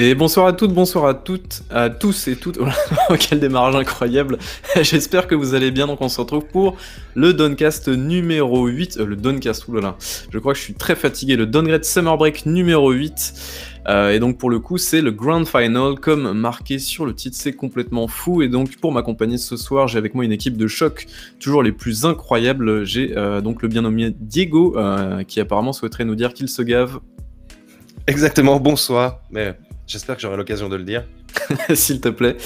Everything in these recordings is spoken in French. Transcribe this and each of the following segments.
Et bonsoir à toutes, bonsoir à toutes, à tous et toutes. Oh, quel démarrage incroyable. J'espère que vous allez bien. Donc on se retrouve pour le Doncast numéro 8. Euh, le Doncast, oulala. Je crois que je suis très fatigué. Le Downgrade Summer Break numéro 8. Euh, et donc pour le coup, c'est le Grand Final, comme marqué sur le titre, c'est complètement fou. Et donc pour m'accompagner ce soir, j'ai avec moi une équipe de choc, toujours les plus incroyables. J'ai euh, donc le bien nommé Diego, qui apparemment souhaiterait nous dire qu'il se gave. Exactement, bonsoir. Mais j'espère que j'aurai l'occasion de le dire. S'il te plaît.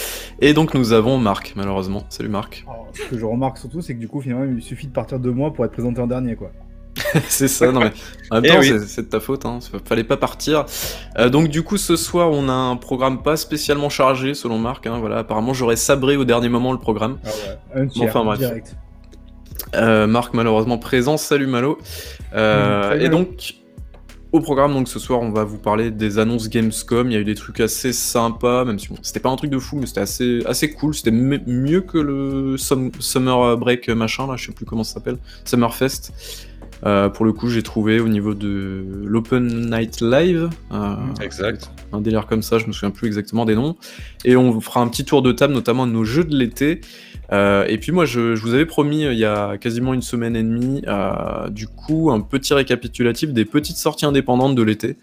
Et donc nous avons Marc, malheureusement. Salut Marc. Alors, ce que je remarque surtout, c'est que du coup, finalement, il suffit de partir deux mois pour être présenté en dernier, quoi. c'est ça, non mais en même Eh temps, oui. c'est- de ta faute, hein. fallait pas partir. Euh, donc du coup, ce soir, on a un programme pas spécialement chargé, selon Marc. hein, voilà, apparemment, j'aurais sabré au dernier moment le programme. Ah ouais. Un tiers, enfin, bref. direct. Euh, Marc malheureusement présent, salut Malo. Euh, salut, et donc au programme donc ce soir on va vous parler des annonces Gamescom. Il y a eu des trucs assez sympas, même si bon, c'était pas un truc de fou, mais c'était assez assez cool. C'était mieux que le Sum- Summer Break machin là, je sais plus comment ça s'appelle, Summerfest. Euh, pour le coup, j'ai trouvé au niveau de l'Open Night Live, euh, Exact. un délire comme ça, je me souviens plus exactement des noms. Et on fera un petit tour de table, notamment de nos jeux de l'été. Euh, et puis moi, je, je vous avais promis euh, il y a quasiment une semaine et demie, euh, du coup, un petit récapitulatif des petites sorties indépendantes de l'été.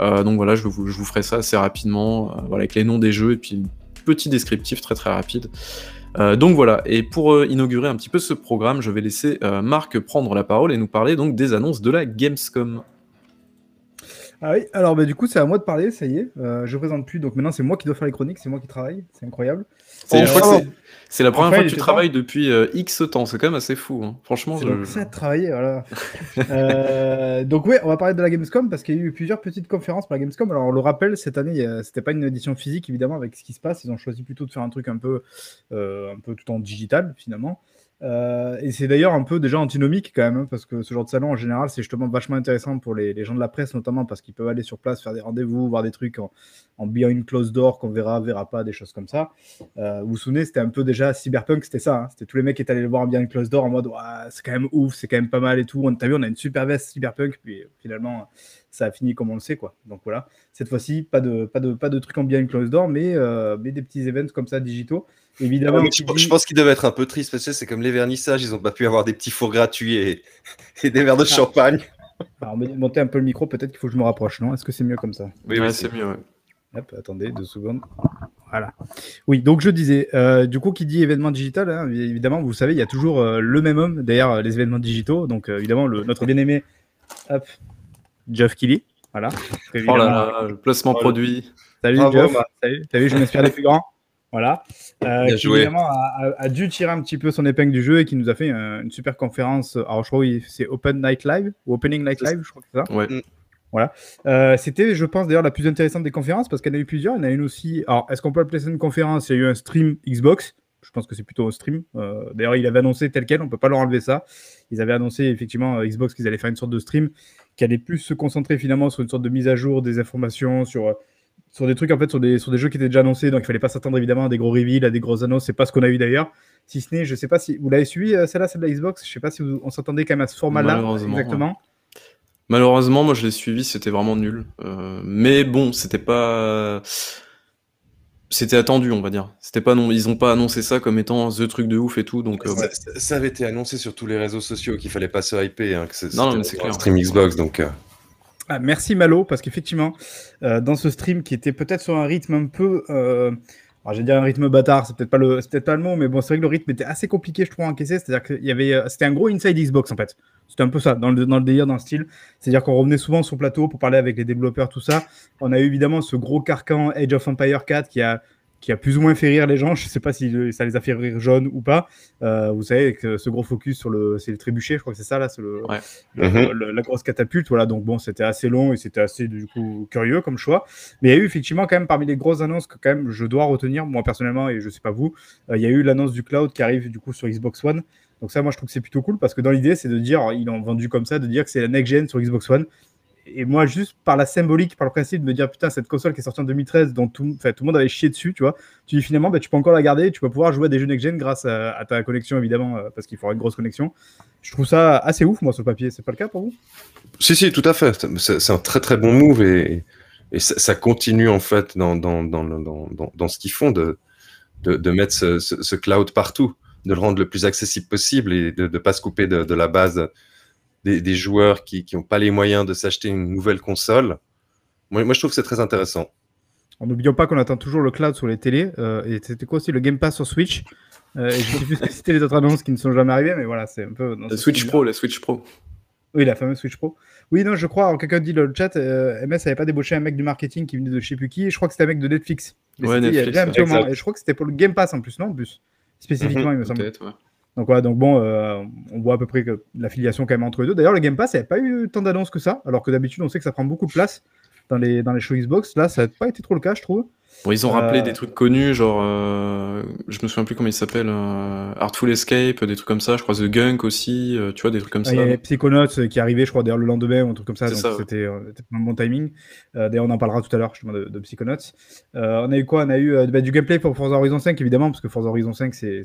Euh, donc voilà, je vous, je vous ferai ça assez rapidement, voilà, avec les noms des jeux et puis petit descriptif très très rapide. Donc voilà, et pour inaugurer un petit peu ce programme, je vais laisser Marc prendre la parole et nous parler donc des annonces de la Gamescom. Ah oui, alors bah, du coup, c'est à moi de parler, ça y est. Euh, je présente plus, donc maintenant, c'est moi qui dois faire les chroniques, c'est moi qui travaille, c'est incroyable. C'est- je crois que c'est- la première fois que tu travailles depuis euh, X temps, c'est quand même assez fou. hein. Franchement, je- donc ça de travailler, voilà. Euh, donc ouais, on va parler de la Gamescom parce qu'il y a eu plusieurs petites conférences pour la Gamescom. Alors on le rappelle, cette année, c'était pas une édition physique évidemment avec ce qui se passe. Ils ont choisi plutôt de faire un truc un peu, euh, un peu tout en digital finalement. Euh, et c'est d'ailleurs un peu déjà antinomique quand même, hein, parce que ce genre de salon en général, c'est justement vachement intéressant pour les, gens de la presse notamment parce qu'ils peuvent aller sur place, faire des rendez-vous, voir des trucs en, en behind closed door qu'on verra, verra pas, des choses comme ça. Euh, vous vous souvenez, c'était un peu déjà Cyberpunk, c'était ça. hein. C'était tous les mecs qui étaient allés le voir en bien close door en mode Ouah, c'est quand même ouf, c'est quand même pas mal et tout. On t'a vu, on a une super veste Cyberpunk, puis euh, finalement, ça a fini comme on le sait, quoi. Donc voilà, cette fois-ci, pas de, pas de, pas de trucs en bien close door, mais, euh, mais des petits events comme ça digitaux. Évidemment, Ouais, qui je, dit- je pense qu'il devait être un peu triste parce que c'est comme les vernissages, ils ont pas pu avoir des petits fours gratuits et, et des verres de champagne. Alors, mais- montez un peu le micro, peut-être qu'il faut que je me rapproche, non? Est-ce que c'est mieux comme ça? Oui, Ouais, c'est mieux. ouais. Hop, attendez deux secondes. Voilà. Oui, donc je disais, euh, du coup, qui dit événement digital, hein, évidemment, vous savez, il y a toujours euh, le même homme derrière les événements digitaux. Donc, euh, évidemment, le, notre bien-aimé, hop, Jeff Kelly. Voilà. Oh là là, le placement Voilà. produit. Salut Bravo, Jeff. Marc. Salut. T'as vu, je m'inspire des plus grands. Voilà. Euh, qui joué. évidemment a, a- a dû tirer un petit peu son épingle du jeu et qui nous a fait euh, une super conférence. Alors, je crois que c'est Open Night Live ou Opening Night. Live, je crois que c'est ça. Ouais. Euh, C'était, je pense, d'ailleurs la plus intéressante des conférences parce qu'il y en a eu plusieurs. Il y en a une aussi. Alors, est-ce qu'on peut appeler ça une conférence? Il y a eu un stream Xbox. Je pense que c'est plutôt un stream. Euh, d'ailleurs, il avait annoncé tel quel. On peut pas leur enlever ça. Ils avaient annoncé effectivement Xbox qu'ils allaient faire une sorte de stream qui allait plus se concentrer finalement sur une sorte de mise à jour des informations, sur, euh, sur des trucs en fait, sur des, sur des jeux qui étaient déjà annoncés. Donc, il fallait pas s'attendre évidemment à des gros reveals, à des grosses annonces. C'est pas ce qu'on a eu d'ailleurs. Si ce n'est, je sais pas si vous l'avez suivi euh, celle-là, celle de la Xbox? Je sais pas si vous- on s'entendait quand même à ce format-là exactement. Malheureusement, moi je l'ai suivi, c'était vraiment nul. Euh, mais bon, c'était pas. C'était attendu, on va dire. C'était pas non, ils ont pas annoncé ça comme étant the truc de ouf et tout, donc. euh, Ça, ça- ça avait été annoncé sur tous les réseaux sociaux qu'il fallait pas se hyper, hein, que c'est- Non, non, c'était mais c'est un clair. stream Xbox, donc euh, Ah, merci Malo, parce qu'effectivement, euh, dans ce stream qui était peut-être sur un rythme un peu. Euh, alors, j'allais dire un rythme bâtard, c'est peut-être pas, le- c'est peut-être pas le mot, mais bon, c'est vrai que le rythme était assez compliqué, je trouve, à encaisser. C'est-à-dire qu'il y avait. euh, C'était un gros inside Xbox, en fait. C'était un peu ça, dans le, dans le délire, dans le style. C'est-à-dire qu'on revenait souvent sur le plateau pour parler avec les développeurs, tout ça. On a eu évidemment ce gros carcan Age of Empire 4 qui a qui a plus ou moins fait rire les gens. Je sais pas si ça les a fait rire jaunes ou pas. Euh, vous savez, avec ce gros focus sur le, c'est le trébuchet, je crois que c'est ça là, c'est le, Ouais. le- Mhm. le- la grosse catapulte. Voilà, donc bon, c'était assez long et c'était assez du coup curieux comme choix. Mais il y a eu effectivement quand même parmi les grosses annonces que quand même je dois retenir moi personnellement et je sais pas vous, euh, il y a eu l'annonce du cloud qui arrive du coup sur Xbox One. Donc ça, moi je trouve que c'est plutôt cool parce que dans l'idée, c'est de dire, ils l'ont vendu comme ça, de dire que c'est la next gen sur Xbox One. Et moi, juste par la symbolique, par le principe de me dire, putain, cette console qui est sortie en 2013, dont tout, tout le monde avait chié dessus, tu vois, tu dis finalement, bah, tu peux encore la garder, tu vas pouvoir jouer à des jeux next-gen grâce à, ta connexion, évidemment, euh, parce qu'il faudra une grosse connexion. Je trouve ça assez ouf, moi, sur le papier. C'est pas le cas pour vous? Si, si, tout à fait. C'est- un très très bon move et ça, continue en fait dans, dans, dans, dans, ce qu'ils font de, de, mettre ce, cloud partout, de le rendre le plus accessible possible et de ne pas se couper de la base des, des joueurs qui n'ont pas les moyens de s'acheter une nouvelle console. Moi, moi, je trouve que c'est très intéressant. En n'oubliant pas qu'on attend toujours le cloud sur les télés. euh, et c'était quoi aussi le Game Pass sur Switch Euh, et Je plus que c'était les autres annonces qui ne sont jamais arrivées, mais voilà, c'est un peu. dans La Switch. Pro, la Switch Pro. Oui, la fameuse Switch Pro. Oui, non, je crois, quelqu'un dit dans le chat, euh, MS avait pas débauché un mec du marketing qui venait de je sais plus qui, et je crois que c'était un mec de Netflix. Mais Ouais, c'était il y a Netflix, déjà un petit ouais, moment, exact. et je crois que c'était pour le Game Pass en plus, non En plus, spécifiquement, il me semble. Peut-être, ouais. Donc voilà, donc bon, euh, on voit à peu près que l'affiliation quand même entre les deux. D'ailleurs, le Game Pass, avait pas eu tant d'annonces que ça, alors que d'habitude, on sait que ça prend beaucoup de place dans les, dans les shows Xbox. Là, ça n'a pas été trop le cas, je trouve. Bon, ils ont rappelé Euh, des trucs connus, genre, euh, je me souviens plus comment il s'appelle, euh, Artful Escape, des trucs comme ça. Je crois The Gunk aussi, euh, tu vois, des trucs comme Ah, ça. Il y avait Psychonauts qui arrivait, je crois, d'ailleurs le lendemain ou un truc comme ça. Donc ouais. c'était c'était un bon timing. D'ailleurs, on en parlera tout à l'heure justement de, de Psychonauts. On a eu quoi? On a eu bah, du gameplay pour Forza Horizon 5, évidemment, parce que Forza Horizon 5, c'est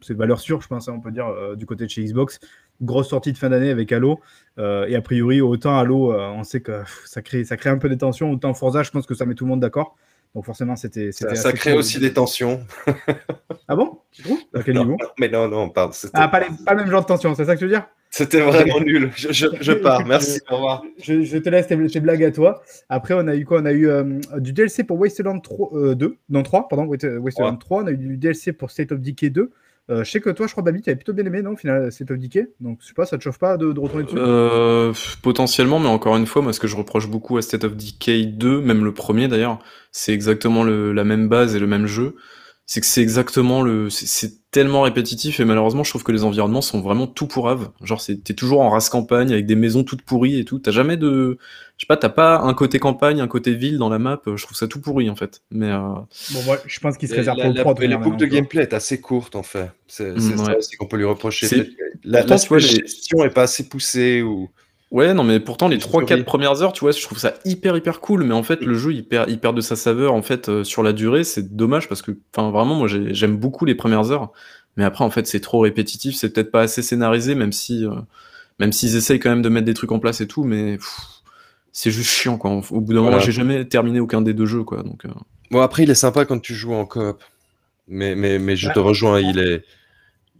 c'est- valeur sûre, je pense, hein, on peut dire, euh, du côté de chez Xbox. Grosse sortie de fin d'année avec Halo. Euh, et a priori, autant Halo, euh, on sait que pff, ça crée, ça crée un peu des tensions. Autant Forza, je pense que ça met tout le monde d'accord. Donc forcément, c'était. Ça, ça crée cool. aussi des tensions. Ah bon? Tu trouves? À quel Non, niveau? Mais non, non, pardon. Ah, pas, les- pas le même genre de tension, c'est ça que tu veux dire? C'était vraiment nul. Je, je, je pars. Merci. Au revoir. je, je te laisse tes, tes blagues à toi. Après, on a eu quoi? On a eu euh, du DLC pour Wasteland 3, euh, 2, non 3, pardon, Wast- Wasteland 3. On a eu du DLC pour State of Decay 2. Euh, je sais que toi, je crois, Babi, tu avais plutôt bien aimé, non, au final, State of Decay. Donc, je sais pas, ça te chauffe pas de, de retourner dessus Euh, potentiellement, mais encore une fois, moi, ce que je reproche beaucoup à State of Decay 2, même le premier d'ailleurs, c'est exactement le- la même base et le même jeu. C'est que c'est exactement le, c'est- c'est tellement répétitif et malheureusement, je trouve que les environnements sont vraiment tout pourraves. Genre, c'est, t'es toujours en race campagne avec des maisons toutes pourries et tout. T'as jamais de, je sais pas, t'as pas un côté campagne, un côté ville dans la map. Je trouve ça tout pourri en fait. Mais euh, Bon, ouais, je pense qu'il se La, réserve la, pour le la- 3. de mais la boucle de gameplay est assez courte en fait. C'est c'est Mm, ça ouais. aussi qu'on peut lui reprocher. La, pourtant, la les- gestion est pas assez poussée ou. Ouais, non, mais pourtant, les J'ai 3-4 survécu. premières heures, tu vois, je trouve ça hyper, hyper cool. Mais en fait, le jeu, il perd, il perd de sa saveur, en fait, euh, sur la durée. C'est dommage parce que, enfin, vraiment, moi, j'ai- j'aime beaucoup les premières heures. Mais après, en fait, c'est trop répétitif. C'est peut-être pas assez scénarisé, même si, euh, même s'ils essayent quand même de mettre des trucs en place et tout. Mais c'est juste chiant, quoi. Au bout d'un moment, j'ai jamais terminé aucun des deux jeux, quoi. Donc, euh, Bon après il est sympa quand tu joues en coop. Mais mais mais je te rejoins. Il est.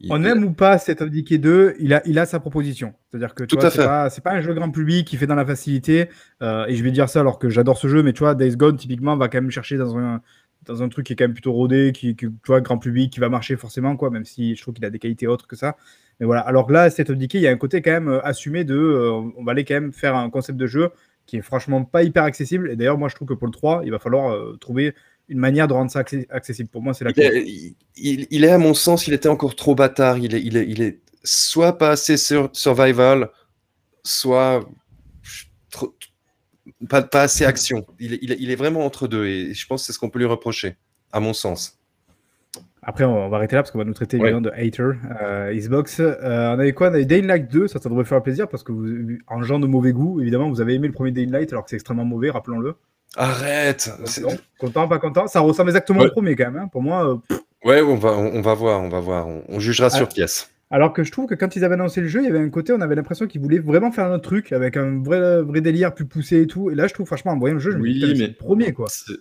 il- On aime ou pas of Decay 2, il a, il a sa proposition. C'est-à-dire que tu Tout vois, c'est pas, un jeu grand public qui fait dans la facilité. euh, et je vais dire ça alors que j'adore ce jeu, mais tu vois, Days Gone, typiquement, va quand même chercher dans un, dans un truc qui est quand même plutôt rodé, qui, qui- tu vois, grand public, qui va marcher forcément, quoi, même si je trouve qu'il a des qualités autres que ça. Mais voilà. Alors que là, of Decay, il y a un côté quand même euh, assumé de. euh, on va aller quand même faire un concept de jeu qui est franchement pas hyper accessible. Et d'ailleurs, moi, je trouve que pour le 3, il va falloir euh, trouver une manière de rendre ça accessible. Pour moi, c'est la Il clé. est, il- il- il est, à mon sens, il était encore trop bâtard. Il est, il est, il est soit pas assez sur survival, soit trop- pas, pas assez action. Il est, il, est, il est vraiment entre deux et je pense que c'est ce qu'on peut lui reprocher, à mon sens. Après, on va arrêter là parce qu'on va nous traiter Ouais. de hater euh, Xbox. Euh, on avait quoi? On avait Dying Light 2, ça, ça devrait faire plaisir parce que vous, en genre de mauvais goût, évidemment, vous avez aimé le premier Dying Light alors que c'est extrêmement mauvais, rappelons-le. Arrête content, pas content, ça ressemble exactement Ouais. au premier quand même. hein. Pour moi, euh. Ouais, on va, on, on va voir, on va voir. On, on jugera sur Ah. pièce. alors que je trouve que quand ils avaient annoncé le jeu, il y avait un côté, on avait l'impression qu'ils voulaient vraiment faire un autre truc avec un vrai, vrai délire plus poussé et tout. Et là, je trouve franchement, en voyant le jeu, je me Oui, dis, putain, mais le premier quoi. c'est-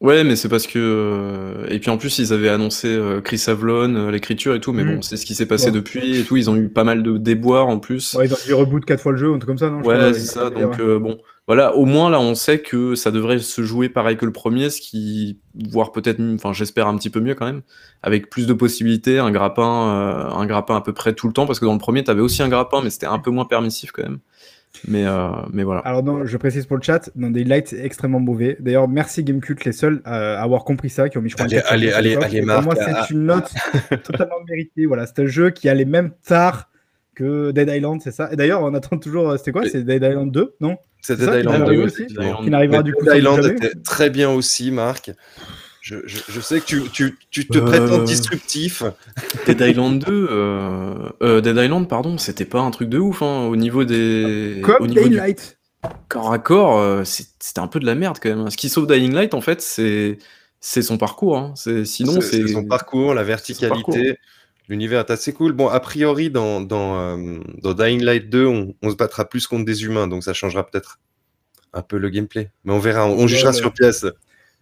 Ouais, mais c'est parce que euh, et puis en plus ils avaient annoncé euh, Chris Avlon l'écriture et tout, mais Mhm. bon, c'est ce qui s'est passé Ouais. depuis et tout. Ils ont eu pas mal de déboires en plus. Ouais, ils ont dû reboot quatre fois le jeu, un truc comme ça, non? Je Ouais, crois, c'est ça. Donc euh, bon, voilà, au moins là, on sait que ça devrait se jouer pareil que le premier, ce qui, voire peut-être, enfin, j'espère un petit peu mieux quand même, avec plus de possibilités, un grappin, euh, un grappin à peu près tout le temps, parce que dans le premier, t'avais aussi un grappin, mais c'était un peu moins permissif quand même. Mais, euh, mais voilà. Alors non, je précise pour le chat, dans des lights c'est extrêmement mauvais. D'ailleurs, merci Gamecult, les seuls à avoir compris ça, qui ont mis je crois, un Allez, 4 sur allez, 10 à allez, allez, Pour Marc, moi, ah. c'est une note totalement méritée. Voilà, c'est un jeu qui a les mêmes tares que Dead Island, c'est ça? Et d'ailleurs, on attend toujours, euh, c'était quoi? C'est Dead Island 2, non? C'était n'arrive 2, aussi. Qui n'arrivera du coup était très bien aussi, Marc. Je, je, je sais que tu, tu, tu te Euh. prétends disruptif. Dead Island 2, euh, euh, Dead Island, pardon, c'était pas un truc de ouf, hein, au niveau des. au Comme niveau Dying du Light. corps à corps, euh, c'était un peu de la merde quand même. Ce qui sauve Dying Light, en fait, c'est c'est son parcours. Hein. C'est- Sinon, C'est son parcours, la son parcours. verticalité. L'univers est assez cool. Bon, a priori, dans, dans, euh, dans Dying Light 2, on, on se battra plus contre des humains, donc ça changera peut-être un peu le gameplay. Mais on verra, on, jugera sur pièce.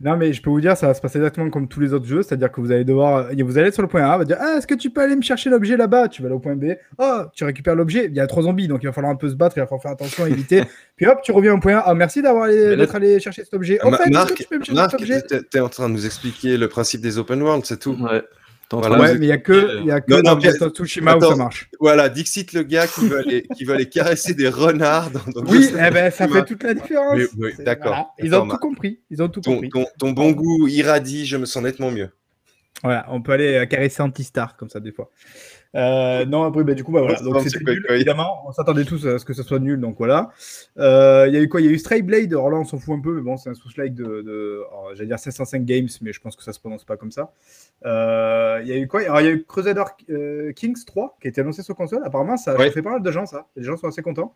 Non, mais je peux vous dire, ça va se passer exactement comme tous les autres jeux, c'est-à-dire que vous allez devoir, vous allez être sur le point A, va dire, ah, est-ce que tu peux aller me chercher l'objet là-bas? Tu vas aller au point B, oh, tu récupères l'objet, il y a trois zombies, donc il va falloir un peu se battre, il va falloir faire attention, éviter. Puis hop, tu reviens au point A, ah, merci d'avoir allé, d'être allé chercher cet objet. En fait, Marc, tu peux me chercher cet objet? t'es en train de nous expliquer le principe des open world, c'est tout. Ouais. Ouais, mais il n'y a que, y a que dans Tsushima où ça marche. Voilà, Dixit le gars qui veut aller, qui veut aller caresser des renards. Dans, oui, eh ben, ça fait toute la différence. oui, d'accord. Ils ont tout compris. Ils ont tout ton, compris. Ton, ton, bon goût irradie, je me sens nettement mieux. Voilà, on peut aller caresser Antistar comme ça des fois. Euh, non, après, bah, du coup, bah, voilà. Donc, c'était nul, évidemment. On s'attendait tous à ce que ça soit nul, donc voilà. Euh, il y a eu quoi? Il y a eu Stray Blade. Alors là, on s'en fout un peu, mais bon, c'est un sous-like de, de j'allais dire 505 Games, mais je pense que ça se prononce pas comme ça. Euh, il y a eu quoi? Alors, il y a eu Crusader Kings 3 qui a été annoncé sur console. Apparemment, ça, fait pas mal de gens, ça. Les gens sont assez contents.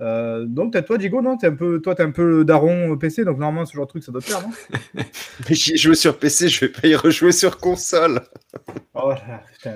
Euh, donc peut-être toi, Diego, non? Es un peu, Toi, t'es un peu le daron PC, donc normalement, ce genre de truc, ça doit te faire, non? Mais j'y ai joué sur PC, je vais pas y rejouer sur console. oh,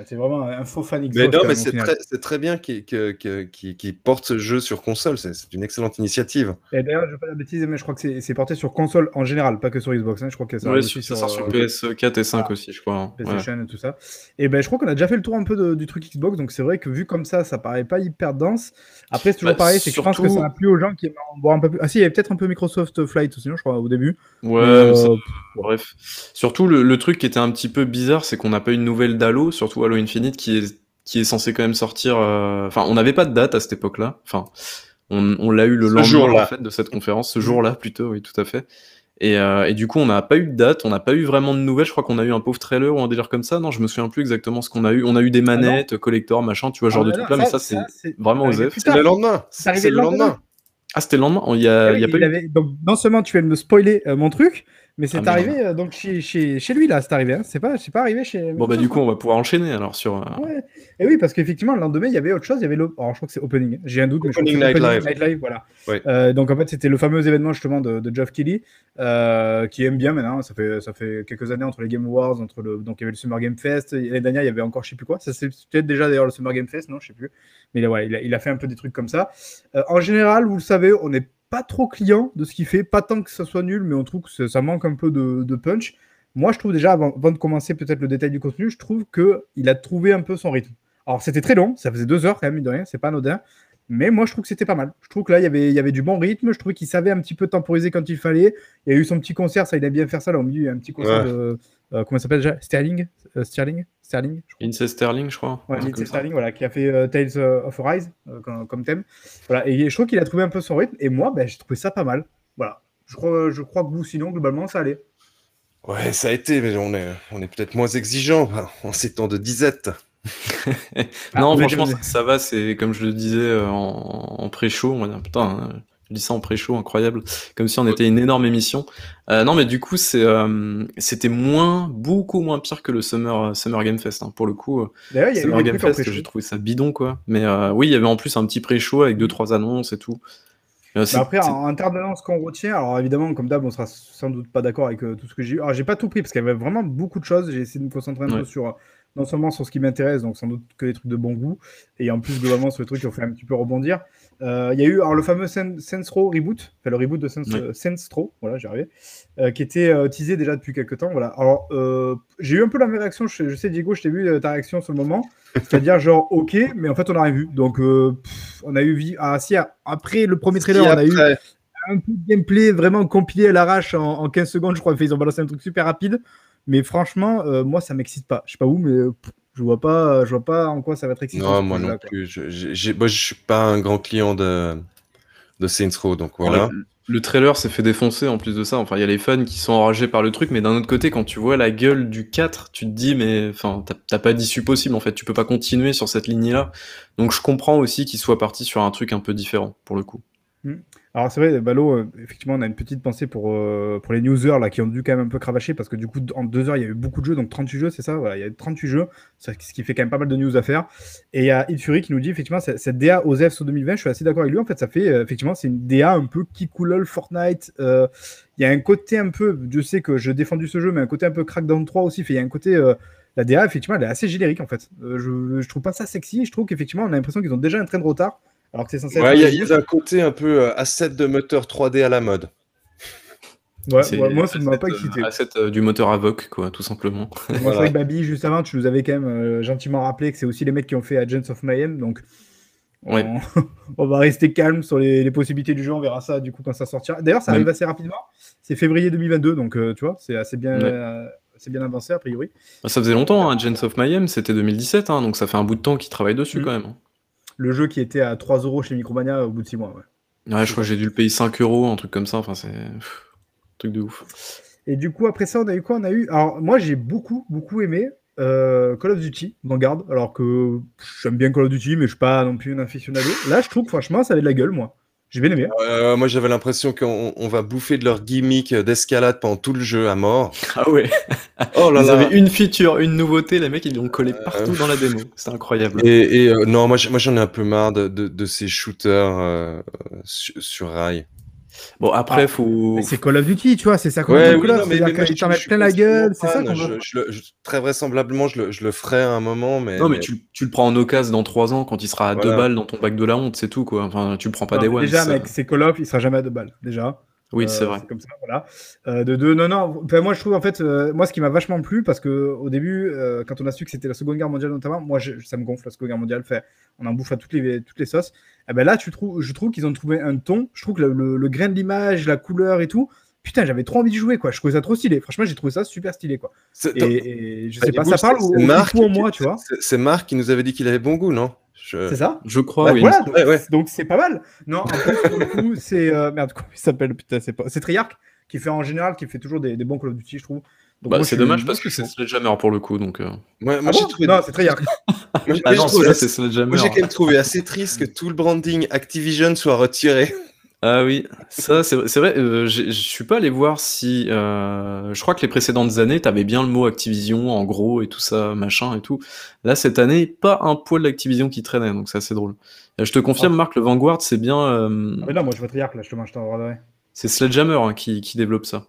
c'est vraiment un faux fan Xbox. Mais non, mais c'est très, très, bien qu'il qu porte ce jeu sur console, c'est une excellente initiative. Et d'ailleurs, je vais pas la bêtise, mais je crois que c'est porté sur console en général, pas que sur Xbox. Hein. Je crois que ça, ouais, sur, ça sort sur euh, PS4 et 5 aussi, je crois. Hein. PlayStation et tout ça. Et ben, je crois qu'on a déjà fait le tour un peu du truc Xbox, donc c'est vrai que vu comme ça, ça paraît pas hyper dense. Après, c'est toujours bah, pareil, c'est que je pense que ça n'a plus aux gens qui boire un peu plus. Ah si, il y avait peut-être un peu Microsoft Flight aussi, je crois, au début. Ouais, euh, bref. Surtout, le, truc qui était un petit peu bizarre, c'est qu'on n'a pas eu une nouvelle d'Halo, surtout Halo Infinite, qui est, qui est censé quand même sortir. Euh, enfin, on n'avait pas de date à cette époque-là. Enfin, on, on l'a eu le lendemain en fait, de cette conférence, ce jour-là plutôt, oui, tout à fait. Et, euh, et, du coup, on n'a pas eu de date, on n'a pas eu vraiment de nouvelles. Je crois qu'on a eu un pauvre trailer ou un délire comme ça. Non, je me souviens plus exactement ce qu'on a eu. On a eu des ah manettes, collector, machin, tu vois, genre ah de trucs là, mais ça, c'est vraiment osef. C'est le lendemain. C'est le lendemain. Ah, c'était le lendemain? Il y a, il y a pas avait... Donc, non seulement tu viens de me spoiler euh, mon truc, mais c'est ah, arrivé euh, donc chez, chez, chez, lui là, c'est arrivé. Hein. C'est pas, pas arrivé chez. Bon bah du coup on va pouvoir enchaîner alors sur. Euh, ouais. Et oui parce qu'effectivement le lendemain il y avait autre chose, il y avait le. Alors je crois que c'est Opening. Hein. J'ai un doute. Opening mais Night, Live. Night Live. Voilà. Euh, donc en fait c'était le fameux événement justement de, de Geoff Keighley qui aime bien maintenant. Ça fait ça fait quelques années entre les Game Awards, entre le donc il y avait le Summer Game Fest. L'année dernière il y avait encore je sais plus quoi. Ça c'est peut-être déjà d'ailleurs le Summer Game Fest non je sais plus. Mais là, ouais, il a, il a fait un peu des trucs comme ça. en général vous le savez on est pas trop client de ce qu'il fait, pas tant que ça soit nul, mais on trouve que ça manque un peu de, punch. Moi, je trouve déjà, avant, de commencer peut-être le détail du contenu, je trouve qu'il a trouvé un peu son rythme. Alors, c'était très long, ça faisait deux heures quand même, de rien, c'est pas anodin. Mais moi, je trouve que c'était pas mal. Je trouve que là, il y avait, il y avait du bon rythme. Je trouvais qu'il savait un petit peu temporiser quand il fallait. Il y a eu son petit concert, ça, il a bien faire ça. Là, au milieu, il y a un petit concert de. Euh, comment ça s'appelle déjà? Sterling? Euh, Sterling? Sterling je Sterling, je crois. Ouais, Sterling, voilà, qui a fait euh, Tales of Arise comme, thème. Voilà, et je trouve qu'il a trouvé un peu son rythme. Et moi, ben, j'ai trouvé ça pas mal. Voilà. Je crois, je crois que vous, sinon, globalement, ça allait. Ouais, ça a été, mais on est, on est peut-être moins exigeant en ces temps de disette. non, ah, franchement, ça, va. C'est comme je le disais en, pré-show. On va dire, putain, hein, je dis ça en pré-show, incroyable, comme si on était une énorme émission. Euh, non, mais du coup, c'est, euh, c'était moins, beaucoup moins pire que le Summer, Summer Game Fest, hein, pour le coup. D'ailleurs, il y a Summer Game Fest, j'ai trouvé ça bidon, quoi. Mais euh, oui, il y avait en plus un petit pré-show avec deux, trois annonces et tout. Bah après, en, termes d'annonces qu'on retient, alors évidemment, comme d'hab, on sera sans doute pas d'accord avec tout ce que j'ai eu. Alors, j'ai pas tout pris parce qu'il y avait vraiment beaucoup de choses. J'ai essayé de me concentrer un peu sur non seulement sur ce qui m'intéresse, donc sans doute que des trucs de bon goût, et en plus globalement sur les trucs qui ont fait un petit peu rebondir. Euh, il y a eu alors, le fameux Sensro reboot, enfin le reboot de Sensro, voilà, j'y arrivé, euh, qui était euh, teasé déjà depuis quelques temps. Voilà. Alors, j'ai eu un peu la même réaction. Je, sais, Diego, je t'ai vu ta réaction sur le moment, c'est-à-dire genre ok, mais en fait on n'a rien vu. Donc, on a eu ah si après le premier trailer, on a eu un peu de gameplay vraiment compilé à l'arrache en, 15 secondes, je crois. Ils ont balancé un truc super rapide. Mais franchement, moi, ça m'excite pas. Je sais pas où, mais je vois pas, je vois pas en quoi ça va être excitant. Non, moi non plus. Je, je, moi, je suis pas un grand client de, de Saints Row, donc voilà. le, trailer s'est fait défoncer en plus de ça. Enfin, il y a les fans qui sont enragés par le truc, mais d'un autre côté, quand tu vois la gueule du 4, tu te dis, mais enfin, t'as pas d'issue possible en fait. Tu peux pas continuer sur cette ligne-là. Donc, je comprends aussi qu'il soit parti sur un truc un peu différent pour le coup. Hmm. Alors c'est vrai, Balo, euh, effectivement, on a une petite pensée pour, euh, pour les newsers là, qui ont dû quand même un peu cravacher parce que du coup, en deux heures, il y a eu beaucoup de jeux, donc 38 jeux, c'est ça? Voilà, Il y a 38 jeux, ce qui fait quand même pas mal de news à faire. Et il y a Fury qui nous dit effectivement, cette DA aux sur 2020, je suis assez d'accord avec lui. En fait, ça fait euh, effectivement, c'est une DA un peu qui coulole Fortnite. Il y a un côté un peu, je sais que je défendu ce jeu, mais un côté un peu Crackdown 3 aussi. Il y a un côté. la DA, effectivement, elle est assez générique en fait. je, je trouve pas ça sexy. Je trouve qu'effectivement, on a l'impression qu'ils ont déjà un train de retard Alors que c'est censé être. Ouais, un il y, a- reboot. il y a un côté un peu euh, asset de moteur 3D à la mode. Ouais, C'est ouais, moi, ça ne m'a pas euh, excité. asset, euh, du moteur Avoc, quoi, tout simplement. Moi, c'est Voilà. vrai que Babi, juste avant, tu nous avais quand même euh, gentiment rappelé que c'est aussi les mecs qui ont fait Agents of Mayhem. Donc, on, Ouais. on va rester calme sur les, les possibilités du jeu. On verra ça du coup quand ça sortira. D'ailleurs, ça arrive assez rapidement. C'est février 2022. Donc, euh, tu vois, c'est assez bien, Ouais. euh, c'est bien avancé a priori. Bah, Ça faisait longtemps, hein, Agents of Mayhem, c'était 2017, hein, donc ça fait un bout de temps qu'ils travaillent dessus Mm. quand même. Le jeu qui était à 3 euros chez Micromania au bout de 6 mois. ouais. Ouais, je crois que j'ai dû le payer 5 euros, un truc comme ça, enfin c'est. pff, truc de ouf. Et du coup, après ça, on a eu quoi? On a eu. Alors, moi, j'ai beaucoup, beaucoup aimé euh, Call of Duty Vanguard. Alors que j'aime bien Call of Duty, mais je suis pas non plus un aficionado. Là, je trouve, franchement, ça avait de la gueule, moi. J'ai bien aimé. Euh, moi, j'avais l'impression qu'on on va bouffer de leur gimmick d'escalade pendant tout le jeu à mort. Ah ouais, Oh là ils là. avaient une feature, une nouveauté, les mecs ils l'ont collé partout dans la démo, c'est incroyable. Et, et, euh, non, moi j'en ai un peu marre de, de, de ces shooters euh, sur, sur rail. Bon, après, Ah, faut. Mais c'est Call of Duty, tu vois, c'est ça qu'on Ouais, oui, of, mais- c'est-à-dire mais je- je suis plein la gueule, c'est ça qu'on Je- veut. je Très vraisemblablement, je le, je le ferai à un moment, mais. Non, mais tu, tu le prends en occasion dans 3 ans quand il sera à 2 Voilà. balles dans ton bac de la honte, c'est tout quoi. Enfin, tu le prends pas Non, des mais one. Déjà, mec, c'est Call of, il sera jamais à deux balles, déjà. Oui, Euh, c'est vrai. Comme ça, voilà. Euh, de deux, non, non. Enfin, moi, je trouve en fait, euh, moi, ce qui m'a vachement plu, parce que au début, quand on a su que c'était la Seconde Guerre mondiale notamment, moi, je- ça me gonfle la Seconde Guerre mondiale. Fait, on en bouffe à toutes les toutes les sauces. Et ben là, tu trouves, je trouve qu'ils ont trouvé un ton. Je trouve que le, le- le grain de l'image, la couleur et tout. Putain, j'avais trop envie de jouer, quoi. Je trouvais ça trop stylé. Franchement, j'ai trouvé ça super stylé, quoi. Et, et je sais pas, ça parle qui- moi, tu vois. c'est- C'est Marc qui nous avait dit qu'il avait bon goût, non? Je- C'est ça Je crois, Bah, oui. voilà, donc, Ouais, ouais. donc c'est pas mal. Non, en plus, pour le coup, c'est. euh, merde, comment il s'appelle Putain, c'est pas. C'est Treyarch qui fait en général, qui fait toujours des, des bons Call of Duty, je trouve. Donc, Bah, c'est dommage parce que c'est. Sledgehammer pour le coup, donc. euh. Moi, Ah j'ai bon trouvé. Non, c'est Treyarch. moi, Ah non, trouvé moi, j'ai quand même trouvé assez triste que tout le branding Activision soit retiré. Ah oui, ça c'est vrai. euh, je suis pas allé voir si. euh, je crois que les précédentes années, t'avais bien le mot Activision en gros et tout ça, machin et tout. Là cette année, pas un poil d'Activision qui traînait, donc c'est assez drôle. Euh, je te confirme, Marc, le Vanguard, c'est bien. euh, Ah, mais non, moi je vois Treyarch là, justement, je t'en c'est Sledgehammer hein, qui, qui développe ça.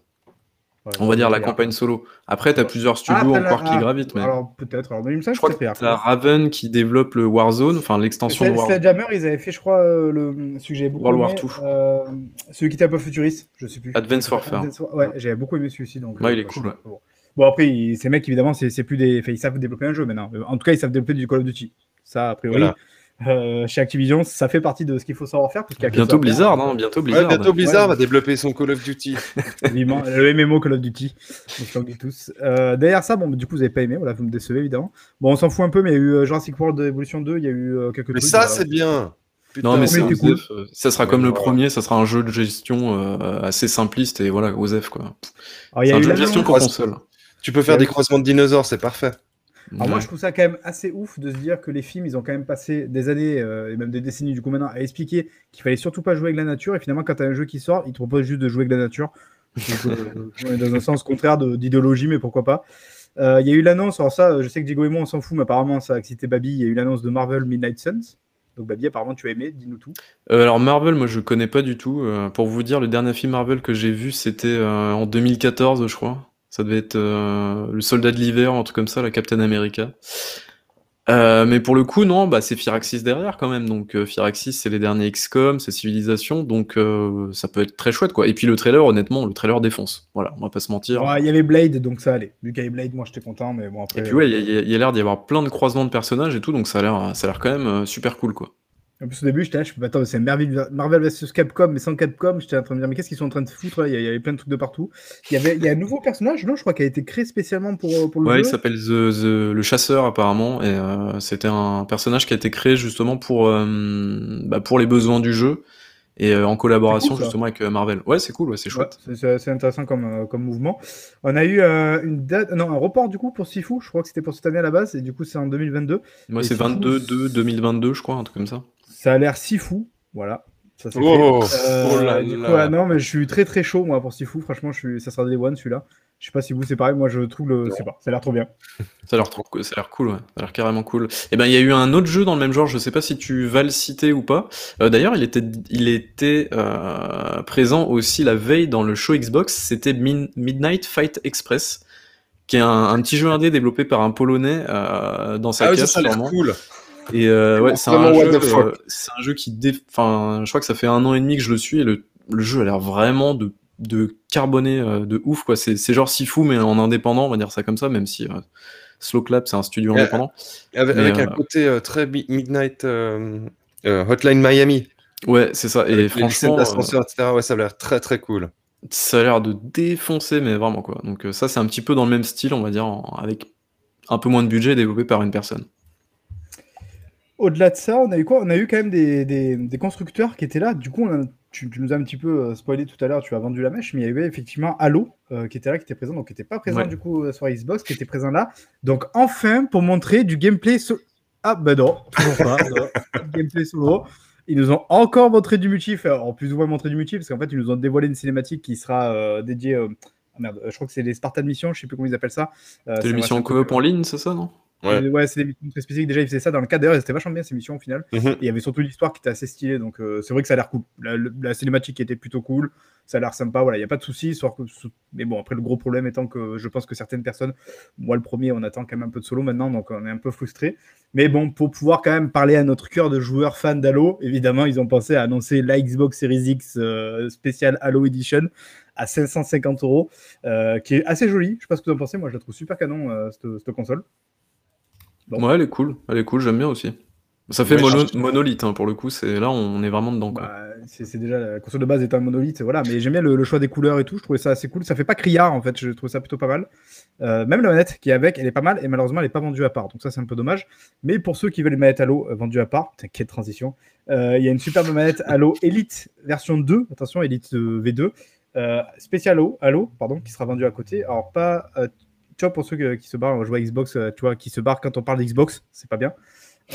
Ouais, On va dire la campagne solo. Après, t'as plusieurs Ah, studios là, encore qui ah, gravitent, mais. Alors peut-être. Alors, Je crois que que c'est Treyarch. t'as Raven qui développe le Warzone, enfin l'extension de Warzone. Sledgehammer, ils avaient fait, je crois, euh, le, j'avais beaucoup World War aimé, II. euh, celui qui était un peu futuriste, je sais plus. Advanced Warfare. War- Ouais, j'avais beaucoup aimé celui-ci. Donc, Ouais, euh, il est je cool, ouais. Bon, Bon, après, ils- ces mecs, évidemment, c'est plus des. enfin, ils savent développer un jeu maintenant. En tout cas, ils savent développer du Call of Duty. Ça, a priori. Voilà. Euh, chez Activision, ça fait partie de ce qu'il faut savoir faire. parce qu'il y a que ça Bientôt. Blizzard, hein, bientôt Ouais, Blizzard. bientôt Blizzard Ouais. va développer son Call of Duty. Le MMO Call of Duty. On se tous. Euh, derrière ça, bon, du coup, vous n'avez pas aimé. Voilà, vous me décevez, évidemment. Bon, on s'en fout un peu, mais il y a eu euh, Jurassic World Evolution 2, il y a eu euh, quelques Mais trucs. ça, c'est bien. Putain, Non, mais c'est mais OZEF, euh, Ça sera Ouais, comme le voilà. premier, ça sera un jeu de gestion euh, assez simpliste et voilà, OZEF quoi. Y C'est a un eu jeu de gestion pour console. Tu peux faire des croisements de dinosaures, c'est parfait. Alors moi, je trouve ça quand même assez ouf de se dire que les films, ils ont quand même passé des années euh, et même des décennies du coup maintenant à expliquer qu'il fallait surtout pas jouer avec la nature. Et finalement, quand tu as un jeu qui sort, ils te proposent juste de jouer avec la nature. Donc, euh, dans un sens contraire d'idéologie, mais pourquoi pas. Euh, Il y a eu l'annonce, alors ça, je sais que Diego et moi, on s'en fout, mais apparemment, ça a excité Babi. Il y a eu l'annonce de Marvel Midnight Suns. Donc Babi, apparemment, tu as aimé, dis-nous tout. Euh, alors Marvel, moi je connais pas du tout. Euh, pour vous dire, le dernier film Marvel que j'ai vu, c'était euh, en 2014, je crois. Ça devait être euh, le Soldat de l'hiver, un truc comme ça, la Captain America. Euh, mais pour le coup, non, bah c'est Firaxis derrière quand même. Donc euh, Firaxis, c'est les derniers XCOM, c'est Civilisation, donc euh, ça peut être très chouette quoi. Et puis le trailer, honnêtement, le trailer défonce. Voilà, on va pas se mentir. Ouais, Il y avait Blade, donc ça allait. Vu qu'il y avait Blade, moi, j'étais content, mais bon, après. Et puis ouais, il y a- a, l'air d'y avoir plein de croisements de personnages et tout, donc ça a l'air, ça a l'air quand même super cool quoi. En plus, au début, j'étais là, je me attends, c'est Marvel, Marvel vs Capcom, mais sans Capcom. J'étais en train de me dire, mais qu'est-ce qu'ils sont en train de foutre là? Il y, il avait plein de trucs de partout. Il y avait, il y a un nouveau personnage, non Je crois, qui a été créé spécialement pour, pour le Ouais, il jeu. s'appelle The, The- le chasseur apparemment, et euh, c'était un personnage qui a été créé justement pour, euh, bah, pour les besoins du jeu et euh, en collaboration cool, justement avec Marvel. Ouais, c'est cool, ouais, c'est chouette. c'est- intéressant comme, comme mouvement. On a eu une date, non, un report du coup pour Sifu. Je crois que c'était pour cette année à la base, et du coup, c'est en 2022. Moi, c'est c'est fou. 22 de 2022, je crois, un truc comme ça. Ça a l'air si fou. Voilà. Ça, c'est Oh, fait. Euh, oh là du coup, là. ah non, mais je suis très très chaud moi pour Sifu. Franchement, je suis... ça sera des one celui-là. Je sais pas si vous c'est pareil. Moi, je trouve le. C'est pas. Ça a l'air trop bien. Ça a l'air trop cool, ça a l'air cool, ouais. Ça a l'air carrément cool. Et ben, il y a eu un autre jeu dans le même genre, je sais pas si tu vas le citer ou pas. Euh, D'ailleurs, il était, il était euh, présent aussi la veille dans le show Xbox, c'était Min- Midnight Fight Express, qui est un, un petit jeu indé développé par un Polonais euh, dans sa Ah oui, ça, case, ça a l'air cool. Et euh, ouais, c'est un, jeu, euh, c'est un jeu qui, dé... enfin, je crois que ça fait un an et demi que je le suis et le, le jeu a l'air vraiment de, de carboné euh, de ouf quoi. C'est genre Sifu mais en indépendant, on va dire ça comme ça, même si Slow Clap c'est un studio indépendant. Avec, Mais, avec un côté très mi- Midnight Hotline Miami. Ouais, c'est ça. Et franchement, d'ascenseur, etc. Ouais, ça a l'air très très cool. ça a l'air de défoncer, mais vraiment quoi. Donc ça, c'est un petit peu dans le même style, on va dire, en- avec un peu moins de budget développé par une personne. Au-delà de ça, on a eu quoi? On a eu quand même des, des- des constructeurs qui étaient là. Du coup, on a- tu, tu nous as un petit peu euh, spoilé tout à l'heure, tu as vendu la mèche, mais il y avait effectivement Halo euh, qui était là, qui était présent, donc qui n'était pas présent Ouais. du coup euh, sur Xbox, qui était présent là. Donc enfin, pour montrer du gameplay solo. Ah ben non, toujours pas. non. Gameplay solo. Ils nous ont encore montré du multi, enfin, en plus ou moins montré du multi, parce qu'en fait, ils nous ont dévoilé une cinématique qui sera euh, dédiée. euh, ah merde, je crois que c'est les Spartan Mission, je sais plus comment ils appellent ça. C'est l'émission un en coop en ligne, c'est ça, non? Ouais. Ouais, c'est des missions très spécifiques. Déjà, ils faisaient ça dans le cadre. D'ailleurs, c'était vachement bien ces missions au final. Mhm. Et il y avait surtout l'histoire qui était assez stylée. Donc, euh, c'est vrai que ça a l'air cool. La, cinématique était plutôt cool. Ça a l'air sympa. Voilà, il n'y a pas de souci. que- Mais bon, après, le gros problème étant que je pense que certaines personnes, moi le premier, on attend quand même un peu de solo maintenant. Donc, on est un peu frustré. Mais bon, pour pouvoir quand même parler à notre cœur de joueurs fans d'Halo, évidemment, ils ont pensé à annoncer la Xbox Series X euh, spéciale Halo Edition à 550 euros, euh, qui est assez jolie. Je sais pas ce que vous en pensez. Moi, je la trouve super canon, cette, cette console. Bon. Ouais, elle est cool. Elle est cool, j'aime bien aussi. Ça fait Ouais, mono- monolithe, hein, pour le coup. C'est là, on est vraiment dedans. Bah, c'est déjà la console de base est un monolithe, voilà. Mais j'aime bien le, le choix des couleurs et tout. Je trouvais ça assez cool. Ça fait pas criard en fait. Je trouve ça plutôt pas mal. Euh, même la manette qui est avec, elle est pas mal et malheureusement elle est pas vendue à part. Donc ça c'est un peu dommage. Mais pour ceux qui veulent les manettes Halo euh, vendues à part, t'inquiète transition. euh, Il y a une superbe manette Halo Elite version 2. Attention Elite euh, V2 euh, spécial Halo, Halo, pardon, qui sera vendue à côté. Alors pas vois, pour ceux qui se barrent, joue à Xbox, euh, tu vois, qui se barrent quand on parle d'Xbox, c'est pas bien.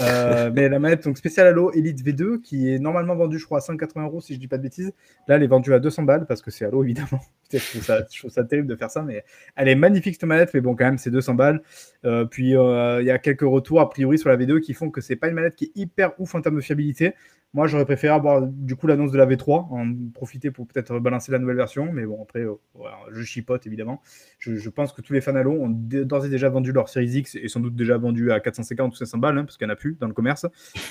Euh, mais la manette donc spéciale Halo Elite V2 qui est normalement vendue je crois à 180 euros si je dis pas de bêtises. Là elle est vendue à 200 balles parce que c'est Halo évidemment. Je, trouve ça, je terrible de faire ça mais elle est magnifique cette manette mais bon quand même c'est 200 balles. Euh, puis il y a quelques retours a priori sur la V2 qui font que c'est pas une manette qui est hyper ouf en termes de fiabilité moi j'aurais préféré avoir du coup l'annonce de la V3 en profiter pour peut-être balancer la nouvelle version mais bon après euh, voilà, je chipote évidemment je, pense que tous les fans Halo ont d'ores et déjà vendu leur Series X et sans doute déjà vendu à 450 ou 500 balles, hein, parce qu'il n'y en a plus dans le commerce.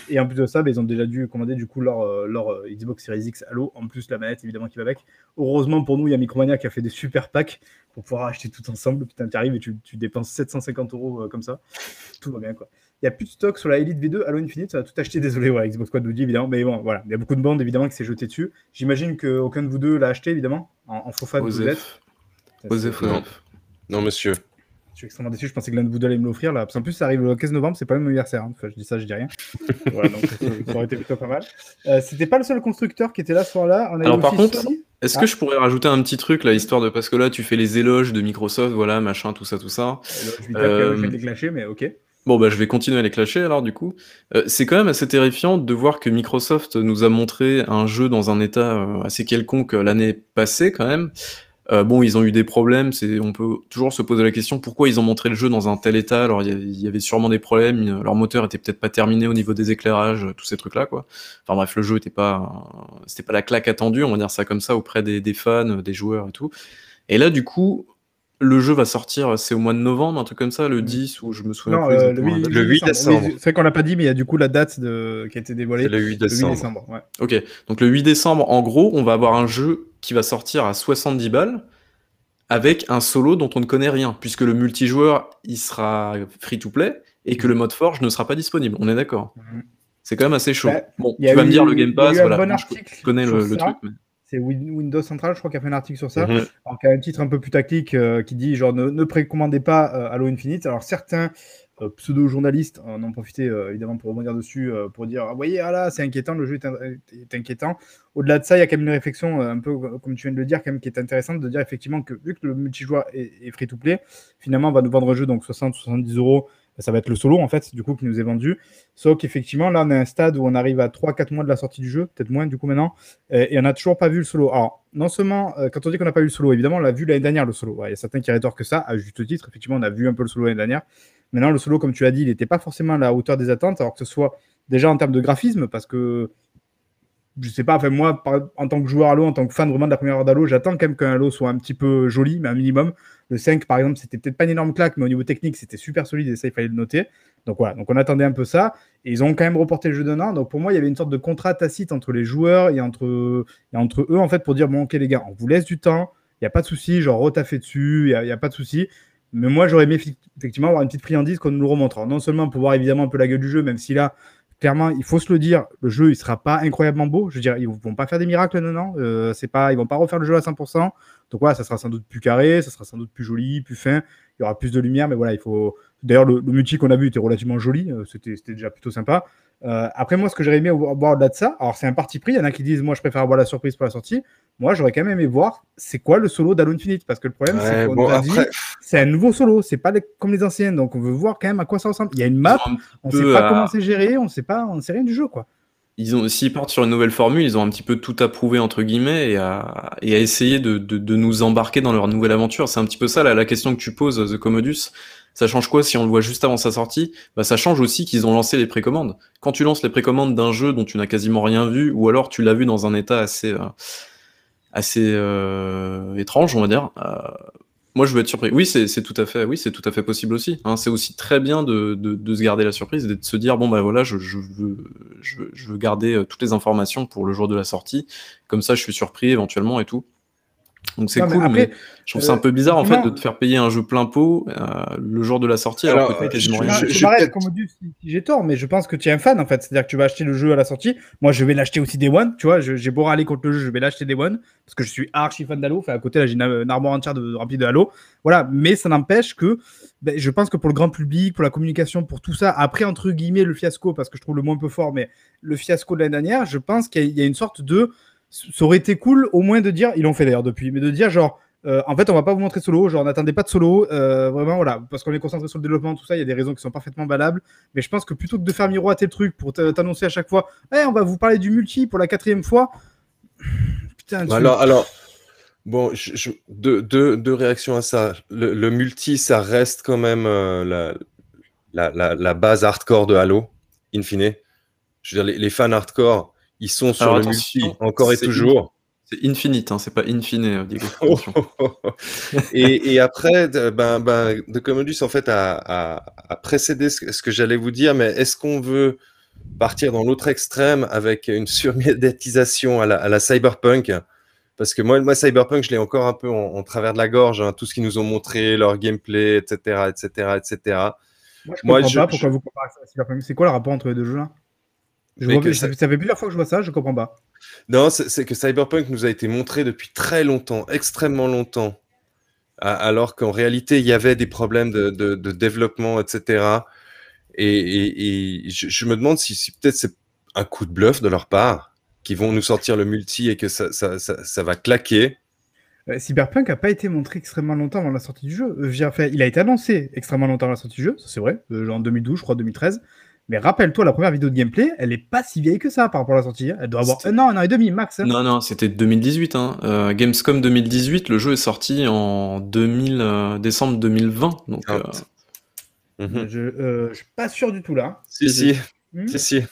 Et en plus de ça, bah, ils ont déjà dû commander du coup leur, euh, leur euh, Xbox Series X Halo, en plus la manette évidemment qui va avec. Heureusement pour nous, il y a Micromania qui a fait des super packs pour pouvoir acheter tout ensemble. Putain, tu arrives et tu, tu dépenses 750 euros euh, comme ça. Tout va bien quoi. Il n'y a plus de stock sur la Elite V2 Halo Infinite, ça va tout acheter, désolé, ouais, Xbox Squad nous dit évidemment, mais bon, voilà, il y a beaucoup de bandes évidemment qui s'est jeté dessus. J'imagine qu'aucun de vous deux l'a acheté évidemment, en, en faux fan que vous êtes. Osef. Osef, Non. Monsieur. Je suis extrêmement déçu. Je pensais que l'un de vous deux allait me l'offrir. Là. Parce qu'en plus, ça arrive le 15 novembre. C'est pas mon anniversaire. hein. Enfin, je dis ça, je dis rien. voilà, donc ça, aurait été plutôt pas mal. Euh, C'était pas le seul constructeur qui était là ce soir-là. On a eu Alors, par contre. Est-ce Ah. que je pourrais rajouter un petit truc, là, histoire de. Parce que là, tu fais les éloges de Microsoft, voilà, machin, tout ça, tout ça. Je vais dire Euh, que je vais les clasher, mais ok. Bon, bah, je vais continuer à les clasher alors, du coup. Euh, c'est quand même assez terrifiant de voir que Microsoft nous a montré un jeu dans un état euh, assez quelconque euh, l'année passée, quand même. Euh, bon, ils ont eu des problèmes, on peut toujours se poser la question pourquoi ils ont montré le jeu dans un tel état? Alors, il y avait sûrement des problèmes, leur moteur était peut-être pas terminé au niveau des éclairages, tous ces trucs-là, quoi. Enfin bref, le jeu était pas, c'était pas la claque attendue, on va dire ça comme ça, auprès des, des fans, des joueurs et tout. Et là, du coup, le jeu va sortir, c'est au mois de novembre, un truc comme ça, le 10, ou je me souviens Non, plus euh, le exactement. 8, la date. Le 8 décembre. C'est vrai qu'on l'a pas dit, mais il y a du coup la date de... qui a été dévoilée. C'est le 8 Le 8 décembre. décembre. Ouais. Ok, donc le 8 décembre, en gros, on va avoir un jeu qui va sortir à 70 balles avec un solo dont on ne connaît rien, puisque le multijoueur il sera free to play et que le mode forge ne sera pas disponible. On est d'accord. Mhm. C'est quand même assez chaud. Bah, bon, tu vas me dire le Game Pass, voilà. bon je connais le, le ça. truc. mais- C'est Windows Central, je crois, qui a fait un article sur ça. Mhm. Alors, qui a un titre un peu plus tactique euh, qui dit genre ne, ne précommandez pas euh, Halo Infinite. Alors certains euh, pseudo-journalistes en ont profité euh, évidemment pour rebondir dessus euh, pour dire ah, vous voyez ah là c'est inquiétant le jeu est, in- est inquiétant. Au-delà de ça il y a quand même une réflexion un peu comme tu viens de le dire quand même qui est intéressante de dire effectivement que vu que le multijoueur est, est free to play finalement on va nous vendre un jeu donc 60-70 euros ça va être le solo en fait du coup qui nous est vendu sauf qu'effectivement là on est à un stade où on arrive à 3-4 mois de la sortie du jeu peut-être moins du coup maintenant et, on n'a toujours pas vu le solo. Alors, non seulement, euh, quand on dit qu'on n'a pas vu le solo, évidemment, on l'a vu l'année dernière, le solo. Il y a certains qui rétorquent ça, à juste titre. Effectivement, on a vu un peu le solo l'année dernière. Maintenant, le solo, comme tu as dit, il n'était pas forcément à la hauteur des attentes, alors que ce soit déjà en termes de graphisme, parce que je sais pas, enfin moi, en tant que joueur Halo, en tant que fan vraiment de la première heure d'Halo, j'attends quand même qu'un Halo soit un petit peu joli, mais un minimum. Le 5, par exemple, c'était peut-être pas une énorme claque, mais au niveau technique, c'était super solide et ça, il fallait le noter. Donc voilà, donc on attendait un peu ça. Et ils ont quand même reporté le jeu d'un an. Donc pour moi, il y avait une sorte de contrat tacite entre les joueurs et entre, et entre eux, en fait, pour dire bon, ok, les gars, on vous laisse du temps, il n'y a pas de souci, genre retaffé dessus, il n'y a, a, pas de souci. Mais moi, j'aurais aimé effectivement avoir une petite friandise qu'on nous remontre. non seulement pour voir évidemment un peu la gueule du jeu, même si là, clairement, il faut se le dire, le jeu, il sera pas incroyablement beau. Je veux dire, ils vont pas faire des miracles, non, non. Euh, c'est pas, ils vont pas refaire le jeu à 100%. Donc voilà, ça sera sans doute plus carré, ça sera sans doute plus joli, plus fin. Il y aura plus de lumière, mais voilà, il faut. D'ailleurs, le, multi qu'on a vu était relativement joli. Euh, c'était déjà plutôt sympa. Euh, après, moi, ce que j'aurais aimé voir au-delà de ça, alors c'est un parti pris. Il y en a qui disent, moi, je préfère avoir la surprise pour la sortie. Moi, j'aurais quand même aimé voir c'est quoi le solo d'Halo Infinite? Parce que le problème, c'est qu'on dit, c'est un nouveau solo. C'est pas comme les anciennes. Donc, on veut voir quand même à quoi ça ressemble. Il y a une map. On sait pas comment c'est géré. On sait pas, on sait rien du jeu, quoi. Ils ont, s'ils partent sur une nouvelle formule, ils ont un petit peu tout approuvé entre guillemets et à, et à essayer de, de, de, nous embarquer dans leur nouvelle aventure. C'est un petit peu ça la, la question que tu poses, The Commodus. Ça change quoi si on le voit juste avant sa sortie? Bah, Ça change aussi qu'ils ont lancé les précommandes. Quand tu lances les précommandes d'un jeu dont tu n'as quasiment rien vu, ou alors tu l'as vu dans un état assez, euh, assez euh, étrange, on va dire, euh, moi je veux être surpris. Oui, c'est tout à fait, oui, tout à fait possible aussi. Hein. C'est aussi très bien de, se garder la surprise et de se dire bon bah voilà, je, je, veux, je, je veux garder toutes les informations pour le jour de la sortie. Comme ça, je suis surpris éventuellement et tout. Donc c'est cool, mais, je trouve ça un peu bizarre en fait de te faire payer un jeu plein pot euh, le jour de la sortie alors, alors que quasiment rien. Je, je, je comme si, j'ai tort, mais je pense que tu es un fan en fait. C'est-à-dire que tu vas acheter le jeu à la sortie. Moi, je vais l'acheter aussi Day One. Tu vois, j'ai beau râler contre le jeu, je vais l'acheter Day One parce que je suis archi fan d'Halo. Enfin, à côté, là, j'ai une, armoire entière de, remplie de Halo. Voilà, mais ça n'empêche que ben, je pense que pour le grand public, pour la communication, pour tout ça, après entre guillemets le fiasco, parce que je trouve le mot un peu fort, mais le fiasco de l'année dernière, je pense qu'il y, y a une sorte de ça aurait été cool au moins de dire, ils l'ont fait d'ailleurs depuis, mais de dire genre euh, en fait, on va pas vous montrer solo, genre n'attendez pas de solo, euh, vraiment voilà, parce qu'on est concentré sur le développement, tout ça, il y a des raisons qui sont parfaitement valables. Mais je pense que plutôt que de faire miroiter le truc pour t'annoncer à chaque fois, hey, on va vous parler du multi pour la quatrième fois. Putain, alors, alors, bon, je, deux, réactions à ça. Le, multi, ça reste quand même euh, la, la, base hardcore de Halo, in fine. Je veux dire, les, fans hardcore, ils sont sur le multi encore et toujours. C'est infinite, hein, c'est pas infine, euh, Diego. et, et, après, ben, ben, The Commodus en fait a, a, précédé ce, que j'allais vous dire, mais est-ce qu'on veut partir dans l'autre extrême avec une surmédiatisation à la, à la cyberpunk? Parce que moi, moi, cyberpunk, je l'ai encore un peu en, travers de la gorge, hein, tout ce qu'ils nous ont montré, leur gameplay, etc., etc., etc. Moi, je comprends pas pourquoi vous comparez ça à cyberpunk. C'est quoi le rapport entre les deux jeux là? Je ça... ça fait plusieurs fois que je vois ça, je comprends pas. Non, c'est que Cyberpunk nous a été montré depuis très longtemps, extrêmement longtemps, alors qu'en réalité, il y avait des problèmes de, développement, etc. Et, je, me demande si, peut-être c'est un coup de bluff de leur part, qu'ils vont nous sortir le multi et que ça, va claquer. Euh, Cyberpunk n'a pas été montré extrêmement longtemps avant la sortie du jeu. Euh, il a été annoncé extrêmement longtemps avant la sortie du jeu, c'est vrai, euh, en 2012, je crois, 2013. Mais rappelle-toi, la première vidéo de gameplay, elle est pas si vieille que ça par rapport à la sortie. Elle doit avoir un an, un an et demi max. Hein. Non, non, c'était 2018. Hein. Euh, Gamescom 2018, le jeu est sorti en 2000, euh, décembre 2020. Donc, ah. euh, mhm. je, je suis pas sûr du tout là. Si, si. Hmm si, si.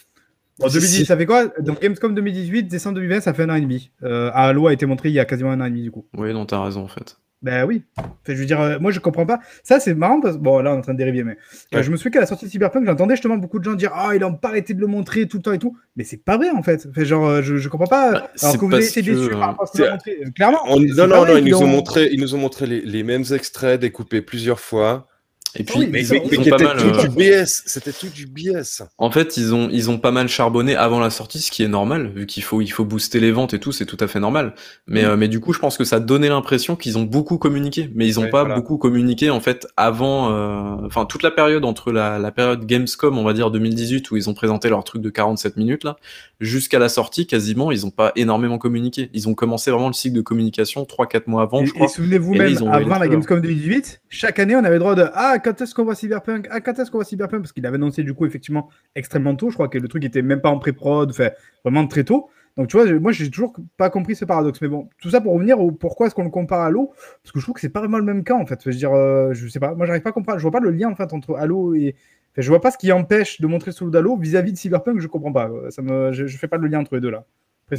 En 2010, ça fait quoi? Donc Gamescom 2018, décembre 2020, ça fait un an et demi. Halo a été montré il y a quasiment un an et demi du coup. Oui, non, t'as raison en fait. Ben oui. je veux dire, euh, moi je comprends pas. Ça c'est marrant parce bon là on est en train de dériver, mais euh, je me souviens qu'à la sortie de Cyberpunk, j'entendais justement beaucoup de gens dire ah ils ont pas arrêté de le montrer tout le temps et tout, mais c'est pas vrai en fait. genre euh, je, je comprends pas. Bah, alors que vous avez été déçus par rapport à ce montré. Clairement. Non non non, ils nous ont montré, ils nous ont montré les, les mêmes extraits découpés plusieurs fois. Et puis, mais, c'était tout du BS. C'était tout du BS. En fait, ils ont, ils ont pas mal charbonné avant la sortie, ce qui est normal, vu qu'il faut, il faut booster les ventes et tout, c'est tout à fait normal. Mais, mm. euh, mais du coup, je pense que ça donnait l'impression qu'ils ont beaucoup communiqué, mais ils ont pas beaucoup communiqué en fait avant, euh, enfin toute la période entre la, la période Gamescom, on va dire 2018, où ils ont présenté leur truc de 47 minutes là, jusqu'à la sortie, quasiment, ils ont pas énormément communiqué. Ils ont commencé vraiment le cycle de communication 3-4 mois avant, je crois. Et souvenez-vous même, avant la Gamescom 2018, chaque année, on avait droit de ah quand est-ce qu'on voit Cyberpunk? Ah, quand est-ce qu'on voit Cyberpunk? Parce qu'il avait annoncé du coup effectivement extrêmement tôt. Je crois que le truc était même pas en pré-prod, enfin vraiment très tôt. Donc tu vois, moi j'ai toujours pas compris ce paradoxe. Mais bon, tout ça pour revenir au pourquoi est-ce qu'on le compare à Halo? Parce que je trouve que c'est pas vraiment le même cas en fait. Je veux dire, euh, je sais pas, moi j'arrive pas à comprendre. Je vois pas le lien en fait entre Halo et. Enfin, je vois pas ce qui empêche de montrer solo d'Halo vis-à-vis de Cyberpunk. Je comprends pas. Ça me, je, fais pas le lien entre les deux là.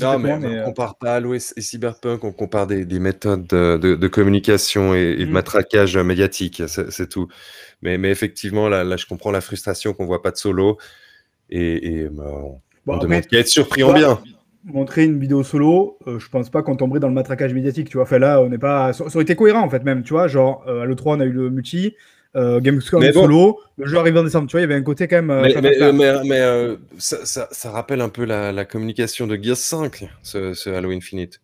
Non, mais, mais, on euh, compare pas Halo et, et Cyberpunk, on compare des, des méthodes de, de- de communication et, et de Mm. matraquage médiatique, c'est tout. Mais, mais effectivement, là, là, je comprends la frustration qu'on voit pas de solo et, et, bah, on, bon, on après, demande qu'à être surpris en bien. montrer une vidéo solo, euh, je pense pas qu'on tomberait dans le matraquage médiatique, tu vois. Enfin là, on n'est pas. Ça, ça aurait été cohérent en fait, même, tu vois. Genre, euh, à l'E3, on a eu le multi, euh, Gamescom Mais bon. solo, le jeu arrive en décembre, tu vois. Il y avait un côté quand même. euh, Mais, mais, mais, mais, euh, ça, ça, ça rappelle un peu la, la communication de Gears 5, ce, ce Halo Infinite.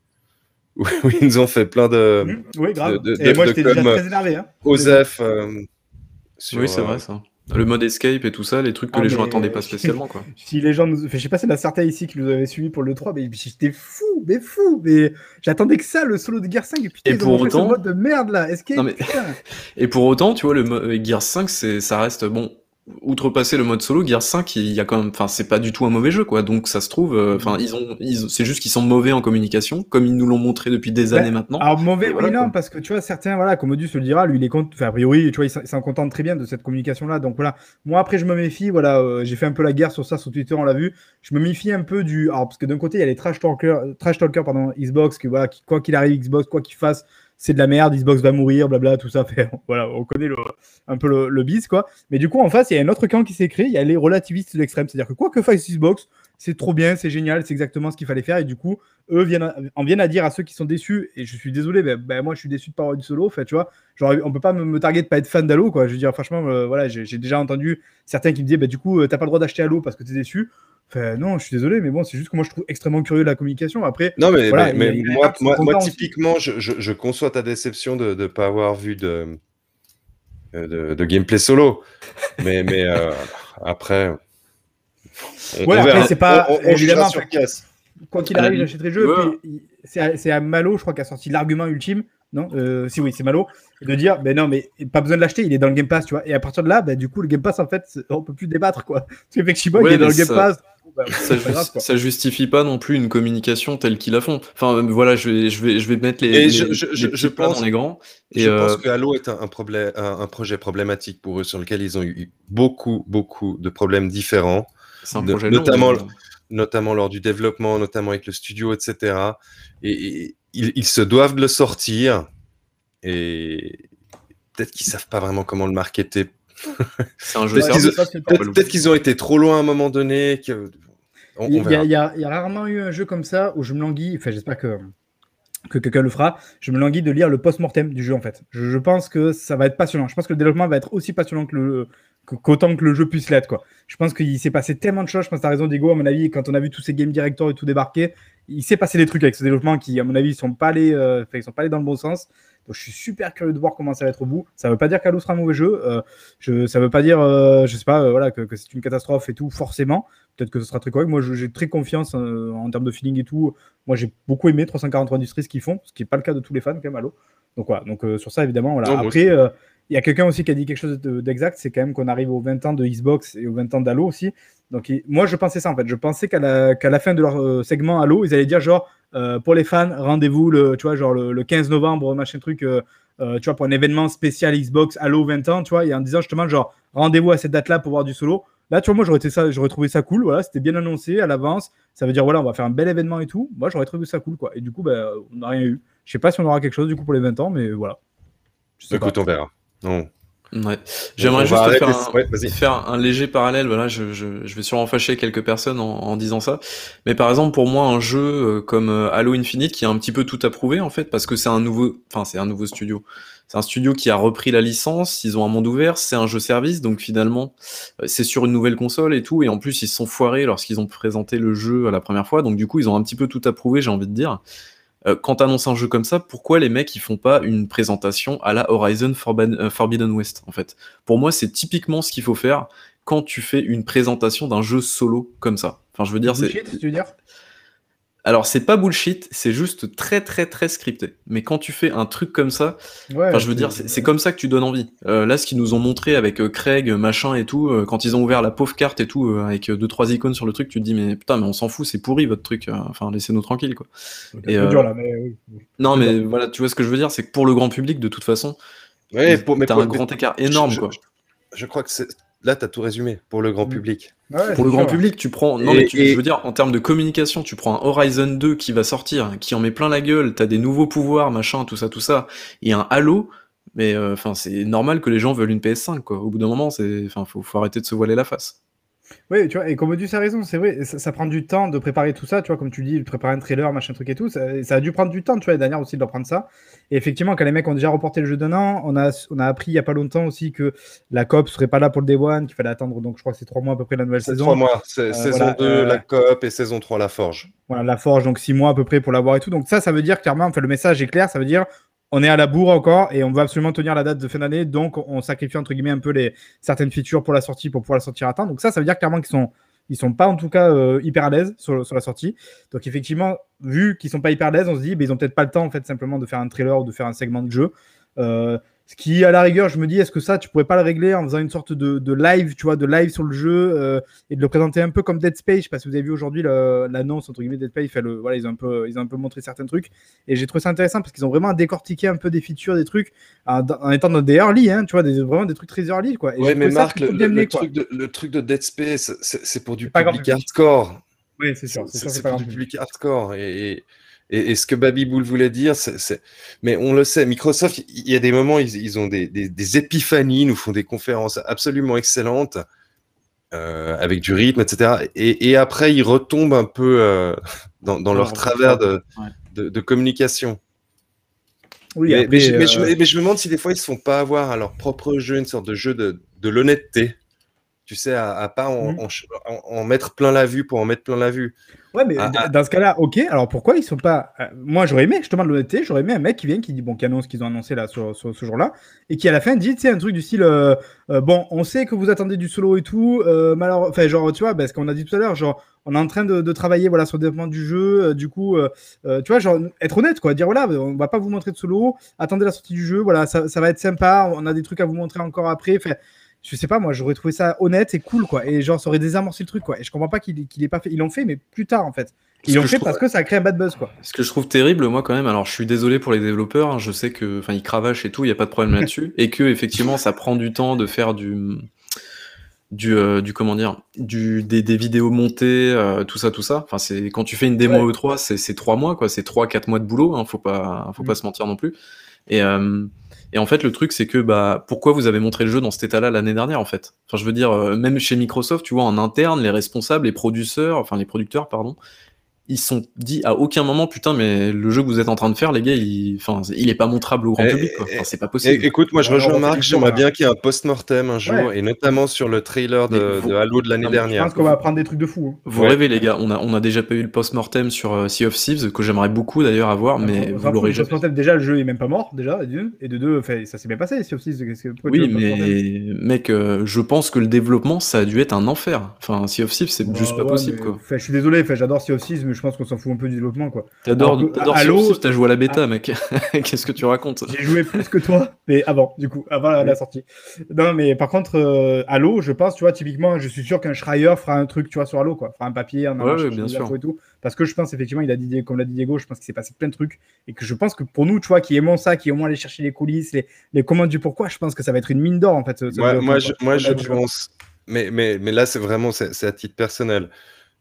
Où, où ils nous ont fait plein de. Hum, oui, grave. de- de- Et moi, de j'étais déjà très énervé. Hein. Osef. euh, sur, Oui, c'est euh, vrai ça. Le mode escape et tout ça, les trucs que Ah, les gens attendaient pas spécialement quoi. Si les gens nous. Enfin, je sais pas, c'est la certaine ici qui nous avait suivi pour le 3, mais j'étais fou, mais fou. Mais j'attendais que ça, le solo de Gear 5. Et putain, Et ils pour ont fait ce autant- mode de merde là. Escape, Non, mais- putain. Et pour autant, tu vois, le mo- euh, Gears 5, c'est, ça reste bon. Outrepasser le mode solo, Gears 5, il y a quand même, enfin, c'est pas du tout un mauvais jeu, quoi. Donc, ça se trouve, euh, enfin, ils ont, ils, c'est juste qu'ils sont mauvais en communication, comme ils nous l'ont montré depuis des Ouais. années maintenant. Alors mauvais, voilà, oui, non, quoi. parce que tu vois, certains, voilà, Commodus le dira, lui, il est content, enfin, a priori, tu vois, il s'en- contente très bien de cette communication-là. Donc voilà, moi après, je me méfie, voilà, euh, j'ai fait un peu la guerre sur ça sur Twitter, on l'a vu. Je me méfie un peu du. Alors, parce que d'un côté, il y a les trash talkers, trash talkers pardon, Xbox, qui, voilà, qui, quoi qu'il arrive, Xbox, quoi qu'il fasse, c'est de la merde, Xbox va mourir, blabla, tout ça. Fait, voilà, on connaît un peu le, le bis, quoi. Mais du coup, en face, il y a un autre camp qui créé, il y a les relativistes de l'extrême. C'est-à-dire que quoi que fasse Xbox, c'est trop bien, c'est génial, c'est exactement ce qu'il fallait faire. Et du coup, eux viennent à- en viennent à dire à ceux qui sont déçus, et je suis désolé, ben, ben, moi je suis déçu de pas avoir du solo, enfin, tu vois, genre, on peut pas me, me targuer de pas être fan d'Halo, quoi. Je veux dire, franchement, euh, voilà, j'ai déjà entendu certains qui me disaient, bah, du coup, euh, t'as pas le droit d'acheter Halo parce que t'es déçu. Enfin, non, je suis désolé, mais bon, c'est juste que moi je trouve extrêmement curieux de la communication. Après, Non, mais, Voilà, moi, typiquement, je, je, je conçois ta déception de ne pas avoir vu de, euh, de, de gameplay solo. mais mais euh, après. On- Ouais, on après, c'est pas- On- évidemment, qu'il À la arrive, j'achèterai le jeu. Ouais. il- C'est à- Malo, je crois, qui a sorti l'argument ultime. Non, Euh, si oui, c'est Malo, de dire, ben non, mais pas besoin de l'acheter, il est dans le Game Pass, tu vois. Et à partir de là, ben, du coup, le Game Pass, en fait, on peut plus débattre, quoi. Parce qu'effectivement, Ouais, il est dans le Game ça- Pass. Ça, grave, ju- ça justifie pas non plus une communication telle qu'ils la font. Enfin, euh, voilà, je vais, je vais, je vais mettre les, Et les, je- les pense- dans les grands. Et je euh, pense que Halo est un, un problème, un, un projet problématique pour eux, sur lequel ils ont eu beaucoup, beaucoup de problèmes différents, un de- projet long, notamment- notamment lors du développement, notamment avec le studio, etc. Et, et ils, ils se doivent de le sortir. Et peut-être qu'ils savent pas vraiment comment le marketer. c'est un jeu Peut-être service. qu'ils- ont été trop loin à un moment donné. Que... On, Il y, a, verra. il y a- il y a rarement eu un jeu comme ça où je me languis, enfin j'espère que, que quelqu'un le fera, je me languis de lire le post-mortem du jeu en fait. Je, je pense que ça va être passionnant. Je pense que le développement va être aussi passionnant que le que- qu'autant que le jeu puisse l'être quoi. Je pense qu'il s'est passé tellement de choses, je pense que tu as raison Diego, à mon avis, quand on a vu tous ces game directors et tout débarquer, il s'est passé des trucs avec ce développement qui à mon avis ils sont pas allés, euh, ils sont pas allés dans le bon sens. Donc je suis super curieux de voir comment ça va être au bout. Ça veut pas dire qu'Halo sera un mauvais jeu, euh, je, ça veut pas dire, euh, je sais pas, voilà, que, que c'est une catastrophe et tout, forcément. Peut-être que ce sera très correct. Moi, j'ai très confiance en termes de feeling et tout. Moi, j'ai beaucoup aimé 343 Industries ce qu'ils font, ce qui n'est pas le cas de tous les fans, quand même, Halo. Donc voilà, donc sur ça, évidemment, voilà. Après, il y a quelqu'un aussi qui a dit quelque chose de- d'exact, c'est quand même qu'on arrive aux 20 ans de Xbox et aux 20 ans d'Halo aussi. Donc il- moi, je pensais ça en fait. Je pensais qu'à la, fin de leur euh, segment Halo, ils allaient dire genre, euh, pour les fans, rendez-vous le, tu vois, genre le, le 15 novembre, machin truc, euh, tu vois, pour un événement spécial Xbox Halo 20 ans, tu vois, et en disant justement genre, rendez-vous à cette date-là pour voir du solo. Là, tu vois, moi, j'aurais, été ça, j'aurais trouvé ça cool. Voilà, c'était bien annoncé à l'avance. Ça veut dire, voilà, on va faire un bel événement et tout. Moi, j'aurais trouvé ça cool, quoi. Et du coup, ben, on n'a rien eu. Je sais pas si on aura quelque chose, du coup, pour les 20 ans, mais voilà. Écoute, on verra. Non. Ouais. J'aimerais juste faire, un, ouais, faire un léger parallèle. Voilà, je, je, je vais sûrement fâcher quelques personnes en, en disant ça. Mais par exemple, pour moi, un jeu euh, comme euh, Halo Infinite qui a un petit peu tout approuvé en fait, parce que c'est un nouveau, enfin c'est un nouveau studio. C'est un studio qui a repris la licence. Ils ont un monde ouvert. C'est un jeu service, donc finalement, euh, c'est sur une nouvelle console et tout. Et en plus, ils se sont foirés lorsqu'ils ont présenté le jeu à la première fois. Donc du coup, ils ont un petit peu tout approuvé, j'ai envie de dire. Euh, quand t'annonces un jeu comme ça, pourquoi les mecs ils font pas une présentation à la Horizon Forban- euh, Forbidden West en fait? Pour moi, c'est typiquement ce qu'il faut faire quand tu fais une présentation d'un jeu solo comme ça. Enfin, je veux dire, c'est Bullshit, tu veux dire? Alors c'est pas bullshit, c'est juste très très très scripté. Mais quand tu fais un truc comme ça, Ouais. Je veux dire, c'est comme ça que tu donnes envie. Euh, là, ce qu'ils nous ont montré avec euh, Craig, machin et tout, euh, quand ils ont ouvert la pauvre carte et tout, euh, avec euh, deux trois icônes sur le truc, tu te dis mais putain, mais on s'en fout, c'est pourri votre truc. euh, Enfin, laissez-nous tranquille quoi. C'est et, un peu euh, dur, là, mais oui. Non, mais voilà, tu vois ce que je veux dire, c'est que pour le grand public, de toute façon, Ouais, pour- mais t'as pour- un grand écart énorme je, quoi. Je, je crois que c'est là, tu as tout résumé pour le grand Mm. public. Ouais, Pour le grand public, tu prends. Non, Et- mais tu- et- je veux dire, en termes de communication, tu prends un Horizon 2 qui va sortir, qui en met plein la gueule, t'as des nouveaux pouvoirs, machin, tout ça, tout ça, et un Halo. Mais euh, enfin, c'est normal que les gens veulent une PS5, quoi. Au bout d'un moment, c'est, enfin, faut, faut arrêter de se voiler la face. Oui, tu vois, et comme Modus a raison, c'est vrai, ça, ça prend du temps de préparer tout ça, tu vois, comme tu dis, de préparer un trailer, machin truc et tout, ça, ça a dû prendre du temps, tu vois, les dernières aussi de leur prendre ça. Et effectivement, quand les mecs ont déjà reporté le jeu d'un an, on a, on a appris il y a pas longtemps aussi que la COP serait pas là pour le Day One, qu'il fallait attendre, donc je crois que c'est trois mois à peu près la nouvelle saison. trois mois. C'est saison voilà, 2, euh, la COP, et saison 3, la Forge. Voilà, la forge, donc six mois à peu près pour l'avoir et tout. Donc ça, ça veut dire clairement, enfin, le message est clair, ça veut dire on est à la bourre encore et on va absolument tenir la date de fin d'année, donc on sacrifie entre guillemets un peu les certaines features pour la sortie pour pouvoir la sortir à temps. Donc ça, ça veut dire clairement qu'ils sont ils sont pas en tout cas euh, hyper à l'aise sur, la sortie. Donc effectivement, vu qu'ils sont pas hyper à l'aise, on se dit ben, ils ont peut-être pas le temps en fait simplement de faire un trailer ou de faire un segment de jeu. Euh, ce qui, à la rigueur, je me dis, est-ce que ça, tu pourrais pas le régler en faisant une sorte de, de live, tu vois, de live sur le jeu euh, et de le présenter un peu comme Dead Space, parce que vous avez vu aujourd'hui l'annonce entre guillemets Dead Space, fait le, voilà, ils ont un peu, ils ont un peu montré certains trucs et j'ai trouvé ça intéressant parce qu'ils ont vraiment décortiqué un peu des features, des trucs en, en étant dans des early, hein, tu vois, des, vraiment des trucs très early, quoi. Et Ouais, mais Marc, le, truc de, le truc de Dead Space, c'est pour du public hardcore. Oui, c'est sûr, c'est pour du public. public hardcore. Et, et, et- et ce que Babyboul voulait dire, c'est-. Mais on le sait, Microsoft, il y a des moments, ils, ils ont des, des, des épiphanies, ils nous font des conférences absolument excellentes, euh, avec du rythme, etc. Et, et après, ils retombent un peu euh, dans, leur travers de, Ouais. de, de communication. Oui, mais, après, mais je, mais je- euh, mais je me demande si des fois ils se font pas avoir à leur propre jeu une sorte de jeu de, de l'honnêteté. Tu sais, à, à pas en, Mhm. en ch- en- en mettre plein la vue pour en mettre plein la vue. Ouais, mais Ah, ah. dans ce cas-là, ok. Alors pourquoi ils sont pas. euh, moi, j'aurais aimé, justement, de l'honnêteté, j'aurais aimé un mec qui vient, qui dit, bon, qui annonce qu'ils ont annoncé là sur, sur ce jour-là, et qui à la fin dit, tu sais, un truc du style, euh, euh, bon, on sait que vous attendez du solo et tout, euh, mais alors, enfin, genre, tu vois, bah, ce qu'on a dit tout à l'heure, genre, on est en train de, de travailler, voilà, sur le développement du jeu, du coup, tu vois, genre, être honnête, quoi, dire, voilà, on va pas vous montrer de solo, attendez la sortie du jeu, voilà, ça, ça va être sympa, on a des trucs à vous montrer encore après, enfin. Je sais pas, moi j'aurais trouvé ça honnête et cool quoi, et genre ça aurait désamorcé le truc quoi. Et je comprends pas qu'il ait pas fait. Ils l'ont fait, mais plus tard en fait. Ils l'ont fait trouve- parce que ça a créé un bad buzz, quoi. Ce que je trouve terrible, moi, quand même, alors je suis désolé pour les développeurs, hein, je sais que, enfin, ils cravachent et tout, il n'y a pas de problème là-dessus, et que, effectivement, ça prend du temps de faire du, du, euh, du comment dire, du, des, des vidéos montées, euh, tout ça, tout ça. Enfin, c'est, quand tu fais une démo Ouais. E3, c'est, trois mois, quoi, c'est trois, quatre mois de boulot, hein, faut pas, faut Mm. pas se mentir non plus. Et, euh, et en fait, le truc, c'est que, bah, pourquoi vous avez montré le jeu dans cet état-là l'année dernière, en fait? Enfin, je veux dire, euh, même chez Microsoft, tu vois, en interne, les responsables, les producteurs, enfin, les producteurs, pardon, ils sont dit à aucun moment, putain, mais le jeu que vous êtes en train de faire, les gars, il, enfin, il est pas montrable au grand Eh, public, eh, Enfin, c'est pas É- possible. écoute, moi je rejoins Marc, j'aimerais bien qu'il y ait un post-mortem un jour, Ouais. et notamment sur le trailer de, Mais vous- de Halo de l'année mais je dernière. pense qu'on va apprendre des trucs de fou. hein. Vous Ouais. rêvez, les gars. On a, on a déjà pas eu le post-mortem sur euh, Sea of Thieves, que j'aimerais beaucoup d'ailleurs avoir, mais On vous l'aurez jamais. Déjà, le jeu est même pas mort, déjà, et de deux, et de deux, enfin, ça s'est bien passé, Sea of Thieves, Oui, mais mec, euh, je pense que le développement, ça a dû être un enfer. Enfin, Sea of Thieves, c'est juste Ah pas possible, mais- quoi. je suis désolé, j'adore Sea of Thieves, mais je pense qu'on s'en fout un peu du développement, quoi. T'adores, Halo- t'as joué à la bêta, Ah. mec. Qu'est-ce que tu racontes? J'ai joué plus que toi, mais avant, du coup, avant la, la sortie. Non, mais par contre, euh, Halo, je pense, tu vois, typiquement, je suis sûr qu'un Schreier fera un truc, tu vois, sur Halo, quoi. Fera un papier, un Ouais, ouais, chercher bien sûr. et tout. Parce que je pense, effectivement, il a dit, comme l'a dit Diego, je pense qu'il s'est passé plein de trucs. Et que je pense que pour nous, tu vois, qui aimons ça, qui aimons aller chercher les coulisses, les, les commandes du pourquoi, je pense que ça va être une mine d'or, en fait. ce- ce Moi, je, moi, je pense, mais, mais, mais là, c'est vraiment, c'est c'est à titre personnel.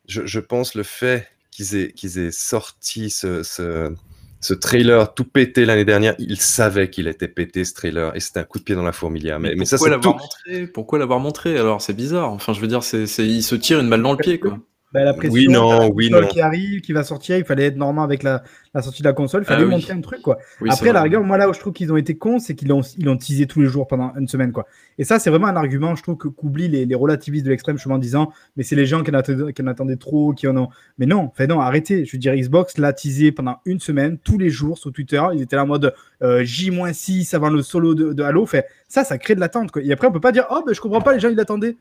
Je, je pense le fait qu'ils aient, qu'ils aient sorti ce, ce, ce trailer tout pété l'année dernière, ils savaient qu'il était pété ce trailer, et c'était un coup de pied dans la fourmilière. Mais, mais ça, pourquoi c'est l'avoir tout. montré? Pourquoi l'avoir montré? Alors, c'est bizarre. Enfin, je veux dire, c'est, c'est, il se tire une balle dans le pied, quoi. Bah, la pression, Oui, non, oui, console non. qui arrive, qui va sortir, il fallait être normand avec la, la sortie de la console, il Ah fallait oui. montrer un truc, quoi. Oui, Après, à la rigueur, moi, là où je trouve qu'ils ont été cons, c'est qu'ils l'ont, ils l'ont teasé tous les jours pendant une semaine, quoi. Et ça, c'est vraiment un argument, je trouve, que, qu'oublient les, les relativistes de l'extrême, justement, en disant, mais c'est les gens qui en, attendaient, qui en attendaient trop, qui en ont. Mais non, enfin, non, arrêtez. Je veux dire, Xbox l'a teasé pendant une semaine, tous les jours, sur Twitter. Ils étaient là en mode euh, J-6 avant le solo de, de Halo. Fait, ça, ça crée de l'attente, quoi. Et après, on peut pas dire, oh, ben, je comprends pas, les gens, ils l'attendaient.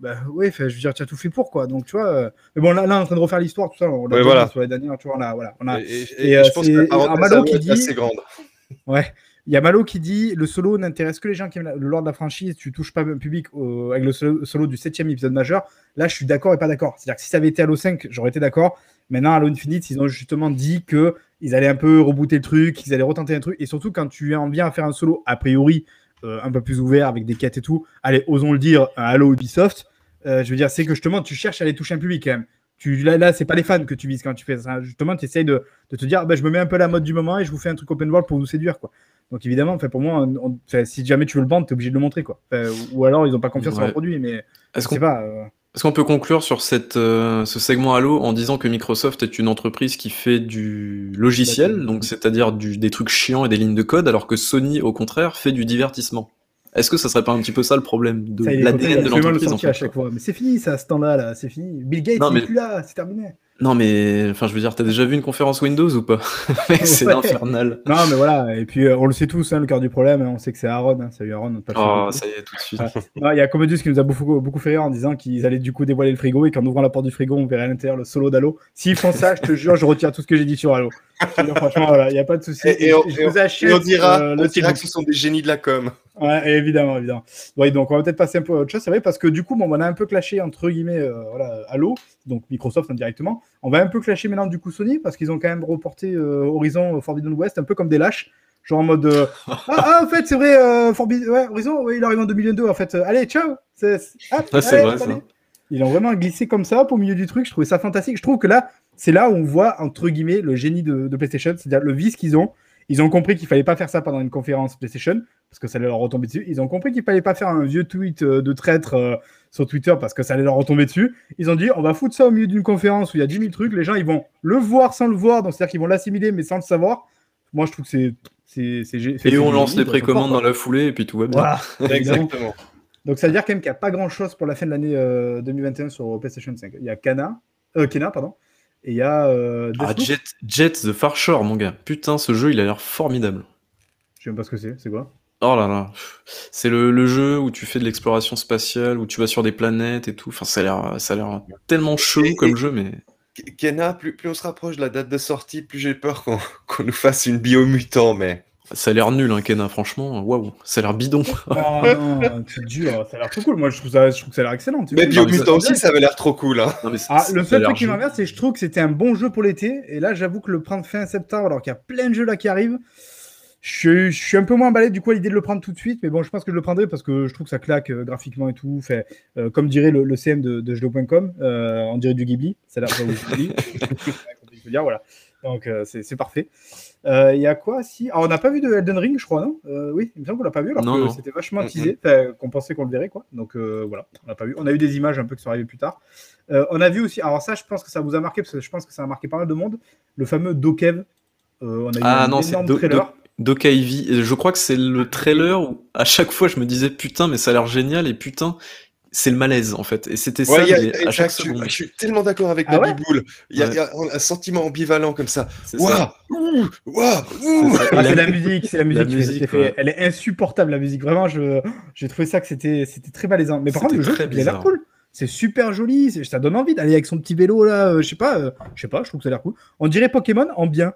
Bah ouais, fait, je veux dire, tu as tout fait pour, quoi. Donc, tu vois. euh, Mais bon, là, là, on est en train de refaire l'histoire, tout ça. On l'a déjà voilà. sur les dernières, tu vois, là, voilà. On a, Et, et- Et, et euh, je pense que à qui dit- assez grande. Ouais. Il y a Malo qui dit le solo n'intéresse que les gens qui aiment le lore de la franchise. Tu touches pas le public avec le solo, solo du septième épisode majeur. Là, je suis d'accord et pas d'accord. C'est-à-dire que si ça avait été Halo 5, j'aurais été d'accord. Maintenant, Halo Infinite, ils ont justement dit que ils allaient un peu rebooter le truc, qu'ils allaient retenter un truc. Et surtout, quand tu en viens à faire un solo, a priori, euh, un peu plus ouvert avec des quêtes et tout. Allez, osons le dire, un Halo Ubisoft. Euh, je veux dire, c'est que justement, tu cherches à aller toucher un public quand même. Tu, là, là c'est pas les fans que tu vises quand tu fais ça. Justement, tu essayes de, de, te dire, bah, je me mets un peu la mode du moment et je vous fais un truc open world pour vous séduire. Quoi. Donc évidemment, fait, pour moi, on, si jamais tu veux le vendre, tu es obligé de le montrer. Quoi. ou alors, ils n'ont pas confiance ouais. en leur produit. Mais est-ce qu'on pas euh... Est-ce qu'on peut conclure sur cette, euh, ce segment Halo en disant que Microsoft est une entreprise qui fait du logiciel, donc c'est-à-dire des trucs chiants et des lignes de code, alors que Sony, au contraire, fait du divertissement? Est-ce que ça serait pas un petit peu ça le problème de l'ADN de l'entreprise en fait, à chaque fois. Mais c'est fini ça, ce temps-là, là, c'est fini. Bill Gates n'est mais... plus là, c'est terminé. Non mais, enfin je veux dire, t'as déjà vu une conférence Windows ou pas? C'est Ouais. infernal. Non, mais voilà, et puis euh, on le sait tous, hein, le cœur du problème, on sait que c'est Aaron. Hein. Salut Aaron. on t'a fait Oh, ça y est, tout de suite. Il y a Commodus qui nous a beaucoup, beaucoup fait rire en disant qu'ils allaient du coup dévoiler le frigo et qu'en ouvrant la porte du frigo, on verrait à l'intérieur le solo d'Halo. S'ils font ça, je te jure, je retire tout ce que j'ai dit sur Halo. Franchement, voilà, il n'y a pas de souci. Et, et on, je et vous on- achète et on dira, euh, on le dira steelbook. que ce sont des génies de la com. Ouais, évidemment, évidemment. Ouais, donc on va peut-être passer un peu à autre chose, c'est vrai, parce que du coup, bon, on a un peu clashé entre guillemets, euh, voilà, Halo, donc Microsoft indirectement. On va un peu clasher maintenant du coup Sony, parce qu'ils ont quand même reporté euh, Horizon euh, Forbidden West, un peu comme des lâches, genre en mode euh, ah, ah, en fait, c'est vrai, Forbidden, ouais, Horizon, ouais, il arrive en 2022, en fait. Allez, ciao. C'est c'est- ah, vrai, ça. Ils ont vraiment glissé comme ça au milieu du truc. Je trouvais ça fantastique. Je trouve que là, c'est là où on voit entre guillemets le génie de, de PlayStation, c'est-à-dire le vice qu'ils ont. Ils ont compris qu'il fallait pas faire ça pendant une conférence PlayStation parce que ça allait leur retomber dessus. Ils ont compris qu'il fallait pas faire un vieux tweet euh, de traître euh, sur Twitter parce que ça allait leur retomber dessus. Ils ont dit on va foutre ça au milieu d'une conférence où il y a 10 000 trucs. Les gens ils vont le voir sans le voir, donc c'est-à-dire qu'ils vont l'assimiler mais sans le savoir. Moi je trouve que c'est Et on lance les précommandes dans la foulée et puis tout va bien. Voilà. Exactement. Donc ça veut dire quand même qu'il n'y a pas grand chose pour la fin de l'année euh, 2021 sur PlayStation 5. Il y a Kana, euh, Kena, pardon, et il y a euh, Ah. Jet, Jet the Far Shore, mon gars. Putain, ce jeu, il a l'air formidable. Je sais même pas ce que c'est, c'est quoi? Oh là là. C'est le, le jeu où tu fais de l'exploration spatiale, où tu vas sur des planètes et tout. Enfin, ça a l'air, ça a l'air tellement chelou Et- comme et- jeu, mais. Kenna, plus, plus on se rapproche de la date de sortie, plus j'ai peur qu'on qu'on nous fasse une biomutant, mais. Ça a l'air nul, hein, Kena, franchement. Waouh, ça a l'air bidon. Oh non, c'est dur, ça a l'air trop cool. Moi je trouve, ça, je trouve que ça a l'air excellent. tu Mais vois. biomutant aussi, ça avait l'air trop cool, hein. Non, mais ça- Ah, ça le a seul l'air truc qui joli. m'inverse, c'est que je trouve que c'était un bon jeu pour l'été. Et là, j'avoue que le prendre fin septembre, alors qu'il y a plein de jeux là qui arrivent, je, suis- je suis un peu moins emballé du coup à l'idée de le prendre tout de suite. Mais bon, je pense que je le prendrai parce que je trouve que ça claque euh, graphiquement et tout. Fait, euh, comme dirait le, le CM de, de euh, on dirait du Ghibli. Ça a l'air dire, voilà. Donc euh, c'est parfait. Il y a quoi si? Ah, On n'a pas vu de Elden Ring, je crois, non? Oui, il me semble qu'on l'a pas vu alors Non, que c'était vachement teasé, qu'on pensait qu'on le verrait quoi. Donc voilà, on l'a pas vu. On a eu des images un peu qui sont arrivées plus tard. On a vu aussi, alors ça, je pense que ça vous a marqué parce que je pense que ça a marqué pas mal de monde, le fameux Dokev. On a eu Ah un non, énorme Do- Doka Ivy. Je crois que c'est le trailer où à chaque fois je me disais putain, mais ça a l'air génial et putain, c'est le malaise en fait. Et c'était ça Ouais, a- mais à chaque seconde. je suis tellement d'accord avec Ah ouais Baby Bull. Il y, a, Ouais. il y a un sentiment ambivalent comme ça. C'est ça. Waouh Ouh Waouh Ouh C'est. Ah, la- la musique, c'est la musique. qui fait musique, ouais. Elle est insupportable la musique. Vraiment, je j'ai trouvé ça que c'était c'était très malaisant. Mais par contre, le jeu, il a l'air cool. C'est super joli. Ça donne envie d'aller avec son petit vélo là. euh, je sais pas. euh, je sais pas. Je trouve que ça a l'air cool. On dirait Pokémon en bien.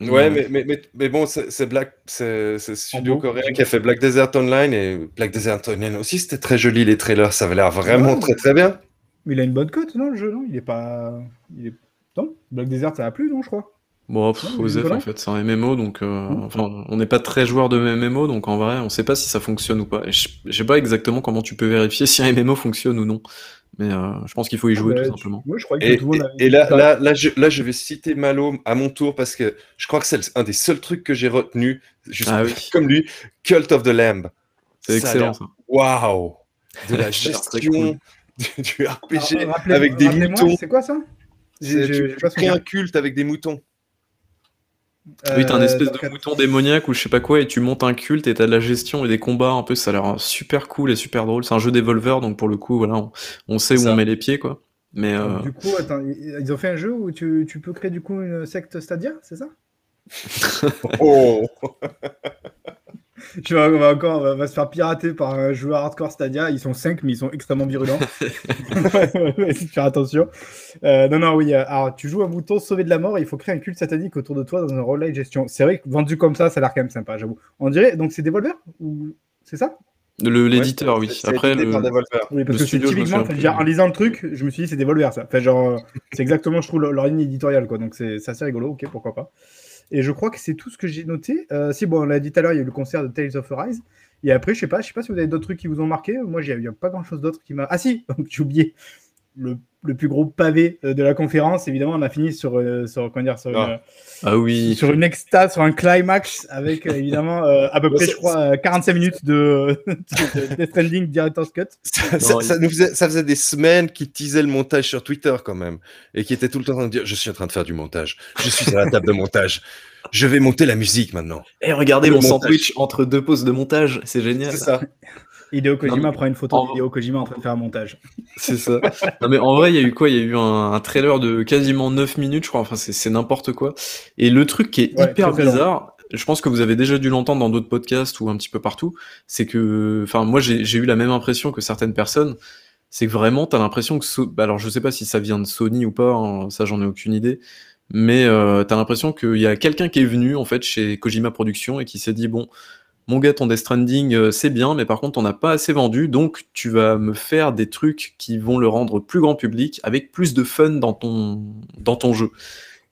Ouais, mais, mais, mais, mais bon, c'est Black, c'est studio coréen qui a fait Black Desert Online et Black Desert Online aussi, c'était très joli les trailers, ça avait l'air vraiment Ouais. très très bien. Mais il a une bonne cote, non le jeu Non, il est pas. Il est. Non, Black Desert, ça a plu, non Je crois? Bon, pff, Osef, voilà. en fait, c'est un MMO, donc euh, Mm. enfin, on n'est pas très joueur de MMO, donc en vrai, on sait pas si ça fonctionne ou pas. Et je, je sais pas exactement comment tu peux vérifier si un MMO fonctionne ou non, mais euh, je pense qu'il faut y jouer Ouais, tout tu- simplement. Ouais, je crois que Et, tout et- et là, là, là, je, là, je vais citer Malo à mon tour parce que je crois que c'est un des seuls trucs que j'ai retenu, juste Ah oui. comme lui, Cult of the Lamb. C'est excellent. Waouh De la gestion du, du RPG Alors, rappelez- avec des moutons. C'est quoi ça? J'ai- un culte avec des moutons. Oui, t'as un Euh, espèce de mouton démoniaque ou je sais pas quoi, et tu montes un culte et t'as de la gestion et des combats un peu, ça a l'air super cool et super drôle. C'est un jeu d'Evolver, donc pour le coup, voilà, on, on sait où Ça. on met les pieds, quoi. Mais euh, Du coup, attends, ils ont fait un jeu où tu, tu peux créer du coup une secte Stadia, c'est ça? Oh Tu vois, on va encore on va, on va se faire pirater par un joueur hardcore Stadia. Ils sont 5, mais ils sont extrêmement virulents. faire attention. Euh, non, non, oui. euh, Alors, tu joues un mouton sauvé de la mort et il faut créer un culte satanique autour de toi dans un relais de gestion. C'est vrai que vendu comme ça, ça a l'air quand même sympa, j'avoue. On dirait, donc c'est Devolver ou c'est ça? Le- l'éditeur, Ouais, oui. Après, le... par Devolver. Oui, parce Le que studio, typiquement, en lisant le truc, je me suis dit c'est Devolver ça. Enfin, genre, euh, c'est exactement, je trouve, leur, ligne éditoriale, quoi. Donc c'est assez rigolo, ok, pourquoi pas. Et je crois que c'est tout ce que j'ai noté. Euh, si, bon, on l'a dit tout à l'heure, il y a eu le concert de Tales of Arise. Et après, je sais pas, je sais pas si vous avez d'autres trucs qui vous ont marqué. Moi, il n'y a pas grand chose d'autre qui m'a. Ah si, j'ai oublié le, le, plus gros pavé euh, de la conférence. Évidemment, on a fini sur, euh, sur comment dire, sur, ah. Une, ah oui. sur une extase, sur un climax avec évidemment à peu près, je crois, 45 minutes de, de Death Stranding Director's Cut. Ça, ça, ça, nous faisait, ça faisait des semaines qu'il teasait le montage sur Twitter quand même et qui était tout le temps en train de dire Je suis en train de faire du montage, je suis à la table de montage. Je vais monter la musique maintenant. Et regardez le mon montage. sandwich entre deux pauses de montage, c'est génial. C'est ça. Hideo Kojima non, prend une photo en... d'Hideo Kojima en train de faire un montage. C'est ça. non mais en vrai, il y a eu quoi? Il y a eu un, un, trailer de quasiment 9 minutes, je crois. Enfin, c'est n'importe quoi. Et le truc qui est ouais, hyper bizarre, je pense que vous avez déjà dû l'entendre dans d'autres podcasts ou un petit peu partout, c'est que, enfin, moi j'ai eu la même impression que certaines personnes. C'est que vraiment, t'as l'impression que, so... alors je sais pas si ça vient de Sony ou pas, hein, ça j'en ai aucune idée, mais euh, t'as l'impression qu'il y a quelqu'un qui est venu en fait chez Kojima Productions et qui s'est dit bon, mon gars, ton Death Stranding euh, c'est bien, mais par contre on n'a pas assez vendu, donc tu vas me faire des trucs qui vont le rendre plus grand public avec plus de fun dans ton dans ton jeu.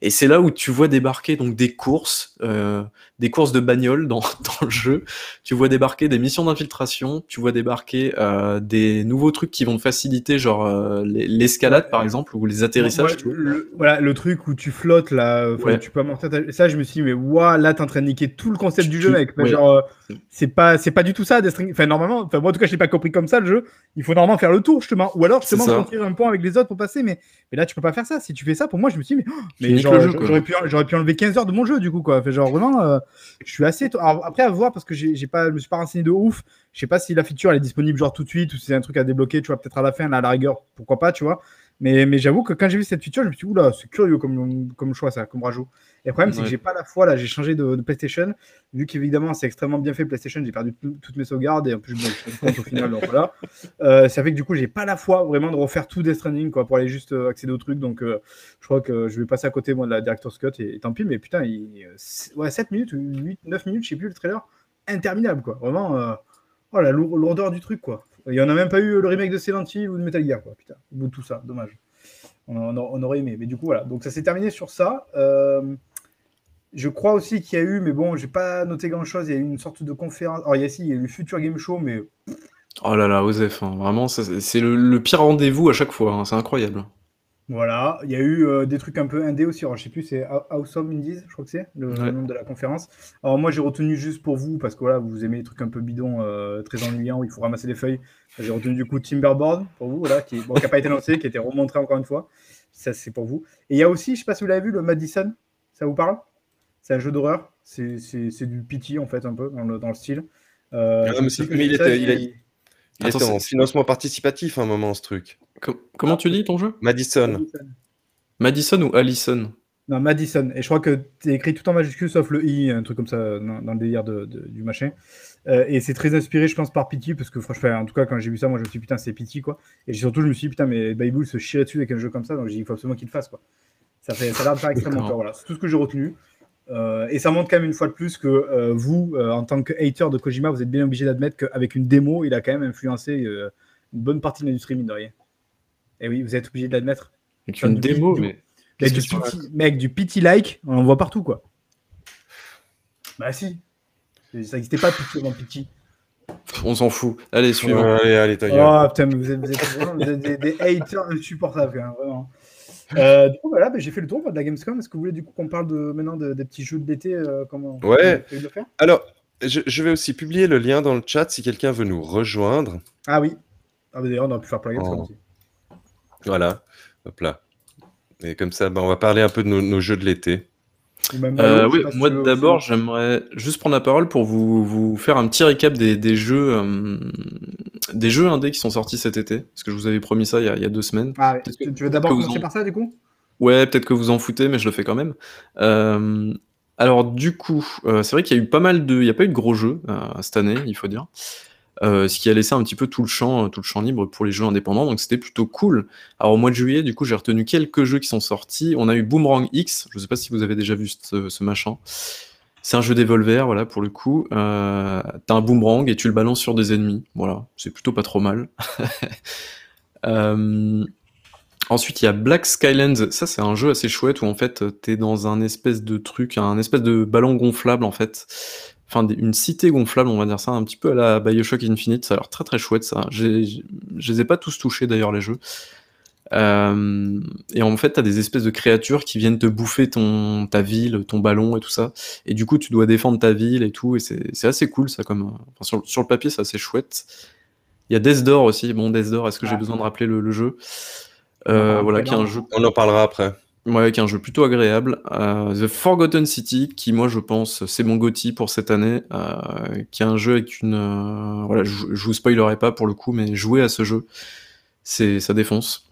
Et c'est là où tu vois débarquer donc des courses, euh, des courses de bagnole dans, dans, le jeu. Tu vois débarquer des missions d'infiltration. Tu vois débarquer euh, des nouveaux trucs qui vont te faciliter, genre euh, l'escalade par exemple ou les atterrissages. Ouais, le, voilà le truc où tu flottes là, ouais. tu peux amortir. Ta... Ça, je me suis dit mais waouh, là t'es en train de niquer tout le concept tu, du jeu, mec. Ouais. Genre c'est pas c'est pas du tout ça. Enfin normalement, enfin moi en tout cas je l'ai pas compris comme ça le jeu. Il faut normalement faire le tour justement, ou alors justement construire un pont avec les autres pour passer. Mais mais là tu peux pas faire ça. Si tu fais ça, pour moi je me suis dit mais, mais j'aurais pu j'aurais pu enlever 15 heures de mon jeu du coup quoi. Fait genre vraiment. Euh, je suis assez. Alors, après, à voir parce que j'ai pas, je me suis pas renseigné de ouf. Je sais pas si la feature elle est disponible genre tout de suite ou si c'est un truc à débloquer, tu vois, peut-être à la fin, là, à la rigueur, pourquoi pas, tu vois. Mais, mais j'avoue que quand j'ai vu cette feature, je me suis dit, oula, c'est curieux comme, comme choix, ça, comme rajout. Et le problème, ouais. c'est que j'ai pas la fois, là, j'ai changé de, de PlayStation, vu qu'évidemment, c'est extrêmement bien fait PlayStation, j'ai perdu toutes mes sauvegardes et en plus, bon, je me compte au final, donc voilà. Euh, ça fait que du coup, j'ai pas la foi vraiment de refaire tout Death Stranding, quoi, pour aller juste euh, accéder au truc. Donc, euh, je crois que je vais passer à côté, moi, de la Director's Cut et, et tant pis, mais putain, il, ouais, 7 minutes, 8, 9 minutes, je sais plus, le trailer, interminable, quoi. Vraiment, euh, oh, la lourdeur du truc, quoi. Il y en a même pas eu le remake de Silent Hill ou de Metal Gear, quoi, putain, au bout de tout ça, dommage. On, aurait aimé. Mais du coup, voilà. Donc ça s'est terminé sur ça. Euh, je crois aussi qu'il y a eu, mais bon, j'ai pas noté grand chose. Il y a eu une sorte de conférence. Alors, il y a, si, il y a eu le Future Game Show, mais. Oh là là, Osef, hein. vraiment, c'est le, le, pire rendez-vous à chaque fois. Hein. C'est incroyable. Voilà, il y a eu euh, des trucs un peu indés aussi. Alors, je sais plus, c'est of Indies, je crois que c'est le, ouais. le, nom de la conférence. Alors, moi, j'ai retenu juste pour vous, parce que voilà, vous aimez les trucs un peu bidons, euh, très ennuyants, où il faut ramasser les feuilles. J'ai retenu du coup Timberboard pour vous, voilà, qui n'a bon, pas été lancé, qui a été remontré encore une fois. Ça, c'est pour vous. Et il y a aussi, je sais pas si vous l'avez vu, le Madison. Ça vous parle? C'est un jeu d'horreur. C'est du pity, en fait, un peu, dans le, dans le style. Euh, ah, mais, mais il, était, il, a... il Attends, était en financement participatif à un moment, ce truc. Com comment tu dis ton jeu? Madison. Madison. Madison ou Allison? Non, Madison. Et je crois que tu écrit tout en majuscule sauf le i, un truc comme ça dans, le délire de, de, du machin. Euh, et c'est très inspiré, je pense, par Pity, parce que franchement, en tout cas, quand j'ai vu ça, moi, je me suis dit, putain, c'est Pity, quoi. Et surtout, je me suis dit, putain, mais Bayboul se chierait dessus avec un jeu comme ça, donc j'ai dit, il faut absolument qu'il le fasse, quoi. Ça, fait, ça a l'air de faire extrêmement peur, voilà. C'est tout ce que j'ai retenu. Euh, et ça montre quand même une fois de plus que euh, vous, euh, en tant que hater de Kojima, vous êtes bien obligé d'admettre qu'avec une démo, il a quand même influencé euh, une bonne partie de l'industrie, mine de rien. Et oui, vous êtes obligé de l'admettre. Avec une démo, mais. Mec du, pity, mec, du pity like, on en voit partout, quoi. Bah si. Ça n'existait pas Pity avant Pity. On s'en fout. Allez, suivons. Ouais, allez, allez, ta Oh putain, mais vous êtes, vous êtes, vraiment, vous êtes des, des, haters insupportables, hein, vraiment. Euh, du coup, voilà, bah, j'ai fait le tour de la Gamescom. Est-ce que vous voulez du coup qu'on parle de, maintenant de, des petits jeux de l'été euh, Comment Ouais. le faire? Alors, je, je, vais aussi publier le lien dans le chat si quelqu'un veut nous rejoindre. Ah oui. Ah, D'ailleurs, on aurait pu faire pour la Gamescom oh. aussi. Voilà. Hop là. Et comme ça, bah, on va parler un peu de nos, nos jeux de l'été. Euh, oui, moi d'abord, j'aimerais juste prendre la parole pour vous, vous faire un petit récap des, des jeux euh, des jeux indés qui sont sortis cet été, parce que je vous avais promis ça il y a, il y a deux semaines. Ah, tu, veux d'abord commencer en... par ça du coup? Ouais, peut-être que vous en foutez, mais je le fais quand même. Euh, alors du coup, euh, c'est vrai qu'il y a eu pas mal de, il n'y a pas eu de gros jeux cette année, il faut dire. Euh, ce qui a laissé un petit peu tout le champ, tout le champ libre pour les jeux indépendants, donc c'était plutôt cool. Alors au mois de juillet, du coup, j'ai retenu quelques jeux qui sont sortis. On a eu Boomerang X, je sais pas si vous avez déjà vu ce, ce machin. C'est un jeu d'Evolver, voilà, pour le coup. Euh, T'as un boomerang et tu le balances sur des ennemis, voilà, c'est plutôt pas trop mal. euh, Ensuite, il y a Black Skylands. Ça, c'est un jeu assez chouette où en fait, t'es dans un espèce de truc, un espèce de ballon gonflable en fait. Enfin, une cité gonflable, on va dire ça, un petit peu à la Bioshock Infinite. Ça a l'air très très chouette ça. Je les ai pas tous touchés d'ailleurs les jeux. Euh, et en fait, t'as des espèces de créatures qui viennent te bouffer ton ta ville, ton ballon et tout ça. Et du coup, tu dois défendre ta ville et tout. Et c'est assez cool ça comme. euh, Enfin, sur, sur le papier, c'est assez chouette. Il y a Death Door aussi. Bon, Death Door, est-ce que j'ai Ah. besoin de rappeler le, le jeu? Euh, Voilà, qui est un jeu On en parlera après. Ouais, qui est un jeu plutôt agréable. Euh, The Forgotten City, qui moi je pense c'est mon GOTY pour cette année, euh, qui est un jeu avec une... euh, voilà, je, je vous spoilerai pas pour le coup, mais jouer à ce jeu, c'est ça défonce.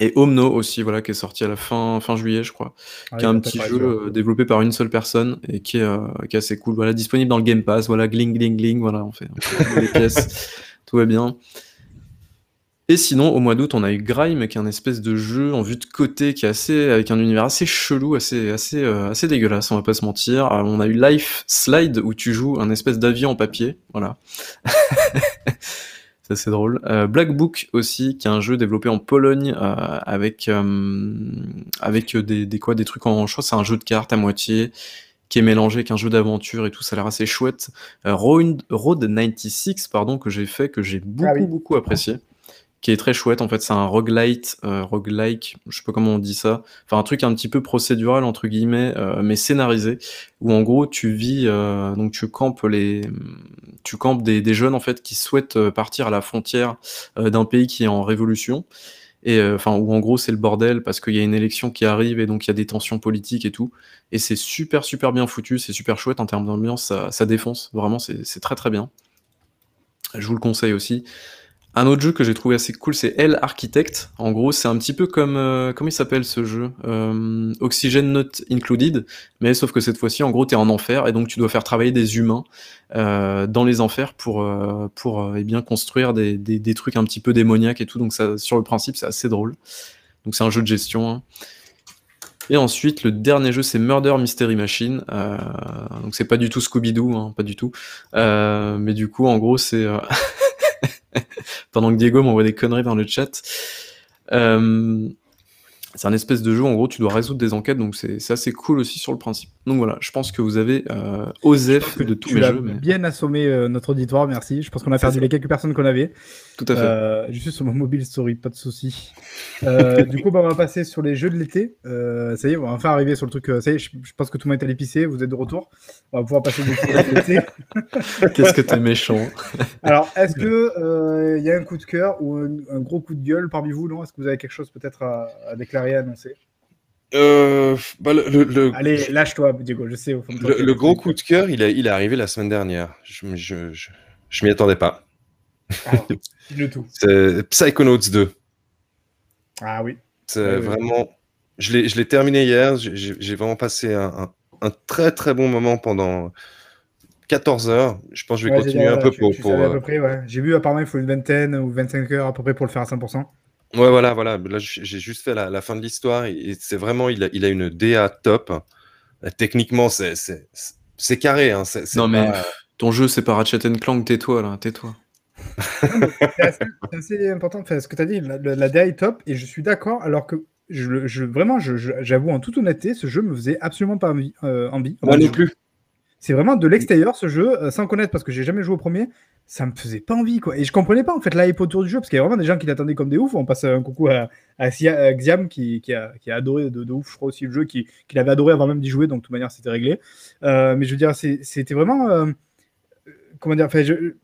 Et Omno aussi, voilà, qui est sorti à la fin, fin juillet, je crois, qui est un petit jeu euh, développé par une seule personne et qui est, euh, qui est assez cool. Voilà, disponible dans le Game Pass, voilà, gling, gling, gling, voilà, on fait, on fait les pièces, tout va bien. Et sinon, au mois d'août, on a eu Grime, qui est un espèce de jeu en vue de côté, qui est assez, avec un univers assez chelou, assez, assez, euh, assez dégueulasse, on va pas se mentir. Euh, on a eu Life Slide, où tu joues un espèce d'avion en papier, voilà. C'est drôle. Euh, Black Book aussi, qui est un jeu développé en Pologne euh, avec euh, avec des, des quoi des trucs en je crois c'est un jeu de cartes à moitié qui est mélangé avec un jeu d'aventure et tout, ça a l'air assez chouette. Road, Road 96 pardon que j'ai fait que j'ai beaucoup Ah oui. beaucoup apprécié qui est très chouette en fait, c'est un roguelite euh, roguelike, je sais pas comment on dit ça. Enfin un truc un petit peu procédural entre guillemets euh, mais scénarisé où en gros tu vis euh, donc tu campes les tu campes des, des jeunes en fait qui souhaitent euh, partir à la frontière euh, d'un pays qui est en révolution. Et euh, enfin où en gros c'est le bordel parce qu'il y a une élection qui arrive et donc il y a des tensions politiques et tout. Et c'est super super bien foutu c'est super chouette en termes d'ambiance ça, ça défonce. Vraiment c'est c'est très très bien. Je vous le conseille aussi un autre jeu que j'ai trouvé assez cool, c'est Hell Architect. En gros, c'est un petit peu comme euh, comment il s'appelle ce jeu? Euh, Oxygen Not Included, mais sauf que cette fois-ci, en gros, t'es en enfer et donc tu dois faire travailler des humains euh, dans les enfers pour eh construire des, des, trucs un petit peu démoniaques et tout. Donc ça, sur le principe, c'est assez drôle. Donc c'est un jeu de gestion. hein. Et ensuite, le dernier jeu, c'est Murder Mystery Machine. Donc c'est pas du tout Scooby-Doo, hein, pas du tout. Mais du coup, en gros, c'est pendant que Diego m'envoie des conneries dans le chat. Euh, c'est un espèce de jeu, en gros, tu dois résoudre des enquêtes, donc c'est c'est assez cool aussi sur le principe. Donc voilà, je pense que vous avez euh, OSEF de tous mes jeux, mais bien assommé euh, notre auditoire, merci. Je pense qu'on a perdu ça. les quelques personnes qu'on avait. tout à fait. Euh, je suis sur mon mobile story, pas de souci. Euh, du coup, bah, on va passer sur les jeux de l'été. Euh, ça y est, on va enfin arriver sur le truc. ça y est, je, je pense que tout le monde est allé pisser. Vous êtes de retour. On va pouvoir passer des jeux de l'été. Qu'est-ce que t'es méchant. Alors, est-ce que il y a un coup de cœur ou un, un gros coup de gueule parmi vous Non? Est-ce que vous avez quelque chose peut-être à, à déclarer, à annoncer? Euh, bah, le, le- le- Allez, lâche-toi, Diego. Je sais au fond de toi. le- le gros coup de cœur, il, est- il est arrivé la semaine dernière. Je, je, je, je m'y attendais pas. Tout. C'est Psychonauts 2. Ah oui. C'est Ouais, vraiment. Je l'ai je l'ai terminé hier. J'ai- vraiment passé un, un- un très très bon moment pendant 14 heures. Je pense que je vais Ouais, continuer un peu pour. pour, euh. J'ai vu apparemment il faut une vingtaine ou 25 heures à peu près pour le faire à 100%. Ouais, voilà, voilà. Là, j'ai juste fait la, la fin de l'histoire et, et c'est vraiment, il a, il a une DA top. Euh, Techniquement, c'est c'est- c'est- c'est carré. Hein. Non mais ton jeu c'est pas Ratchet Clank, tais-toi là, tais-toi. C'est assez, c'est assez important. Enfin, ce que tu as dit, la, la, la DA est top et je suis d'accord. Alors que je, le- je, vraiment, je- je- j'avoue en toute honnêteté, ce jeu me faisait absolument pas envie. euh, envie. Moi Enfin, non plus. C'est vraiment de l'extérieur ce jeu, euh, sans connaître parce que j'ai jamais joué au premier. Ça me faisait pas envie quoi. Et je comprenais pas en fait l'hype autour du jeu parce qu'il y a vraiment des gens qui l'attendaient comme des oufs. On passe un coucou à, à, Sia- à Xiam qui, qui, a, qui a adoré de, de ouf, je crois aussi le jeu, qui, qui l'avait adoré avant même d'y jouer. Donc de toute manière, c'était réglé. Euh, mais je veux dire, c'était vraiment. euh, comment dire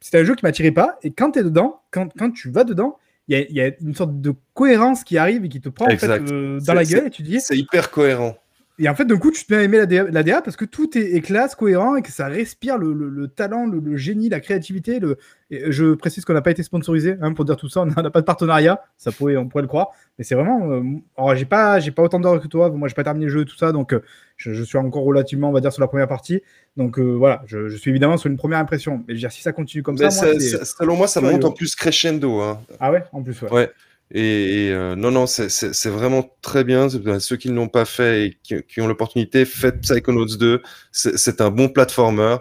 C'était un jeu qui m'attirait pas. Et quand tu es dedans, quand, quand tu vas dedans, il y a, il y a une sorte de cohérence qui arrive et qui te prend en fait, euh, dans la gueule et tu dis C'est hyper cohérent. Et en fait, d'un coup, tu te mets à aimer la DA, la DA parce que tout est, est classe, cohérent et que ça respire le, le- le talent, le, le génie, la créativité. Le... et je précise qu'on n'a pas été sponsorisé hein, pour dire tout ça. On n'a pas de partenariat. Ça pourrait, on pourrait le croire. Mais c'est vraiment. euh, alors, j'ai pas, j'ai pas autant d'heures que toi. Moi, j'ai pas terminé le jeu et tout ça. Donc, euh, je, je suis encore relativement, on va dire, sur la première partie. Donc, euh, voilà. Je, je suis évidemment sur une première impression. Mais je veux dire, si ça continue comme Mais ça, moi, ça- c'est- ça- selon moi, ça monte en plus crescendo. Hein. Ah ouais, en plus, ouais. Ouais. Et, euh, non, non, c'est- vraiment très bien. Ben, Ceux qui ne l'ont pas fait et qui, ont l'opportunité, faites Psychonauts 2. C'est un bon platformer.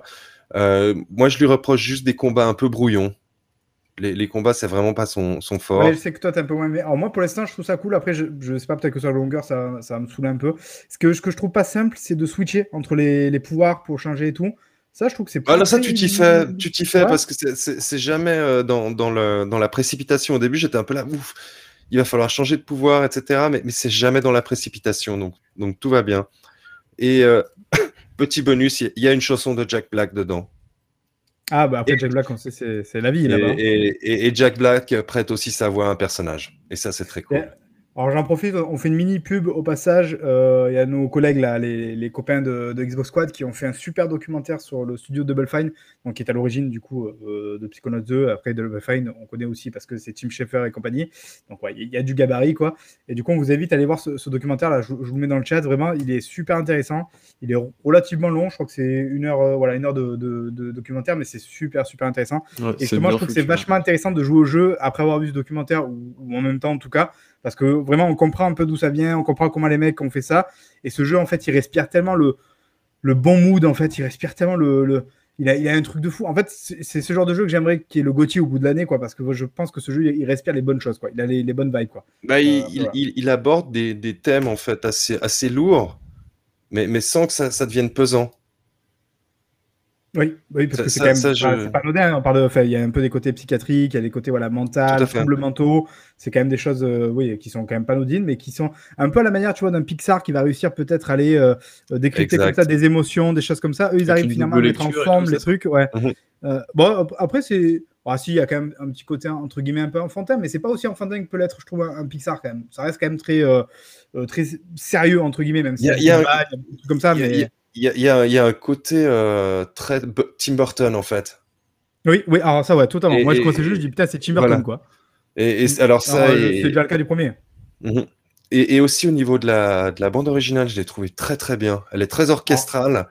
Euh, moi, je lui reproche juste des combats un peu brouillons. Les, combats, c'est vraiment pas son, fort. Je sais que toi, t'es un peu moins. Alors, moi, pour l'instant, je trouve ça cool. Après, je, je sais pas, peut-être que sur la longueur, ça, ça me saouler un peu. Ce que, je trouve pas simple, c'est de switcher entre les pouvoirs pour changer et tout. Ça, je trouve que c'est pas. là, ça, très- tu t'y fais, tu t'y fais Ouais. parce que c'est- jamais euh, dans, dans, le, dans la précipitation. Au début, j'étais un peu là, ouf, il va falloir changer de pouvoir, etc. Mais, mais c'est jamais dans la précipitation, donc, donc tout va bien. Et euh, petit bonus, il y a- une chanson de Jack Black dedans. Ah, bah après, Jack Black, on sait, c'est la vie là-bas. et- et- et Jack Black prête aussi sa voix à un personnage. Et ça, c'est très cool. Alors j'en profite, on fait une mini pub au passage. Euh, Il y a nos collègues là, les, les copains de, de Xbox Squad, qui ont fait un super documentaire sur le studio Double Fine, donc qui est à l'origine du coup euh, de Psychonauts 2. Après Double Fine, on connaît aussi parce que c'est Tim Schafer et compagnie. Donc ouais, il y, a du gabarit quoi. Et du coup, on vous invite à aller voir ce, ce documentaire là. Je, je vous le mets dans le chat. Vraiment, il est super intéressant. Il est relativement long. Je crois que c'est une heure, euh, voilà, une heure de, de- de documentaire, mais c'est super super intéressant. Ouais, Et justement, je trouve que c'est vachement intéressant de jouer au jeu après avoir vu ce documentaire, ou, ou en même temps en tout cas, parce que vraiment on comprend un peu d'où ça vient, on comprend comment les mecs ont fait ça. Et ce jeu, en fait, il respire tellement le, le bon mood, en fait, il respire tellement le. le- il, a, il a un truc de fou. En fait, c'est ce genre de jeu que j'aimerais qu'il y ait le Gauthier au bout de l'année, quoi, parce que je pense que ce jeu, il respire les bonnes choses, quoi. Il a les, les bonnes vibes, quoi. Bah, il, Euh, il- voilà. il- il aborde des, des thèmes en fait assez, assez lourds, mais, mais sans que ça, ça devienne pesant. Oui, oui parce Ça- que c'est quand même ça, je- pas anodin. hein, On parle enfin, il y a un peu des côtés psychiatriques, il y a des côtés voilà, fait. troubles mentaux. C'est quand même des choses euh, oui, qui sont quand même pas anodines, mais qui sont un peu à la manière tu vois, d'un Pixar qui va réussir peut-être à aller euh, décrypter comme ça des émotions, des choses comme ça. Eux, ils arrivent finalement à mettre en forme les trucs. Ouais. Mhm. Euh, bon, ap- après, c'est. Ah, si, il y a quand même un petit côté entre guillemets un peu enfantin, mais c'est pas aussi enfantin que peut l'être, je trouve, un, un Pixar quand même. Ça reste quand même très, très sérieux, entre guillemets, même si Il y a- y a un- des trucs comme ça. Y a- mais... il y a- y a, y un côté euh, très Tim Burton en fait. Oui, oui, alors ça, ouais, totalement. Et- Moi, je et- le jeu, je dis putain, c'est Tim Burton, voilà. quoi. Et, et alors ça, euh, C'est déjà le cas du premier. Mhm. et, et aussi au niveau de la, de la bande originale, je l'ai trouvé très très bien. Elle est très orchestrale,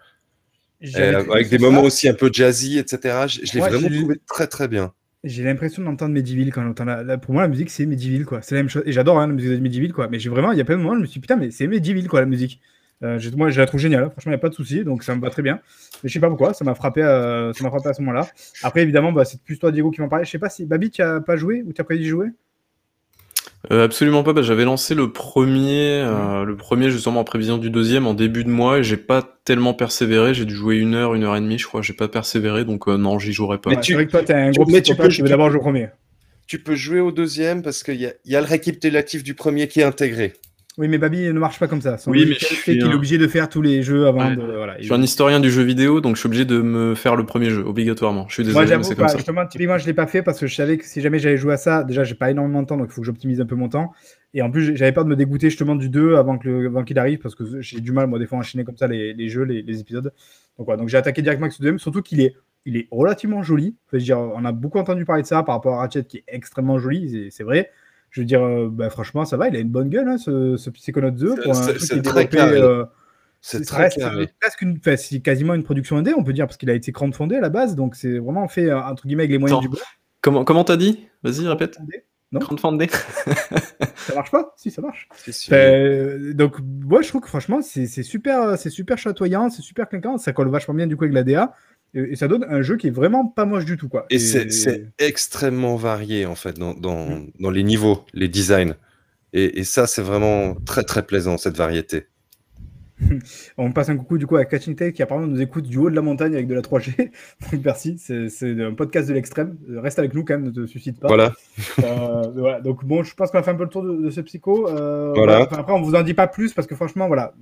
J'avais euh, avec des moments aussi un peu jazzy, etc. Je, je l'ai Ouais, vraiment trouvé très très bien. J'ai l'impression d'entendre Mediville quand on entend la, la- Pour moi, la musique, c'est Mediville, quoi. C'est la même chose. Et j'adore hein, la musique de Mediville, quoi. Mais j'ai vraiment, il y a plein de moments, je me suis dit, putain, mais c'est Mediville, quoi, la musique. Euh, moi, je la trouve géniale. Franchement, il n'y a pas de souci. Donc, ça me va très bien. Mais je sais pas pourquoi. Ça m'a frappé, euh, ça m'a frappé à ce moment-là. Après, évidemment, bah, c'est plus toi, Diego, qui m'en parlait. Je sais pas si Babi, tu as pas joué ou tu as prévu d'y jouer? Euh, absolument pas. Bah, J'avais lancé le premier, euh, le premier justement en prévision du deuxième en début de mois et j'ai pas tellement persévéré. J'ai dû jouer une heure, une heure et demie, je crois. J'ai pas persévéré, donc euh, non, j'y jouerai pas. Mais tu- que toi, t'es un gros mais tu peux- tu d'abord jouer au premier. Tu peux jouer au deuxième parce qu'il y a, il y a le récapitulatif du premier qui est intégré. Oui, mais Babi ne marche pas comme ça. Son Oui, mais je fait qu'il est obligé de faire tous les jeux avant Ouais. de. Voilà. Je suis un historien du jeu vidéo, donc je suis obligé de me faire le premier jeu, obligatoirement. Je suis Moi, désolé, mais j'avoue, c'est comme bah, ça. justement, typiquement, je l'ai pas fait parce que je savais que si jamais j'allais jouer à ça, déjà, j'ai pas énormément de temps, donc il faut que j'optimise un peu mon temps. Et en plus, j'avais peur de me dégoûter justement du 2 avant que le- avant qu'il arrive parce que j'ai du mal, moi, des fois, à enchaîner comme ça les, les jeux, les, les épisodes. Donc, voilà, donc j'ai attaqué directement avec ce deuxième, surtout qu'il est, il est relativement joli. Enfin, je veux dire, on a beaucoup entendu parler de ça par rapport à Ratchet qui est extrêmement joli, c'est vrai. Je veux dire, euh, bah, franchement, ça va, il a une bonne gueule, hein, ce, ce Psychonauts 2 pour un C'est- truc c'est qui est très développé, carré. euh, C'est très presque une, enfin, c'est quasiment une production indé, on peut dire, parce qu'il a été crowdfundé à la base, donc c'est vraiment fait euh, entre guillemets avec les moyens Attends. du bord. Comment comment t'as dit? Vas-y, répète. Non. Crowdfundé. Ça marche pas? Si, ça marche. C'est sûr. Euh, donc, moi, je trouve que franchement, c'est c'est super, c'est super chatoyant, c'est super clinquant, ça colle vachement bien du coup avec la DA, et, et ça donne un jeu qui est vraiment pas moche du tout, quoi. Et c'est c'est extrêmement varié en fait dans, dans, dans les niveaux, les designs. Et, et ça, c'est vraiment très très plaisant cette variété. On passe un coucou du coup à Catching Tail qui apparemment nous écoute du haut de la montagne avec de la 3G. Donc merci, c'est un podcast de l'extrême. Reste avec nous quand même, ne te suscite pas. Voilà. Euh, voilà. Donc bon, je pense qu'on a fait un peu le tour de, de ce psycho. Euh, Voilà. Enfin, après, on vous en dit pas plus parce que franchement, voilà,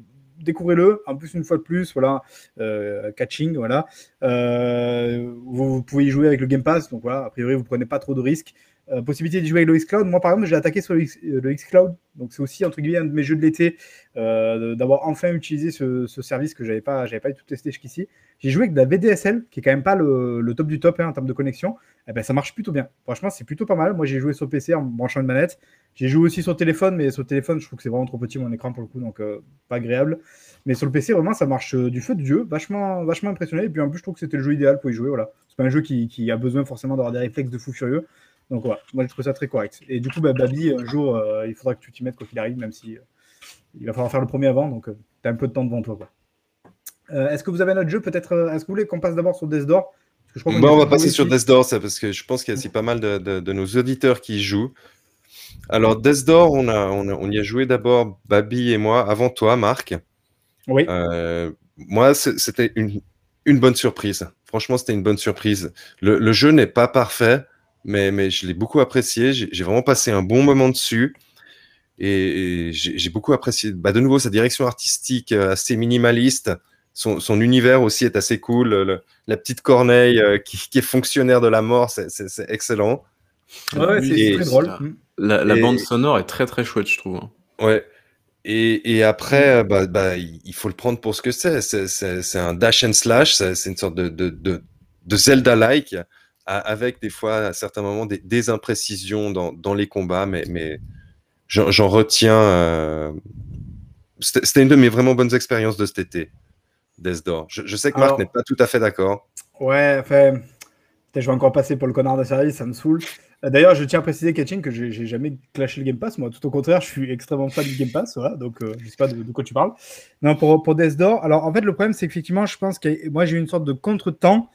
découvrez-le. En plus, une fois de plus, voilà, euh, catching, voilà. Euh, vous, pouvez y jouer avec le Game Pass, donc voilà. A priori, vous prenez pas trop de risques. Euh, possibilité d'y jouer avec le Xcloud. Moi, par exemple, j'ai attaqué sur le, X, euh, le Xcloud, donc c'est aussi entre guillemets un de mes jeux de l'été euh, d'avoir enfin utilisé ce, ce service que j'avais pas, pas du tout testé jusqu'ici. J'ai joué avec de la VDSL, qui est quand même pas le, top du top hein, en termes de connexion. Eh ben, ça marche plutôt bien. Franchement, c'est plutôt pas mal. Moi, j'ai joué sur PC en branchant une manette. J'ai joué aussi sur téléphone, mais sur téléphone, je trouve que c'est vraiment trop petit mon écran pour le coup, donc pas agréable. Mais sur le PC, vraiment, ça marche du feu de Dieu. Vachement, vachement impressionné. Et puis en plus, je trouve que c'était le jeu idéal pour y jouer. Voilà. C'est pas un jeu qui, qui a besoin forcément d'avoir des réflexes de fou furieux. Donc voilà, moi, je trouve ça très correct. Et du coup, bah, Babi, un jour, euh, il faudra que tu t'y mettes quoi qu'il arrive, même si euh, il va falloir faire le premier avant, donc euh, tu as un peu de temps devant toi. quoi. Est-ce que vous avez un autre jeu peut-être Est-ce que vous voulez qu'on passe d'abord sur Death Door? Bon, on va passer sur Death Door, ça, parce que je pense qu'il y a aussi pas mal de, de, de, nos auditeurs qui y jouent. Alors, Death Door, on, a, on, a, on y a joué d'abord, Babi et moi, avant toi, Marc. Oui. Moi, c'était une, une, bonne surprise. Franchement, c'était une bonne surprise. Le, le jeu n'est pas parfait, mais, mais je l'ai beaucoup apprécié. J'ai vraiment passé un bon moment dessus. Et, et j'ai beaucoup apprécié, bah, de nouveau, sa direction artistique euh, assez minimaliste son, son, univers aussi est assez cool. Le, la petite Corneille euh, qui, qui, est fonctionnaire de la mort, c'est excellent. Ouais, c'est très drôle. La, la et... bande sonore est très très chouette, je trouve. hein. Ouais. Et, et après, bah, bah, il faut le prendre pour ce que c'est. C'est un dash and slash, c'est une sorte de, de, de, de Zelda-like, avec des fois, à certains moments, des, des imprécisions dans, dans, les combats, mais, mais j'en retiens. Euh... C'était une de mes vraiment bonnes expériences de cet été. Death Door. Je, je sais que Marc n'est pas tout à fait d'accord. Ouais, enfin, je vais encore passer pour le connard de service, ça me saoule. D'ailleurs, je tiens à préciser, Ketching, que j'ai jamais clashé le Game Pass. Moi, tout au contraire, je suis extrêmement fan du Game Pass. Voilà, donc, euh, je sais pas de, de, quoi tu parles. Non, pour, pour Death Door, alors en fait, le problème, c'est qu'effectivement, je pense que moi, j'ai eu une sorte de contre-temps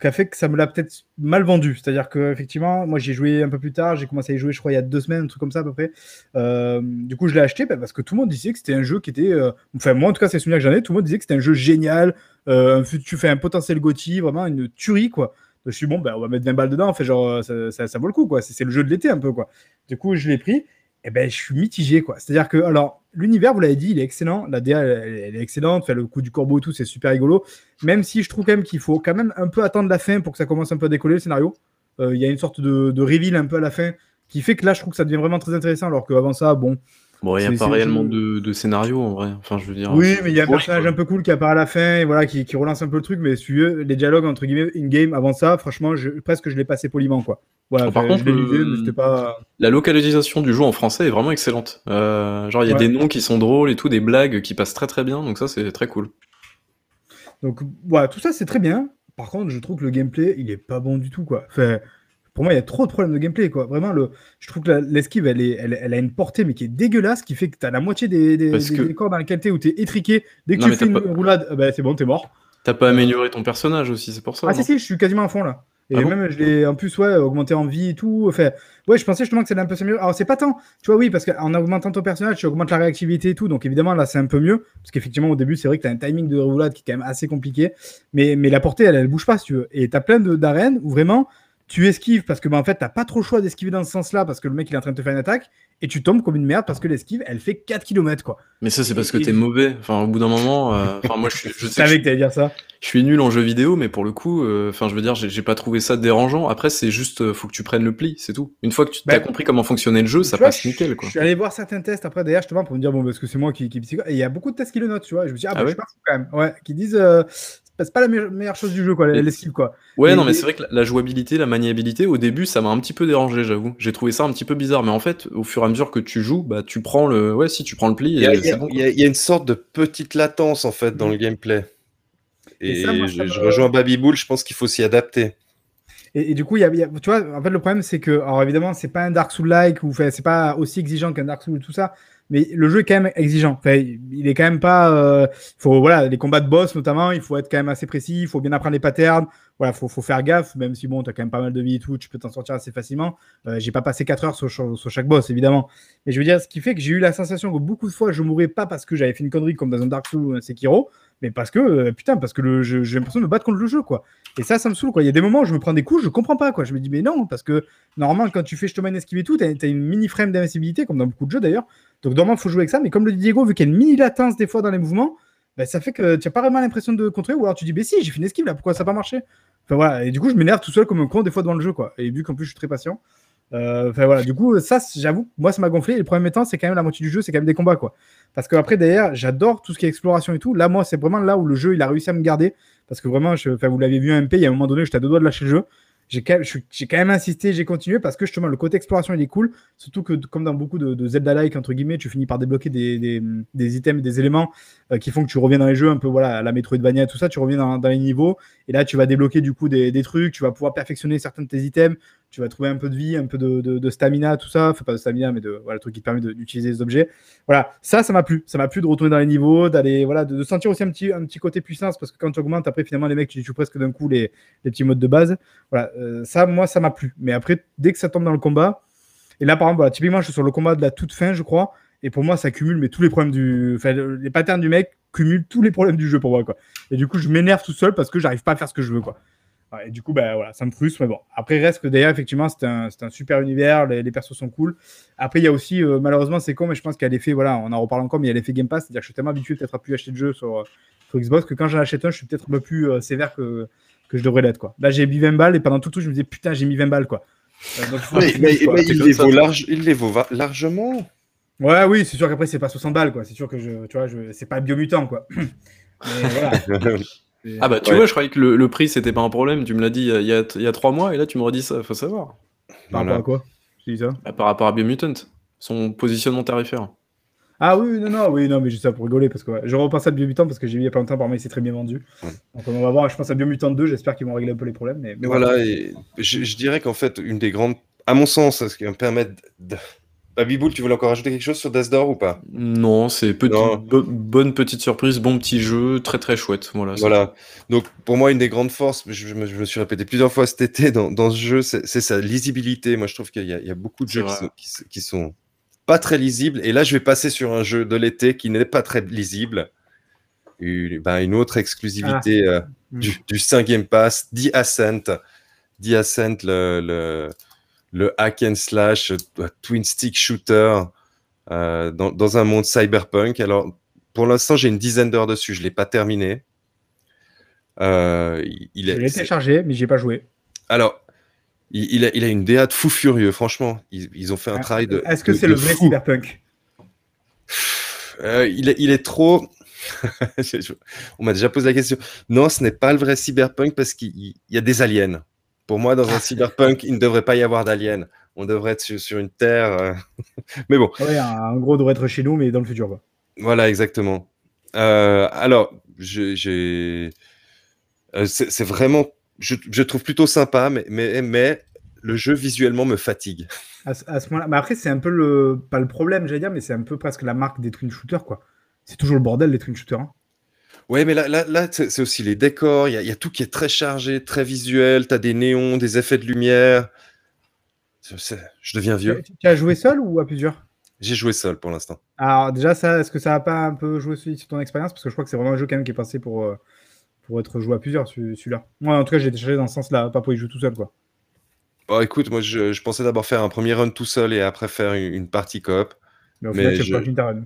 qui a fait que ça me l'a peut-être mal vendu. C'est-à-dire que effectivement, moi j'ai joué un peu plus tard, j'ai commencé à y jouer, je crois, il y a deux semaines, un truc comme ça à peu près. Euh, du coup, je l'ai acheté bah, parce que tout le monde disait que c'était un jeu qui était. Euh... Enfin, moi en tout cas, c'est le souvenir que j'en ai, tout le monde disait que c'était un jeu génial, euh, tu fais un potentiel Gotti, vraiment une tuerie, quoi. Je suis bon, bah, on va mettre 20 balles dedans, fait genre, ça, ça, ça vaut le coup, quoi. C'est le jeu de l'été un peu, quoi. Du coup, je l'ai pris. Eh ben, je suis mitigé, quoi. C'est-à-dire que, alors, l'univers, vous l'avez dit, il est excellent. La DA, elle, elle est excellente. Fait le coup du corbeau et tout, c'est super rigolo. Même si je trouve quand même qu'il faut quand même un peu attendre la fin pour que ça commence un peu à décoller le scénario. Euh, il y a une sorte de, de reveal un peu à la fin qui fait que là, je trouve que ça devient vraiment très intéressant. Alors qu'avant ça, bon. Bon, il n'y a pas réellement de, de, scénario en vrai. Enfin, je veux dire. Oui, mais il y a un personnage un peu cool qui apparaît à la fin et voilà, qui, qui relance un peu le truc. Mais si les dialogues entre guillemets in-game avant ça, franchement, je, presque je l'ai passé poliment quoi. Voilà, par contre, le... pas... la localisation du jeu en français est vraiment excellente. Euh, genre, il y a ouais. des noms qui sont drôles et tout, des blagues qui passent très très bien, donc ça c'est très cool. Donc voilà, tout ça c'est très bien. Par contre, je trouve que le gameplay il est pas bon du tout quoi. Enfin, pour moi, il y a trop de problèmes de gameplay, quoi. Vraiment, le, je trouve que l'esquive, elle, elle, elle, a une portée, mais qui est dégueulasse, qui fait que tu as la moitié des, des, des, que... des décors dans lesquels tu où tu es étriqué. Dès que non, tu fais une pas... roulade, bah, c'est bon, t'es mort. T'as pas amélioré ton personnage aussi, c'est pour ça. Ah, si, si, je suis quasiment à fond là. Et ah bon même, je l'ai en plus, ouais, augmenté en vie et tout. Enfin, ouais, je pensais justement que c'était un peu mieux. Alors, c'est pas tant, tu vois, oui, parce qu'en augmentant ton personnage, tu augmentes la réactivité et tout. Donc, évidemment, là, c'est un peu mieux. Parce qu'effectivement, au début, c'est vrai que tu as un timing de roulade qui est quand même assez compliqué. Mais, mais la portée, elle, elle bouge pas, si tu veux. Et tu as plein d'arènes où vraiment, tu esquives parce que bah, en fait t'as pas trop le choix d'esquiver dans ce sens-là parce que le mec il est en train de te faire une attaque et tu tombes comme une merde parce que l'esquive elle fait 4 km quoi. Mais ça c'est parce que t'es mauvais. Enfin au bout d'un moment, euh... enfin moi je, suis, je, je savais que t'allais dire ça. Je suis nul en jeu vidéo mais pour le coup, euh, enfin je veux dire j'ai pas trouvé ça dérangeant. Après c'est juste euh, faut que tu prennes le pli, c'est tout. Une fois que tu bah, as compris comment fonctionnait le jeu, ça passe nickel quoi. Je suis allé voir certains tests après d'ailleurs justement pour me dire bon parce que c'est moi qui qui et il y a beaucoup de tests qui le notent tu vois. Je me dis ah, bah, ah ouais. je pense quand même ouais qui disent euh, c'est pas la meilleure, meilleure, chose du jeu, quoi, l'esquive, quoi. Ouais, et non, mais c'est vrai que la jouabilité, la maniabilité, au début, ça m'a un petit peu dérangé, j'avoue. J'ai trouvé ça un petit peu bizarre, mais en fait, au fur et à mesure que tu joues, bah, tu prends le, ouais, si tu prends le pli. Il y, a, il y, bon, y, y a, une sorte de petite latence, en fait, dans mmh. le gameplay. Et, et ça, moi, je, je, rejoins Baby Bull, je pense qu'il faut s'y adapter. Et, et, du coup, il y, a, y a, tu vois, en fait, le problème, c'est que, alors évidemment, c'est pas un Dark Souls-like, ou c'est pas aussi exigeant qu'un Dark Souls ou tout ça, mais le jeu est quand même exigeant. Il est quand même pas. Euh, faut voilà, les combats de boss notamment, il faut être quand même assez précis, il faut bien apprendre les patterns. Voilà, faut, faut faire gaffe, même si bon, t'as quand même pas mal de vie et tout, tu peux t'en sortir assez facilement. Euh, j'ai pas passé 4 heures sur, chaque boss, évidemment. Mais je veux dire, ce qui fait que j'ai eu la sensation que beaucoup de fois, je mourrais pas parce que j'avais fait une connerie comme dans un Dark Souls ou un Sekiro, mais parce que euh, putain, parce que j'ai l'impression de me battre contre le jeu, quoi. Et ça, ça me saoule, quoi. Il y a des moments où je me prends des coups, je comprends pas, quoi. Je me dis, mais non, parce que normalement, quand tu fais justement une esquive et tout, t'as as une mini frame d'invincibilité, comme dans beaucoup de jeux d'ailleurs. Donc normalement, il faut jouer avec ça. Mais comme le dit Diego, vu qu'il y a une mini latence des fois dans les mouvements, bah, ça fait que tu n'as pas vraiment l'impression de contrer. Ou alors tu dis, bah si, j'ai fait une esquive là, pourquoi ça n'a pas marché? Enfin voilà. Et du coup, je m'énerve tout seul comme un con des fois devant le jeu, quoi. Et vu qu'en plus, je suis très patient. Euh, voilà, du coup, ça, j'avoue, moi, ça m'a gonflé. Et le premier temps, c'est quand même la moitié du jeu, c'est quand même des combats, quoi. Parce que après, derrière, j'adore tout ce qui est exploration et tout. Là, moi, c'est vraiment là où le jeu, il a réussi à me garder. Parce que vraiment, vous l'avez vu un MP, il y a un moment donné, j'étais à deux doigts de lâcher le jeu j'ai quand, quand, même insisté, j'ai continué parce que justement le côté exploration il est cool. Surtout que comme dans beaucoup de, Zelda-like entre guillemets, tu finis par débloquer des, items, des éléments euh, qui font que tu reviens dans les jeux un peu voilà à la Metroidvania tout ça, tu reviens dans, dans, les niveaux et là tu vas débloquer du coup des, des, trucs, tu vas pouvoir perfectionner certains de tes items, tu vas trouver un peu de vie, un peu de, de, stamina, tout ça. Enfin, pas de stamina, mais de voilà, le truc qui te permet d'utiliser les objets. Voilà, ça, ça m'a plu. Ça m'a plu de retourner dans les niveaux, d'aller, voilà, de, sentir aussi un petit, un petit côté puissance, parce que quand tu augmentes, après, finalement, les mecs, tu joues presque d'un coup les, les, petits modes de base. Voilà, euh, ça, moi, ça m'a plu. Mais après, dès que ça tombe dans le combat, et là, par exemple, voilà, typiquement, je suis sur le combat de la toute fin, je crois. Et pour moi, ça cumule mais tous les problèmes du. Enfin, les patterns du mec cumulent tous les problèmes du jeu pour moi, quoi. Et du coup, je m'énerve tout seul parce que j'arrive pas à faire ce que je veux, quoi et du coup, bah, voilà, ça me frustre. Mais bon, après, il reste que d'ailleurs, effectivement, c'est un, un, super univers. Les, les, persos sont cool. Après, il y a aussi, euh, malheureusement, c'est con, mais je pense qu'il y a l'effet, voilà, on en reparle encore, mais il y a l'effet Game Pass. C'est-à-dire que je suis tellement habitué peut-être à plus acheter de jeux sur, sur Xbox que quand j'en achète un, je suis peut-être un peu plus euh, sévère que, que je devrais l'être. Quoi. Là, j'ai mis 20 balles et pendant tout le truc, je me disais, putain, j'ai mis 20 balles. Quoi. Euh, mais, mais, il, les vaut large, il les vaut largement. Ouais, oui, c'est sûr qu'après, c'est pas 60 balles. quoi. C'est sûr que je, tu vois, je, c'est pas biomutant. quoi. mais voilà. Ah bah tu vois, je croyais que le, prix c'était pas un problème. Tu me l'as dit il y, a, il y a trois mois et là tu me redis ça. Faut savoir. Par rapport à quoi? Dis ça? Bah, Par rapport à Biomutant, son positionnement tarifaire. Ah oui, non, non, oui, non, mais juste ça pour rigoler parce que je repense à Biomutant parce que j'ai vu il y a pas longtemps, par il s'est très bien vendu. Donc on va voir, je pense à Biomutant 2, j'espère qu'ils vont régler un peu les problèmes. Mais, voilà, et je, je, dirais qu'en fait, une des grandes, à mon sens, ce qui va me permettre de, Babiboul, tu voulais encore ajouter quelque chose sur Death Door ou pas? Non, c'est bonne petite surprise, bon petit jeu, très très chouette. Voilà. Voilà. Donc pour moi, une des grandes forces, je, me, suis répété plusieurs fois cet été dans, ce jeu, c'est sa lisibilité. Moi, je trouve qu'il y, a beaucoup de jeux qui sont, pas très lisibles. Et là, je vais passer sur un jeu de l'été qui n'est pas très lisible. Une, ben, une autre exclusivité ah. euh, hmm. du, du 5 Game Pass, The Ascent. The Ascent, le le hack and slash, euh, twin stick shooter euh, dans, un monde cyberpunk. Alors, pour l'instant, j'ai une dizaine d'heures dessus. Je ne l'ai pas terminé. Euh, il je l'ai téléchargé, mais j'ai pas joué. Alors, il, a, il, a, une DA de fou furieux, franchement. Ils, ont fait un ah, travail de. Est-ce que c'est le vrai cyberpunk? Il est trop. On m'a déjà posé la question. Non, ce n'est pas le vrai cyberpunk parce qu'il y a des aliens. Pour moi, dans un cyberpunk, il ne devrait pas y avoir d'aliens. On devrait être sur, une Terre. Euh, mais bon. en gros, devrait être chez nous, mais dans le futur. Voilà, exactement. Euh, alors, j'ai. Euh, c'est vraiment. Je, trouve plutôt sympa, mais, mais, mais le jeu visuellement me fatigue. À, ce moment-là. Mais après, c'est un peu le. Pas le problème, j'allais dire, mais c'est un peu presque la marque des twin shooters, quoi. C'est toujours le bordel, les twin shooters. Hein. Ouais, mais là, là, là c'est aussi les décors. Il y, a tout qui est très chargé, très visuel. Tu as des néons, des effets de lumière. Je deviens vieux. Tu, as joué seul ou à plusieurs? J'ai joué seul pour l'instant. Alors, déjà, ça, est-ce que ça a pas un peu joué sur ton expérience? Parce que je crois que c'est vraiment un jeu quand même qui est passé pour, euh, pour être joué à plusieurs, celui-là. Moi, en tout cas, j'ai chargé dans ce sens-là, pas pour y jouer tout seul, quoi. Bon, écoute, moi, je, pensais d'abord faire un premier run tout seul et après faire une, partie coop. Mais au final, tu pas fini ta run.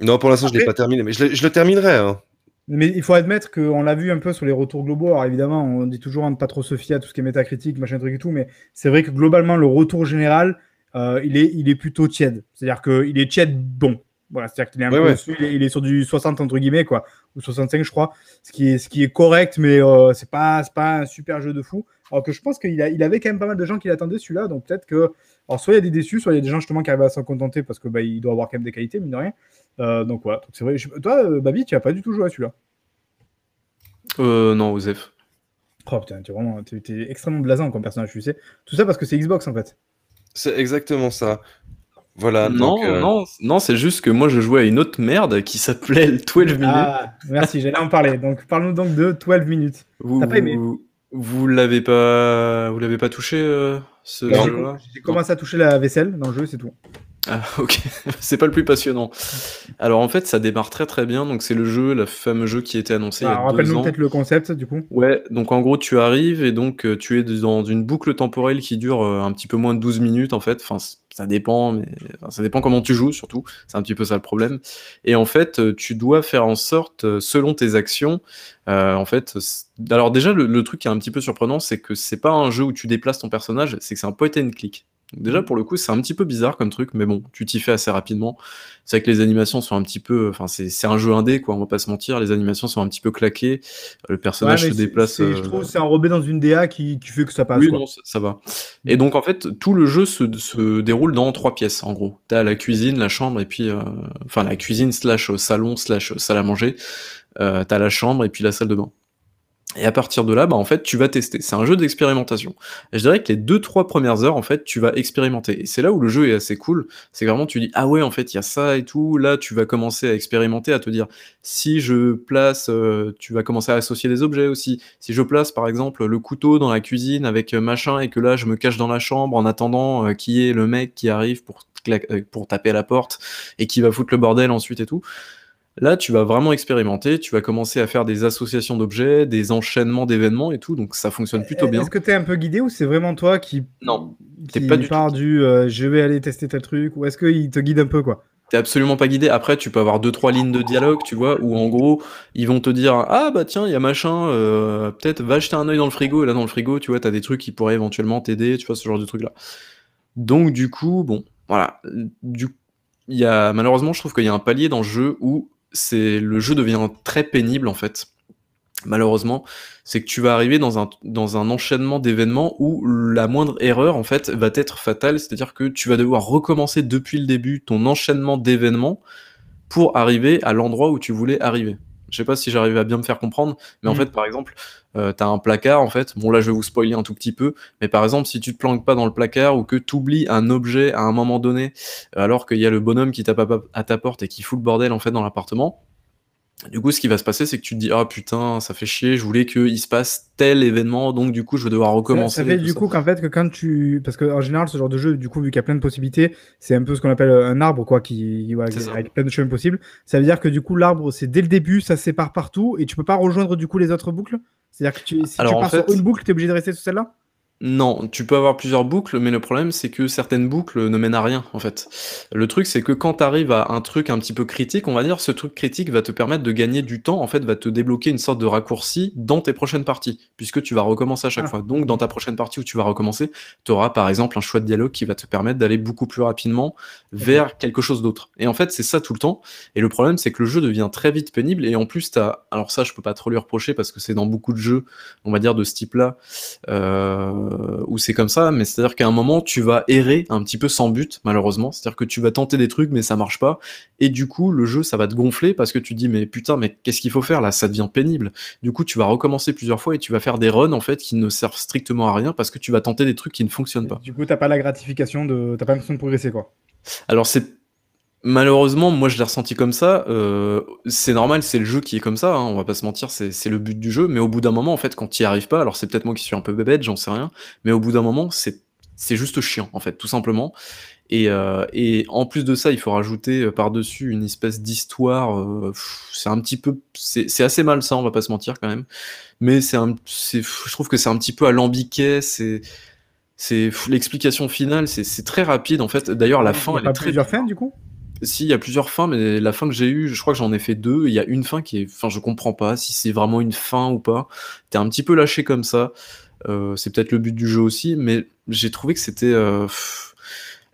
Non, pour l'instant, je ne l'ai pas terminé, mais je, je le terminerai. Hein. Mais il faut admettre qu'on l'a vu un peu sur les retours globaux. Alors évidemment, on dit toujours de ne pas trop se fier à tout ce qui est métacritique, machin truc et tout, mais c'est vrai que globalement, le retour général, euh, il, est, il est plutôt tiède. C'est-à-dire qu'il est tiède bon. Voilà, c'est-à-dire qu'il est un peu il, est, sur du 60 entre guillemets, quoi, ou 65, je crois, ce qui est, ce qui est correct, mais euh, c'est pas, pas un super jeu de fou. Alors que je pense qu'il il avait quand même pas mal de gens qui l'attendaient celui-là, donc peut-être que, alors soit il y a des déçus, soit il y a des gens justement qui arrivent à s'en contenter parce que bah, il doit avoir quand même des qualités, mine de rien. Euh, donc voilà, c'est vrai. toi, euh, Babi, tu n'as pas du tout joué à celui-là? Euh, non, Osef. Oh putain, tu es vraiment, es, extrêmement blasant comme personnage, tu sais. Tout ça parce que c'est Xbox en fait. C'est exactement ça. Voilà. Non, euh, non, non, c'est juste que moi je jouais à une autre merde qui s'appelait 12 minutes. Ah, merci, j'allais en parler. Donc parlons donc de 12 minutes. T'as pas aimé Vous l'avez pas, vous l'avez pas touché euh, ce jeu-là? J'ai commencé à toucher la vaisselle dans le jeu, c'est tout. Ah, ok, c'est pas le plus passionnant. Alors en fait, ça démarre très très bien. Donc c'est le jeu, le fameux jeu qui était annoncé il y a ah, Rappelle-nous peut-être le concept du coup. Ouais, donc en gros, tu arrives et donc euh, tu es dans une boucle temporelle qui dure euh, un petit peu moins de 12 minutes en fait. Enfin, ça dépend, mais ça dépend comment tu joues surtout. C'est un petit peu ça le problème. Et en fait, euh, tu dois faire en sorte, selon tes actions, en fait. Alors déjà, le, le, truc qui est un petit peu surprenant, c'est que c'est pas un jeu où tu déplaces ton personnage, c'est que c'est un point and click déjà, pour le coup, c'est un petit peu bizarre comme truc, mais bon, tu t'y fais assez rapidement. C'est vrai que les animations sont un petit peu. Enfin, c'est un jeu indé, quoi, on va pas se mentir. Les animations sont un petit peu claquées. Le personnage se déplace. Je euh, trouve c'est enrobé dans une DA qui, qui, fait que ça passe. Oui, non, ça, va. Et donc, en fait, tout le jeu se, se déroule dans trois pièces, en gros. T'as la cuisine, la chambre, et puis. Euh, enfin, la cuisine slash salon slash salle à manger. Euh, T'as la chambre et puis la salle de bain. Et à partir de là, bah, en fait, tu vas tester. C'est un jeu d'expérimentation. Je dirais que les deux, trois premières heures, en fait, tu vas expérimenter. Et c'est là où le jeu est assez cool. C'est vraiment, tu dis, ah ouais, en fait, il y a ça et tout. Là, tu vas commencer à expérimenter, à te dire, si je place, euh, tu vas commencer à associer des objets aussi. Si je place, par exemple, le couteau dans la cuisine avec euh, machin et que là, je me cache dans la chambre en attendant euh, qu'il y ait le mec qui arrive pour, pour taper à la porte et qui va foutre le bordel ensuite et tout. Là, tu vas vraiment expérimenter, tu vas commencer à faire des associations d'objets, des enchaînements d'événements et tout, donc ça fonctionne plutôt bien. Est-ce que tu es un peu guidé ou c'est vraiment toi qui, non, qui pas du part du euh, je vais aller tester tel truc ou est-ce qu'il te guide un peu quoi? T'es absolument pas guidé. Après, tu peux avoir deux trois lignes de dialogue, tu vois, où en gros, ils vont te dire ah bah tiens, il y a machin, euh, peut-être va jeter un œil dans le frigo. Et là, dans le frigo, tu vois, t'as des trucs qui pourraient éventuellement t'aider, tu vois, ce genre de trucs là. Donc du coup, bon, voilà. Du, il y a malheureusement, je trouve qu'il y a un palier dans le jeu où c'est le jeu devient très pénible en fait. Malheureusement, c'est que tu vas arriver dans un, dans un enchaînement d'événements où la moindre erreur en fait va être fatale, c'est-à-dire que tu vas devoir recommencer depuis le début ton enchaînement d'événements pour arriver à l'endroit où tu voulais arriver. Je sais pas si j'arrive à bien me faire comprendre, mais en mm. fait, par exemple, euh, tu as un placard, en fait. Bon, là, je vais vous spoiler un tout petit peu, mais par exemple, si tu te planques pas dans le placard ou que tu oublies un objet à un moment donné, alors qu'il y a le bonhomme qui tape à ta porte et qui fout le bordel, en fait, dans l'appartement, du coup, ce qui va se passer, c'est que tu te dis, ah putain, ça fait chier, je voulais qu'il se passe tel événement, donc du coup, je vais devoir recommencer. Ça, fait du coup qu'en fait, que quand tu. Parce qu'en général, ce genre de jeu, du coup, vu qu'il y a plein de possibilités, c'est un peu ce qu'on appelle un arbre, quoi, qui. Avec plein de chemins possibles. Ça veut dire que du coup, l'arbre, c'est dès le début, ça se sépare partout, et tu peux pas rejoindre du coup les autres boucles? C'est-à-dire que tu, si tu pars sur une boucle, tu es obligé de rester sur celle-là? Non, tu peux avoir plusieurs boucles, mais le problème c'est que certaines boucles ne mènent à rien en fait. Le truc c'est que quand tu arrives à un truc un petit peu critique, on va dire, ce truc critique va te permettre de gagner du temps, en fait, va te débloquer une sorte de raccourci dans tes prochaines parties, puisque tu vas recommencer à chaque ah. fois. Donc dans ta prochaine partie où tu vas recommencer, tu auras par exemple un choix de dialogue qui va te permettre d'aller beaucoup plus rapidement vers quelque chose d'autre. Et en fait c'est ça tout le temps. Et le problème c'est que le jeu devient très vite pénible, et en plus as... alors ça je peux pas trop lui reprocher parce que c'est dans beaucoup de jeux, on va dire de ce type-là. Euh euh, où c'est comme ça, mais c'est-à-dire qu'à un moment, tu vas errer un petit peu sans but, malheureusement. C'est-à-dire que tu vas tenter des trucs, mais ça marche pas. Et du coup, le jeu, ça va te gonfler parce que tu dis, mais putain, mais qu'est-ce qu'il faut faire là? Ça devient pénible. Du coup, tu vas recommencer plusieurs fois et tu vas faire des runs, en fait, qui ne servent strictement à rien parce que tu vas tenter des trucs qui ne fonctionnent pas. Du coup, t'as pas la gratification de. T'as pas l'impression de progresser, quoi. Alors, c'est Malheureusement, moi je l'ai ressenti comme ça. Euh, c'est normal, c'est le jeu qui est comme ça, hein, on va pas se mentir, c'est le but du jeu. Mais au bout d'un moment, en fait, quand tu y arrives pas, alors c'est peut-être moi qui suis un peu bébête, j'en sais rien, mais au bout d'un moment, c'est juste chiant, en fait, tout simplement. Et, euh, et, en plus de ça, il faut rajouter euh, par-dessus une espèce d'histoire. c'est un petit peu, c'est assez mal ça, on va pas se mentir quand même. Mais c'est un, je trouve que c'est un petit peu alambiqué. C'est, c'est l'explication finale, c'est très rapide en fait. D'ailleurs, la fin, il elle est très. Plusieurs fins du coup? Si, il y a plusieurs fins, mais la fin que j'ai eue, je crois que j'en ai fait deux. Il y a une fin qui est. Enfin, je comprends pas si c'est vraiment une fin ou pas. T'es un petit peu lâché comme ça. Euh, c'est peut-être le but du jeu aussi, mais j'ai trouvé que c'était. Euh,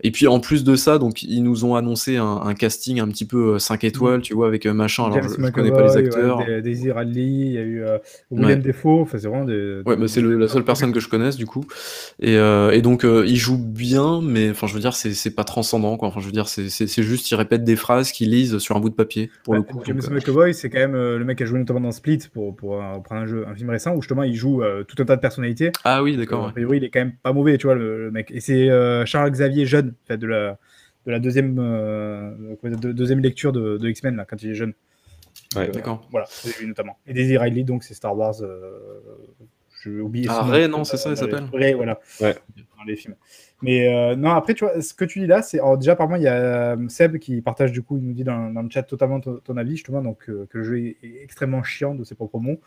et puis en plus de ça, donc ils nous ont annoncé un, casting un petit peu 5 euh, étoiles, mm. tu vois, avec euh, machin. Alors je, connais pas les acteurs. Ouais, Daisy Radley, il y a eu euh, William ouais. Defoe, enfin c'est vraiment des. Ouais, bah, c'est la seule personne que je connaisse du coup. Et, euh, et donc euh, il joue bien, mais enfin je veux dire c'est pas transcendant quoi. Enfin je veux dire c'est juste il répète des phrases qu'il lise sur un bout de papier pour le coup. James donc, McAvoy, c'est quand même le mec qui a joué notamment dans Split pour, pour, prendre un jeu, un film récent où justement il joue tout un tas de personnalités. Ah oui d'accord. A priori il est quand même pas mauvais, tu vois le, le mec. Et c'est Charles Xavier Jeune, fait de la de la deuxième, euh, de, deuxième lecture de, de X-Men, là, quand il est jeune. Ouais, euh, d'accord. Voilà, lui notamment. Et Daisy Riley, donc c'est Star Wars. Euh, je oublié. Ah, Ray, non, c'est ça, il s'appelle Ray, voilà. Ouais. Dans les films. Mais euh, non, après, tu vois, ce que tu dis là, c'est. déjà, par moi, il y a Seb qui partage, du coup, il nous dit dans, dans le chat totalement ton, ton avis, justement, donc que le jeu est, est, extrêmement chiant de ses propres mots.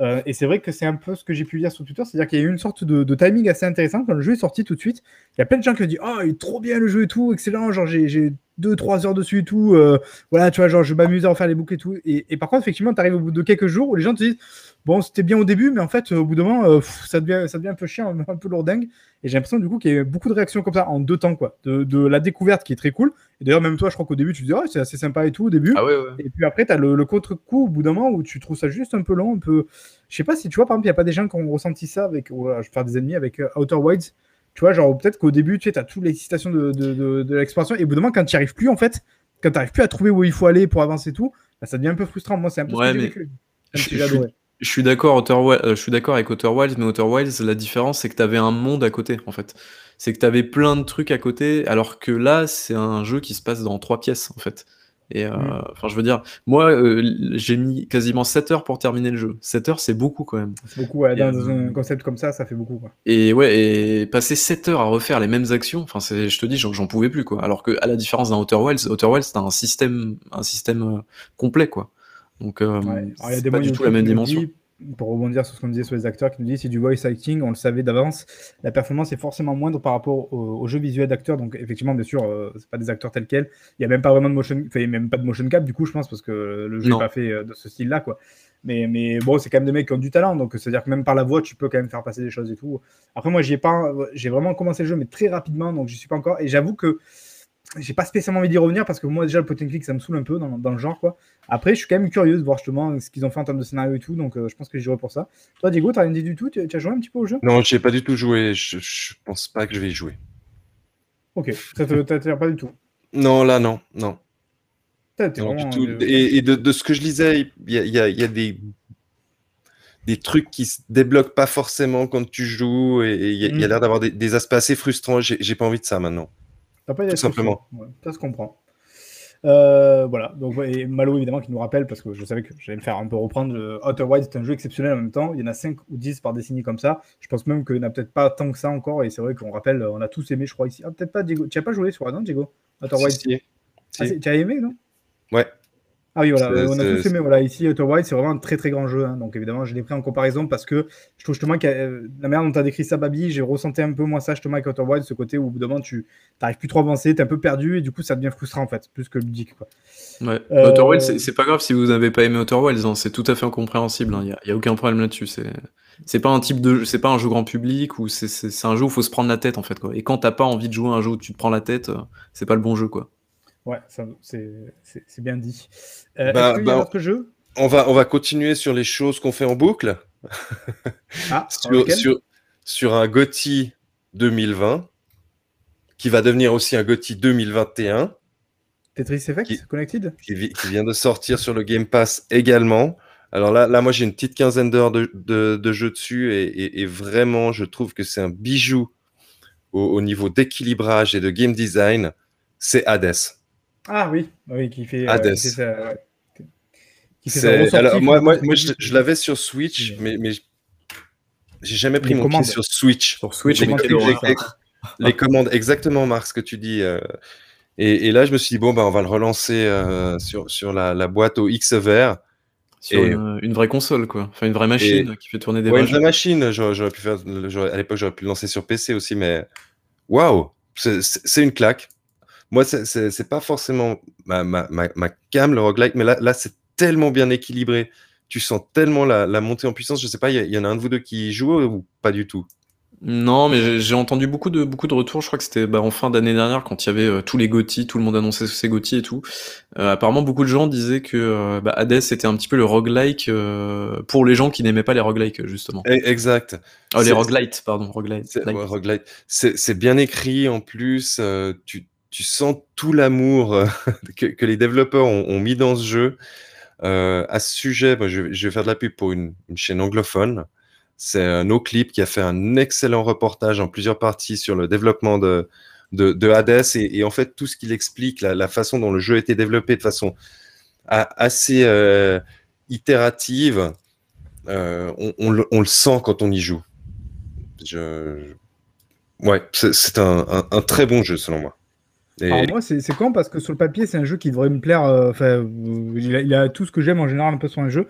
Euh, et c'est vrai que c'est un peu ce que j'ai pu lire sur Twitter, c'est-à-dire qu'il y a eu une sorte de, de, timing assez intéressant quand le jeu est sorti tout de suite. Il y a plein de gens qui ont dit Oh, il est trop bien le jeu et tout, excellent, genre j'ai 2-3 heures dessus et tout. Euh, voilà, tu vois, genre je m'amuse à en faire les boucles et tout. Et, et par contre, effectivement, tu arrives au bout de quelques jours où les gens te disent Bon, c'était bien au début, mais en fait, au bout d'un moment, euh, ça, devient, ça devient un peu chiant, un peu lourdingue. Et j'ai l'impression du coup qu'il y a eu beaucoup de réactions comme ça en deux temps, quoi. De, de la découverte qui est très cool. Et d'ailleurs, même toi, je crois qu'au début, tu te dis, oh, c'est assez sympa et tout au début. Ah ouais, ouais. Et puis après, tu as le, le contre-coup au bout d'un moment où tu trouves ça juste un peu long, un peu. Je sais pas si tu vois, par exemple, il n'y a pas des gens qui ont ressenti ça avec. Voilà, je vais faire des ennemis avec Outer Wilds. Tu vois, genre peut-être qu'au début, tu sais, as toute l'excitation de, de, de, de l'exploration. Et au bout d'un moment, quand tu n'y arrives plus, en fait, quand tu n'arrives plus à trouver où il faut aller pour avancer et tout, bah, ça devient un peu frustrant. Moi, c'est un peu ouais, ce que mais... vécu. Je suis d'accord je suis d'accord avec Outer Wilds, mais Outer Wilds, la différence, c'est que tu avais un monde à côté, en fait. C'est que tu avais plein de trucs à côté, alors que là, c'est un jeu qui se passe dans trois pièces, en fait. Et euh, Mm. enfin, je veux dire, moi, euh, j'ai mis quasiment 7 heures pour terminer le jeu. 7 heures, c'est beaucoup quand même. C'est beaucoup, ouais, dans euh, un concept comme ça, ça fait beaucoup. Quoi. Et ouais, et passer 7 heures à refaire les mêmes actions, enfin, je te dis, j'en, pouvais plus, quoi. Alors que, à la différence d'un Outer Wilds, Outer Wilds, t'as un système, un système euh, complet, quoi. Donc, euh, Ouais. C'est pas du tout la même dimension. dit, pour rebondir sur ce qu'on disait sur les acteurs, qui nous dit c'est du voice acting, on le savait d'avance, la performance est forcément moindre par rapport au, au jeu visuel d'acteurs. Donc effectivement, bien sûr, euh, c'est pas des acteurs tels quels. Il y a même pas vraiment de motion, enfin, il y a même pas de motion cap du coup, je pense, parce que le jeu n'est pas fait euh, de ce style-là, quoi. Mais, mais bon, c'est quand même des mecs qui ont du talent, donc c'est-à-dire que même par la voix, tu peux quand même faire passer des choses et tout. Après, moi, j'y ai pas, j'ai vraiment commencé le jeu, mais très rapidement, donc j'y suis pas encore. Et j'avoue que j'ai pas spécialement envie d'y revenir parce que moi déjà le point and click ça me saoule un peu dans, dans le genre quoi. Après je suis quand même curieux de voir justement ce qu'ils ont fait en termes de scénario et tout donc euh, je pense que j'irai pour ça. Toi Diego t'as rien dit du tout? Tu, tu as joué un petit peu au jeu? Non, j'ai pas du tout joué. Je, je pense pas que je vais y jouer. Ok ça t'attire pas du tout? Non, là, non, non. Du tout. euh, Et, et de, de ce que je lisais, il y a, y a- y a des, des trucs qui se débloquent pas forcément quand tu joues et il y a, Mm. l'air d'avoir des, des aspects assez frustrants. J'ai pas envie de ça maintenant. T'as pas Tout simplement. Ouais, ça se comprend. Euh, voilà, donc ouais, et Malo évidemment qui nous rappelle, parce que je savais que j'allais me faire un peu reprendre, euh, Outer Wilds c'est un jeu exceptionnel en même temps, il y en a 5 ou 10 par décennie comme ça, je pense même qu'il n'y en a peut-être pas tant que ça encore, et c'est vrai qu'on rappelle, on a tous aimé je crois ici, ah peut-être pas Diego, tu as pas joué sur non Diego? Outer Si, Wilds si. Ah, Si. tu as aimé non? Ouais. Ah oui, voilà, on a tous aimé. Voilà, ici, Outer Wilds, c'est vraiment un très très grand jeu. hein. donc évidemment, je l'ai pris en comparaison parce que je trouve justement que euh, la manière dont tu as décrit ça, Babi, j'ai ressenti un peu moins ça justement avec Outer Wilds, ce côté où au bout d'un moment, tu n'arrives plus trop à avancer, tu es un peu perdu et du coup, ça devient frustrant en fait, plus que ludique. Quoi. Ouais. Euh, Outer Wilds, c'est- pas grave si vous n'avez pas aimé Outer Wilds, hein, c'est tout à fait incompréhensible. Il n'y a, aucun problème là-dessus. C'est c'est pas un type de, c'est pas un jeu grand public ou c'est un jeu où il faut se prendre la tête en fait. Quoi. Et quand t'as pas envie de jouer à un jeu où tu te prends la tête, euh, c'est pas le bon jeu quoi. Ouais, c'est bien dit. Euh, Bah, Est-ce qu'il y a bah, d'autres jeux On va, on va continuer sur les choses qu'on fait en boucle. Ah, sur, sur, sur un GOTY 2020, qui va devenir aussi un GOTY 2021, Tetris Effect qui- Connected? qui, vi- qui vient de sortir sur le Game Pass également. Alors là, là moi, j'ai une petite quinzaine d'heures de, de, de jeu dessus, et, et- et vraiment, je trouve que c'est un bijou au, au niveau d'équilibrage et de game design. C'est Hades. Ah oui, oui, qui fait, euh, Hades. qui fait ça, ouais. Qui fait alors, moi, moi, moi, je, je l'avais sur Switch, mais, mais j'ai jamais pris Les mon commandes. pied sur Switch. Sur Switch, que j'ai- horreur. les commandes, exactement, Marc, ce que tu dis. euh, et, et là, je me suis dit, bon, bah, on va le relancer euh, sur, sur la, la boîte au X vert. Sur Et- une, une vraie console quoi. Enfin une vraie machine qui fait tourner des Ouais, une vraie machine. J'aurais pu faire, à l'époque, j'aurais pu le lancer sur PC aussi, mais waouh, c'est une claque. Moi, c'est- pas forcément ma, ma, ma, ma cam, le roguelike, mais là, là c'est tellement bien équilibré. Tu sens tellement la, la montée en puissance. Je sais pas, il y, en a un de vous deux qui joue ou pas du tout? Non, mais j'ai- entendu beaucoup de beaucoup de retours. Je crois que c'était bah, en fin d'année dernière quand il y avait euh, tous les GOTY, tout le monde annonçait ses GOTY et tout. Euh, apparemment, beaucoup de gens disaient que euh, bah, Hades était un petit peu le roguelike euh, pour les gens qui n'aimaient pas les roguelikes justement. Eh, Exact. Oh, les roguelites, pardon, roguelite. C'est ouais, roguelite. Bien écrit en plus. tu, tu sens tout l'amour euh, que, les développeurs ont, mis dans ce jeu. Euh, à ce sujet, je, vais- faire de la pub pour une, chaîne anglophone. C'est NoClip qui a fait un excellent reportage en plusieurs parties sur le développement de, de, de Hades et, en fait tout ce qu'il explique, la, façon dont le jeu a été développé de façon assez euh, itérative, on, le, sent quand on y joue. Ouais, c'est- un très bon jeu selon moi. Et- Alors moi, c'est con parce que sur le papier, c'est un jeu qui devrait me plaire. euh, Enfin, euh, il, a, il a tout ce que j'aime en général un peu sur un jeu.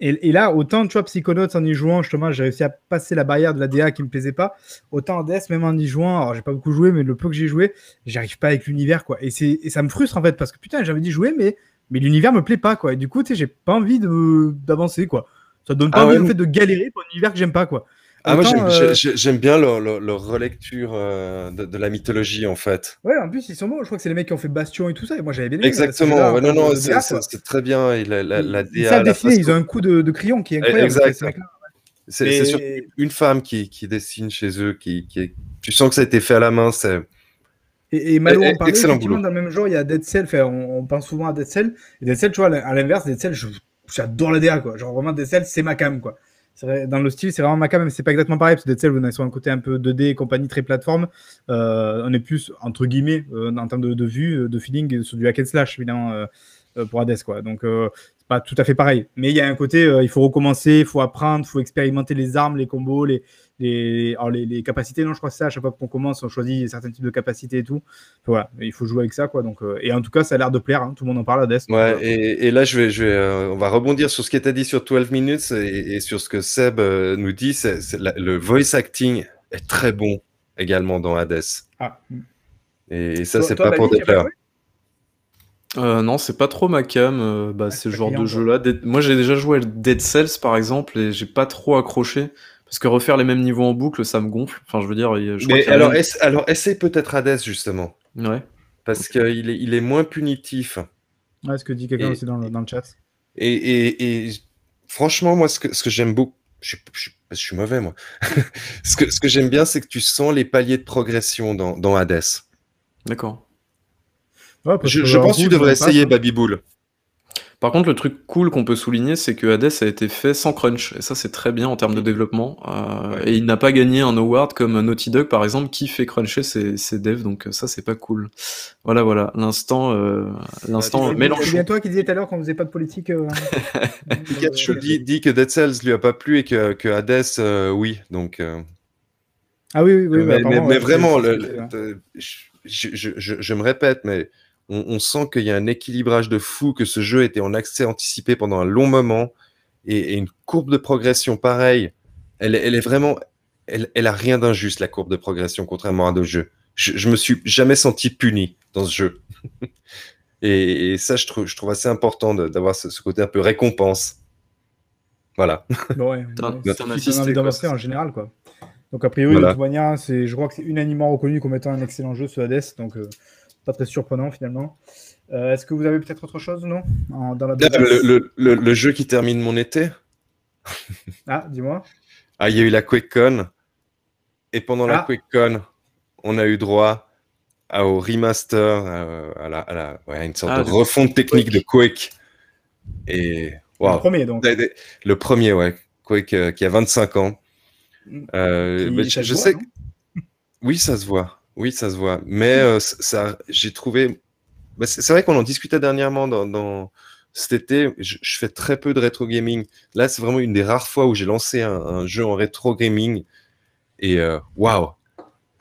Et, et là, autant, tu vois, Psychonauts, en y jouant, justement, j'ai réussi à passer la barrière de la DA qui me plaisait pas. Autant Hades, même en y jouant, alors j'ai pas beaucoup joué, mais le peu que j'ai joué, j'arrive pas avec l'univers, quoi. Et, et ça me frustre, en fait, parce que putain, j'avais dit jouer, mais, mais l'univers me plaît pas, quoi. Et du coup, tu sais, j'ai pas envie de- d'avancer, quoi. Ça donne pas Ah envie, ouais, fait de galérer pour un univers que j'aime pas, quoi. Ah, moi, j'aime- euh, j'ai- j'aime bien leur, leur- leur relecture euh, de, de la mythologie, en fait. Ouais, en plus, ils sont bons. Je crois que c'est les mecs qui ont fait Bastion et tout ça. Et moi, j'avais bien aimé. Exactement. Ouais, non, termes non, c'est très bien. Et la, la, la Ils- ils DA, savent la dessiner, façon- ils ont un coup de, de crayon qui est incroyable. Exact. C'est surtout une femme qui, qui dessine chez eux, qui, qui est- tu sens que ça a été fait à la main. C'est Et, et Malo Eh, eh, parlait, effectivement, dans le même genre, il y a Dead Cell. Enfin, on, on pense souvent à Dead Cell. Et Dead Cell, tu vois, à l'inverse, Dead Cell, je j'adore la DA, quoi. Genre vraiment Dead Cells, c'est ma cam, quoi. Dans le style, c'est vraiment ma cam, mais c'est pas exactement pareil, parce que Dead on est sur un côté un peu 2D et compagnie, très plateforme. Euh, on est plus, entre guillemets, euh, en termes de, de, vue, de feeling, sur du hack and slash, évidemment, euh, pour Hades, quoi. Donc, c'est pas tout à fait pareil. Mais il y a un côté, il faut recommencer, il faut apprendre, il faut expérimenter les armes, les combos, les, les, alors les, les, capacités, non, je crois que c'est ça, à chaque fois qu'on commence, on choisit certains types de capacités et tout. Voilà, il faut jouer avec ça, quoi. Donc, euh, et en tout cas, ça a l'air de plaire, hein. tout le monde en parle à Death. Ouais, donc, et, et, là, je vais, je vais, euh, on va rebondir sur ce qui était dit sur 12 minutes et, et sur ce que Seb euh, nous dit. c'est le voice acting est très bon également dans Hades. Ah. Et, ça, c'est pas pour déplaire. Euh, non, c'est pas trop ma cam. Euh, bah, ah, c'est ce genre de jeu-là. Moi, j'ai déjà joué à Dead Cells, par exemple, et j'ai pas trop accroché. Parce que refaire les mêmes niveaux en boucle, ça me gonfle. Enfin, je veux dire. Je Mais alors, même... essa alors, essaye peut-être Hades, justement? Ouais. Parce qu'il est, il est moins punitif. Ouais, ce que dit quelqu'un aussi dans le, dans le, chat. Et, et, et, franchement, moi, ce que, ce que j'aime beaucoup. Je, je, je, suis mauvais, moi. ce que, ce que j'aime bien, c'est que tu sens les paliers de progression dans, dans Hades. D'accord. Ouais, je, je pense que tu devrais essayer Babybull. Par contre, le truc cool qu'on peut souligner, c'est que Hades a été fait sans crunch, et ça c'est très bien en termes de développement. Euh, ouais. Et il n'a pas gagné un award comme Naughty Dog par exemple, qui fait cruncher ses, ses devs, donc ça c'est pas cool. Voilà, voilà, l'instant, euh, l'instant bah, Mélenchon. C'est bien toi qui disais tout à l'heure qu'on faisait pas de politique. Euh... Pikachu dit, dit, que Dead Cells lui a pas plu et que, que Hades, euh, oui, donc. euh, Ah oui, oui, oui. mais, bah, mais, ouais, mais vraiment, le, le, je, je, je, je me répète, mais on, on sent qu'il y a un équilibrage de fou, que ce jeu était en accès anticipé pendant un long moment et, et une courbe de progression pareille. Elle, elle est vraiment, elle, elle a rien d'injuste la courbe de progression contrairement à d'autres jeux. Je, je me suis jamais senti puni dans ce jeu. et, et, ça, je trouve, je trouve assez important d'avoir ce, ce, côté un peu récompense. Voilà. Ouais, ouais, en général, quoi. Donc a priori, voilà. c'est, je crois que c'est unanimement reconnu comme étant un excellent jeu, ce Hades. Donc euh, pas très surprenant finalement. Euh, Est-ce que vous avez peut-être autre chose, non? En, dans la le, le, le, le, jeu qui termine mon été Ah, dis-moi. Ah, il y a eu la QuakeCon. Et pendant ah. la QuakeCon, on a eu droit à, au remaster, à, à, la, à la, ouais, une sorte ah, de refonte technique Quake. de Quake. Et wow. Le premier, donc. Le premier, ouais. Quake euh, qui a 25 ans. Euh, qui, je, je voit, sais. Que... Oui, ça se voit. Oui, ça se voit. Mais euh, ça, j'ai trouvé. Bah, c'est vrai qu'on en discutait dernièrement dans, dans cet été. Je, je, fais très peu de rétro gaming. Là, c'est vraiment une des rares fois où j'ai lancé un, un, jeu en rétro gaming. Et waouh, wow,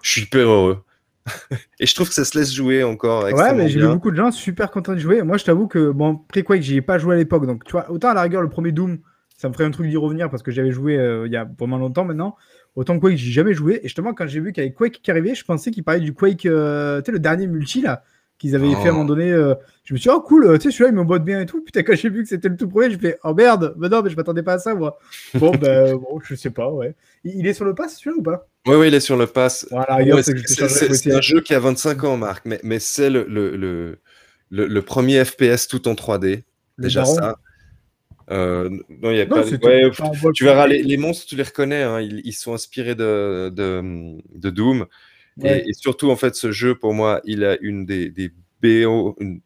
je suis hyper heureux. et je trouve que ça se laisse jouer encore. Ouais, mais j'ai vu beaucoup de gens super contents de jouer. Moi, je t'avoue que, bon, Quake, j'y ai pas joué à l'époque. Donc, tu vois, autant à la rigueur, le premier Doom, ça me ferait un truc d'y revenir parce que j'avais joué euh, il y a vraiment longtemps maintenant. Autant Quake, j'ai jamais joué. Et justement, quand j'ai vu qu'il y avait Quake qui arrivait, je pensais qu'il parlait du Quake, euh, tu sais, le dernier multi là, qu'ils avaient oh. fait à un moment donné. Euh, je me suis dit, oh cool, tu sais, celui-là, il me botte bien et tout. Putain, quand j'ai vu que c'était le tout premier, je fais, oh merde, mais non, mais je m'attendais pas à ça, moi. Bon, ben, bon, je sais pas, ouais. Il est sur le pass, celui-là, ou pas? Oui, oui, il est sur le pass. Voilà, ouais, c'est un jeu qui a 25 ans, Marc, mais, mais c'est le, le, le, le, premier FPS tout en 3D. Déjà ça. Euh, non, il y a non, pas. Ouais, tu verras les, les, monstres, tu les reconnais. Hein, ils, ils, sont inspirés de, de, de Doom. Ouais. Et, et, surtout, en fait, ce jeu, pour moi, il a une des, des BO une,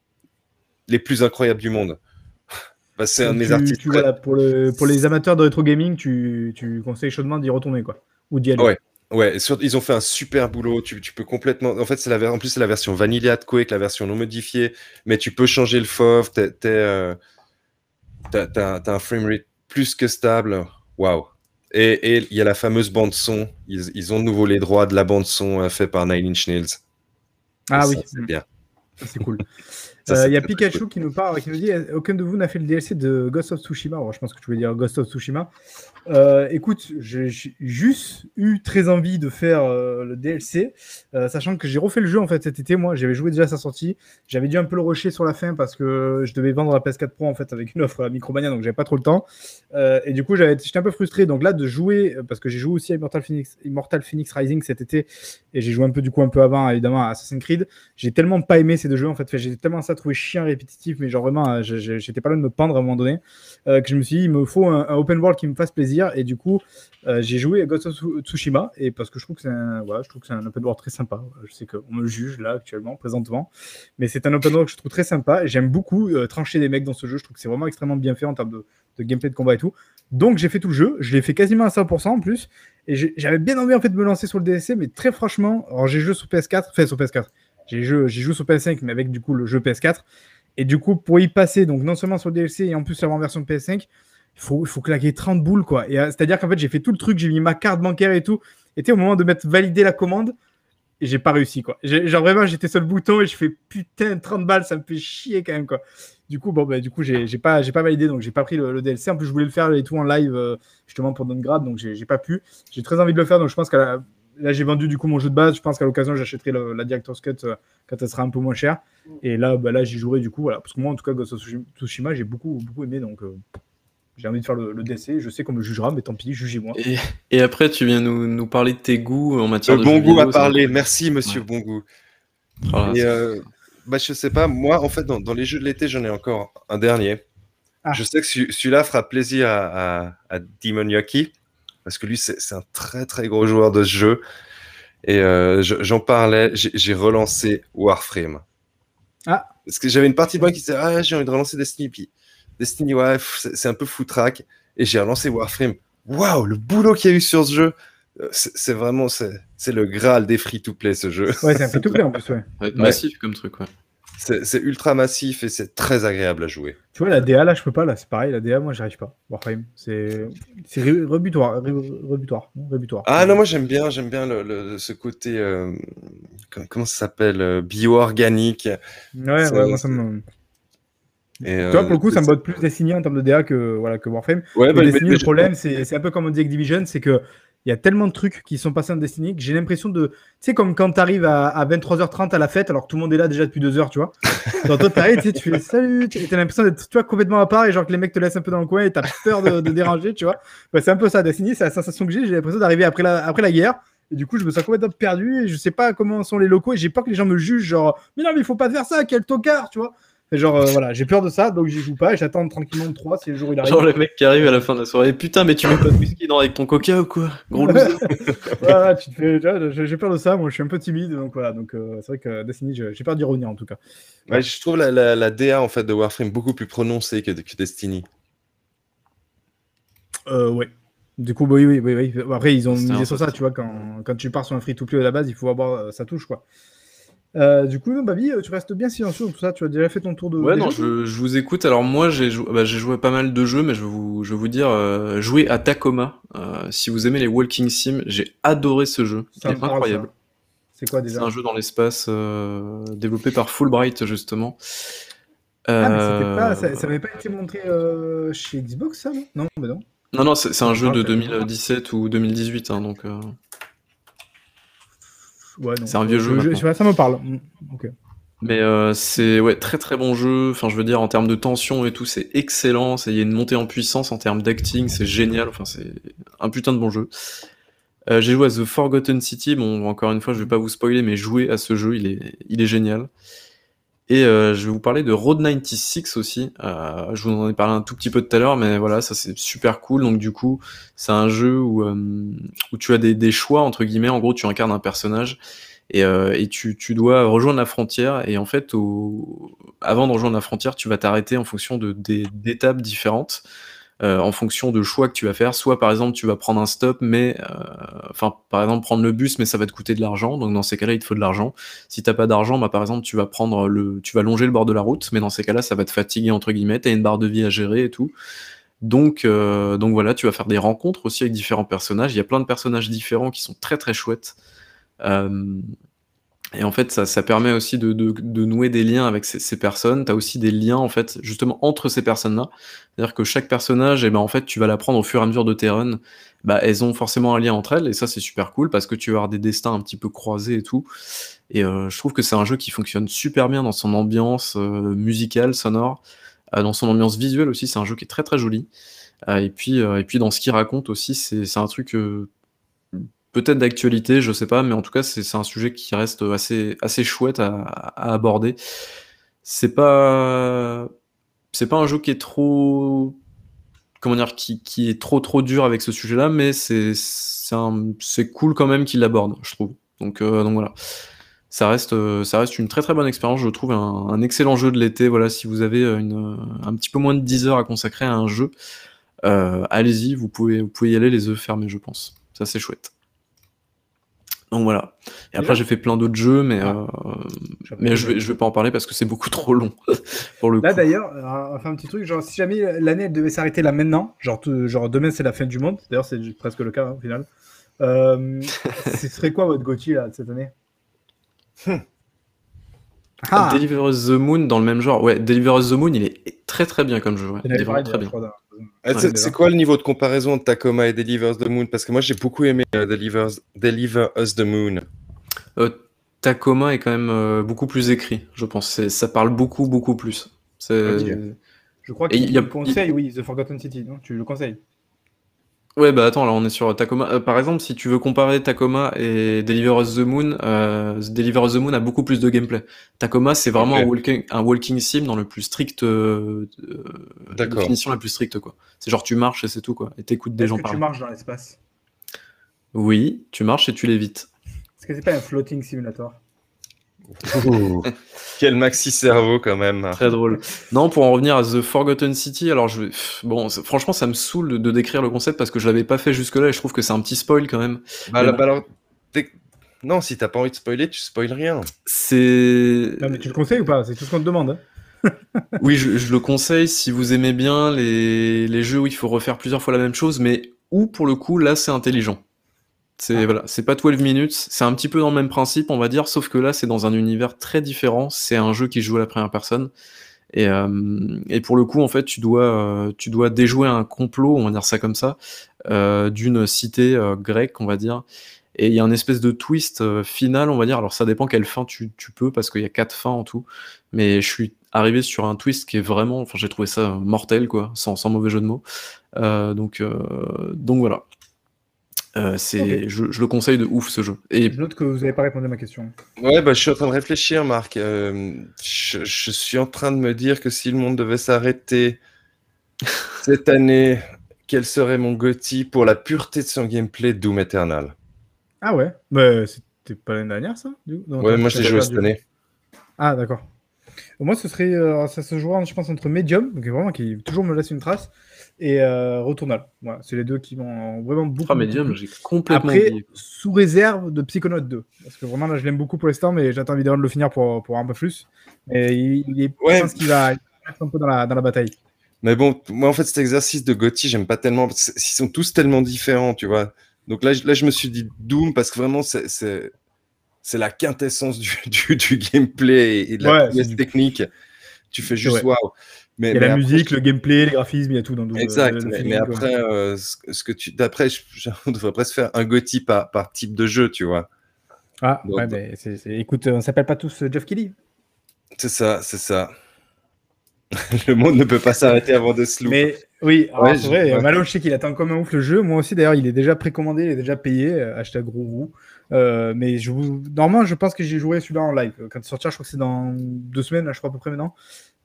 les plus incroyables du monde. bah, c'est un de mes artistes. Tu, voilà, pour, le, pour, les amateurs de rétro gaming, tu, tu conseilles chaudement d'y retourner, quoi. Ou d'y aller. Ouais. Ouais, sur, ils ont fait un super boulot. Tu, tu peux complètement. En fait, c'est la en plus c'est la version vanilla de Quake, la version non modifiée, mais tu peux changer le FOV. T'es, euh T'as as, un framerate plus que stable. Waouh. Et il y a la fameuse bande son. Ils, ils, ont de nouveau les droits de la bande son euh, fait par Nine Inch Nails. Ah oui. C'est bien. C'est cool. Il euh, y a Pikachu cool. qui nous parle, qui nous dit aucun de vous n'a fait le DLC de Ghost of Tsushima. Alors, je pense que tu voulais dire Ghost of Tsushima. Euh, écoute, j'ai juste eu très envie de faire euh, le DLC, euh, sachant que j'ai refait le jeu en fait cet été. Moi, j'avais joué déjà à sa sortie. J'avais dû un peu le rusher sur la fin parce que je devais vendre la PS4 Pro en fait avec une offre à Micromania, donc j'avais pas trop le temps. Euh, et du coup, j'étais un peu frustré. Donc là, de jouer parce que j'ai joué aussi à Immortal Phoenix, Immortal Phoenix Rising cet été et j'ai joué un peu du coup un peu avant évidemment à Assassin's Creed. J'ai tellement pas aimé ces deux jeux en fait. J'étais tellement trouvé chiant, répétitif, mais genre vraiment, euh, j'étais pas loin de me pendre à un moment donné, euh, que je me suis dit, il me faut un, open world qui me fasse plaisir. Et du coup, euh, j'ai joué à Ghost of Tsu- Tsushima, et parce que je trouve que c'est un, voilà, un open world très sympa. Je sais qu'on me juge là actuellement, présentement, mais c'est un open world que je trouve très sympa. J'aime beaucoup trancher des mecs dans ce jeu. Je trouve que c'est vraiment extrêmement bien fait en termes de, de gameplay de combat et tout. Donc j'ai fait tout le jeu, je l'ai fait quasiment à 100% en plus. Et j'avais bien envie en fait de me lancer sur le DLC, mais très franchement, alors j'ai joué sur PS4, enfin sur PS4, j'ai joué, j'ai joué sur PS5, mais avec du coup le jeu PS4. Et du coup, pour y passer, donc non seulement sur le DLC et en plus en version PS5, il faut, faut claquer 30 boules quoi. Euh, c'est-à-dire qu'en fait, j'ai fait tout le truc, j'ai mis ma carte bancaire et tout. Et au moment de mettre valider la commande, et j'ai pas réussi quoi. Genre vraiment, j'étais sur le bouton et je fais putain, 30 balles, ça me fait chier quand même quoi. Du coup, bon, bah, du coup, j'ai pas, pas validé, donc j'ai pas pris le, DLC. En plus, je voulais le faire et tout en live, euh, justement pour grade donc j'ai pas pu. J'ai très envie de le faire, donc je pense que là, j'ai vendu du coup mon jeu de base. Je pense qu'à l'occasion, j'achèterai la Director's Cut euh, quand elle sera un peu moins chère. Et là, bah, là, j'y jouerai du coup, voilà. Parce que moi, en tout cas, Ghost of Tsushima- j'ai beaucoup, beaucoup aimé, donc euh, j'ai envie de faire le, le DLC. Je sais qu'on me jugera, mais tant pis, jugez-moi. Et, et après, tu viens nous, nous parler de tes goûts en matière Le de bon jeux goût vidéo, à ça- parler. Merci, monsieur Ouais. bon goût. Voilà, Et c'est- euh, bah, je sais pas, moi, en fait, dans, dans les jeux de l'été, j'en ai encore un dernier. Ah. Je sais que celui- celui-là fera plaisir à, à, à Demon Yoki, parce que lui, c'est un très très gros joueur de ce jeu. Et euh, je- j'en parlais, j'ai relancé Warframe. Ah. Parce que j'avais une partie de moi qui disait Ah, j'ai envie de relancer Destiny. Puis Destiny, ouais, c'est un peu foutraque. Et j'ai relancé Warframe. Waouh, le boulot qu'il y a eu sur ce jeu, euh, c'est vraiment c'est c'est le graal des free-to-play ce jeu. Ouais, c'est un free to play en plus, ouais. Ouais. massif comme truc, ouais. C'est ultra massif et c'est très agréable à jouer. Tu vois, la DA, là, je peux pas, là, c'est pareil, la DA, moi, j'arrive pas. Warframe, c'est rebutoire, rebutoire. Ah non, moi j'aime bien, j'aime bien le, le- ce côté, euh, com- comment ça s'appelle, euh, bio-organique. Ouais, ça- ouais, moi, ça me... Et, Tu vois, pour le coup, ça me botte plus Destiny en termes de DA que, voilà, que Warframe. Ouais, bah, Destiny, mais- le problème, c'est c'est un peu comme on dit avec Division, c'est que il y a tellement de trucs qui sont passés en Destiny que j'ai l'impression de. Tu sais, comme quand tu arrives à, à 23h30 à la fête alors que tout le monde est là déjà depuis deux heures, tu vois. Genre, toi, t'arrives, tu sais, tu fais salut, tu as l'impression d'être tu vois, complètement à part et genre que les mecs te laissent un peu dans le coin et t'as peur de, de déranger, tu vois. C'est un peu ça, Destiny, c'est la sensation que j'ai. J'ai l'impression d'arriver après la, après la guerre. Et du coup, je me sens complètement perdu et je sais pas comment sont les locaux et j'ai peur que les gens me jugent, genre, mais non, mais il faut pas faire ça, quel tocard, tu vois. Et genre, euh, voilà, j'ai peur de ça, donc j'y joue pas et j'attends tranquillement le 3 si le jour il arrive. Genre le mec qui arrive à la fin de la soirée, putain, mais tu mets pas de whisky dans avec ton coca ou quoi Gros loser. Voilà, tu te fais, j'ai peur de ça, moi je suis un peu timide, donc voilà, donc euh, c'est vrai que Destiny, j'ai peur d'y revenir en tout cas. Ouais, je trouve la, la, la DA en fait de Warframe beaucoup plus prononcée que, que Destiny. Euh, ouais. Du coup, bah oui, oui, oui, oui. Après, ils ont misé sur ça. tu vois, quand, quand tu pars sur un free-to-play à la base, il faut avoir euh, sa touche, quoi. Euh, du coup, Babi, euh, tu restes bien silencieux, donc tout ça, tu as déjà fait ton tour de. Ouais, non, je, je vous écoute. Alors moi, j'ai joué, bah, joué pas mal de jeux, mais je vais vous, je vais vous dire, euh, jouer à Tacoma. Euh, si vous aimez les walking sim, j'ai adoré ce jeu. Ça Il me est parle, incroyable. C'est quoi C'est déjà un jeu dans l'espace développé par Fulbright justement. Ah, mais pas, ça, ça avait pas été montré chez Xbox, ça, non? Non, mais non. Non, non, c'est c'est un jeu de Ah, 2017 ou 2018, hein, donc. Ouais. C'est un vieux jeu ça me parle. Mm, Ok. Mais euh, c'est ouais très très bon jeu. Enfin, je veux dire en termes de tension et tout, c'est excellent. Il y a une montée en puissance en termes d'acting, c'est génial. Enfin, c'est un putain de bon jeu. Euh, j'ai joué à The Forgotten City. Bon, encore une fois, je vais pas vous spoiler, mais jouer à ce jeu, il est il est génial. Et euh, je vais vous parler de Road 96 aussi. Euh, je vous en ai parlé un tout petit peu tout à l'heure, mais voilà, ça c'est super cool. Donc du coup, c'est un jeu où, euh, où tu as des, des choix, entre guillemets. En gros, tu incarnes un personnage et, euh, et tu, tu dois rejoindre la frontière. Et en fait, au... avant de rejoindre la frontière, tu vas t'arrêter en fonction de, des- d'étapes différentes. Euh, en fonction de choix que tu vas faire, soit par exemple tu vas prendre un stop, mais euh, enfin par exemple prendre le bus, mais ça va te coûter de l'argent. Donc dans ces cas-là, il te faut de l'argent. Si t'as pas d'argent, bah par exemple tu vas prendre le, tu vas longer le bord de la route, mais dans ces cas-là, ça va te fatiguer entre guillemets. T'as une barre de vie à gérer et tout. Donc euh, donc voilà, tu vas faire des rencontres aussi avec différents personnages. Il y a plein de personnages différents qui sont très très chouettes. Et en fait, ça, ça permet aussi de, de, nouer des liens avec ces, personnes. Tu aussi des liens, en fait, justement, entre ces personnes-là. C'est-à-dire que chaque personnage, eh ben, en fait, tu vas l'apprendre au fur et à mesure de tes runs. Bah, elles ont forcément un lien entre elles, et ça, c'est super cool parce que tu vas avoir des destins un petit peu croisés et tout. Et euh, je trouve que c'est un jeu qui fonctionne super bien dans son ambiance euh, musicale, sonore, euh, dans son ambiance visuelle aussi. C'est un jeu qui est très très joli. Et, puis, et puis, dans ce qu'il raconte aussi, c'est un truc. Peut-être d'actualité, je sais pas, mais en tout cas, c'est un sujet qui reste assez, assez chouette à, aborder. c'est pas c'est pas un jeu qui est trop comment dire qui, qui est trop trop dur avec ce sujet-là, mais c'est cool quand même qu'il l'aborde, je trouve. Donc euh, donc voilà. Ça reste, euh, ça reste une très très bonne expérience, je trouve, un, excellent jeu de l'été. Voilà, si vous avez une, un petit peu moins de 10 heures à consacrer à un jeu, euh, allez-y, vous pouvez, vous pouvez y aller les œufs fermés, je pense. Ça, c'est chouette. Donc voilà. Et après, j'ai fait plein d'autres jeux, mais, Ah. euh, mais je vais, je vais pas en parler parce que c'est beaucoup trop long pour le Là d'ailleurs, euh, on va faire un petit truc, genre si jamais l'année elle devait s'arrêter là maintenant, genre, tout- genre demain c'est la fin du monde, d'ailleurs c'est presque le cas hein, au final. Euh, ce serait quoi votre Gotti là cette année? Ah Deliver Us the Moon dans le même genre. Ouais, Deliver Us the Moon, il est très très bien comme jeu. ouais. Il est vraiment très bien. crois, c'est déjà. c'est quoi le niveau de comparaison de Tacoma et Deliver Us the Moon? Parce que moi j'ai beaucoup aimé euh, Deliver, Deliver Us the Moon. Euh, Tacoma est quand même euh, beaucoup plus écrit, je pense. C'est- Ça parle beaucoup beaucoup plus. C'est- Ok. Je crois qu'il il y a- le conseille, oui, The Forgotten City, non? Tu le conseilles? Ouais, bah attends, là on est sur Tacoma. Euh, par exemple, si tu veux comparer Tacoma et Deliver Us the Moon, euh, Deliver Us the Moon a beaucoup plus de gameplay. Tacoma, c'est vraiment un, walking, un walking sim dans le plus strict, euh, euh, D'accord. définition la plus stricte, quoi. C'est genre tu marches et c'est tout, quoi. Et t'écoutes des gens que tu parler. marches dans l'espace? Oui, tu marches et tu l'évites. Est-ce que c'est pas un floating simulator? Quel maxi cerveau quand même. Très drôle. Non, pour en revenir à The Forgotten City, alors je bon, franchement, ça me saoule de, de décrire le concept parce que je l'avais pas fait jusque-là et je trouve que c'est un petit spoil quand même. Bah, Mais là, bon. bah, alors, dès- Non, si t'as pas envie de spoiler, tu spoil rien. C'est. Non mais tu le conseilles ou pas? C'est tout ce qu'on te demande. hein. Oui, je, je le conseille si vous aimez bien les, les jeux où il faut refaire plusieurs fois la même chose, mais où pour le coup là c'est intelligent. C'est Ah. voilà, c'est pas 12 minutes, c'est un petit peu dans le même principe, on va dire, sauf que là c'est dans un univers très différent. C'est un jeu qui joue à la première personne. Et, euh, et pour le coup, en fait, tu dois, euh, tu dois déjouer un complot, on va dire ça comme ça, euh, d'une cité grecque, on va dire. Et il y a un espèce de twist final, on va dire. Alors ça dépend quelle fin tu, tu peux, parce qu'il y a quatre fins en tout. Mais je suis arrivé sur un twist qui est vraiment, enfin j'ai trouvé ça mortel, quoi, sans, sans mauvais jeu de mots. Euh, donc, euh, donc voilà. Euh, c'est, je, je le conseille de ouf ce jeu. Et Je note que vous n'avez pas répondu à ma question. Ouais, bah, je suis en train de réfléchir, Marc. Euh, je, je suis en train de me dire que si le monde devait s'arrêter cette année, quel serait mon Gotti pour la pureté de son gameplay Doom Eternal? Ah ouais? Mais c'était pas l'année dernière ça du coup? Non, Ouais, moi je l'ai joué cette année. Ah d'accord. Moi ce serait, euh, ça se jouera je pense entre Medium, donc vraiment qui toujours me laisse une trace, et euh, Returnal. Voilà, c'est les deux qui m'ont vraiment beaucoup. Ah, Medium, j'ai complètement Après, oublié. sous réserve de Psychonaut 2. Parce que vraiment, là, je l'aime beaucoup pour l'instant, mais j'attends évidemment de le finir pour, pour un peu plus. Et il, il est, Ouais. je pense qu'il va être un peu dans la, dans la bataille. Mais bon, moi en fait cet exercice de Gotti, j'aime pas tellement parce qu'ils sont tous tellement différents, tu vois. Donc là, je- là, je me suis dit Doom parce que vraiment c'est c'est c'est la quintessence du, du, du gameplay et de la Ouais, du- technique. Tu fais juste Ouais. waouh. Mais, Il y a mais la après, musique, le gameplay, les graphismes, il y a tout dans Doom. Exact, euh, le mais, quoi. après, euh, ce, que tu, d'après, je- je- on devrait presque faire un Gotti par, par type de jeu, tu vois. Ah, Donc- ouais, mais écoute, on s'appelle pas tous euh, Jeff Kelly. C'est ça, c'est ça. le monde ne peut pas s'arrêter avant de se Mais oui, Ouais, c'est je- vrai, ouais. Malo, je sais qu'il attend comme un ouf le jeu. Moi aussi, d'ailleurs, il est déjà précommandé, il est déjà payé. euh, Hashtag gros. Euh, mais je vous... normalement, je pense que j'ai joué celui-là en live. Quand il sortira, je crois que c'est dans deux semaines, là, je crois à peu près maintenant.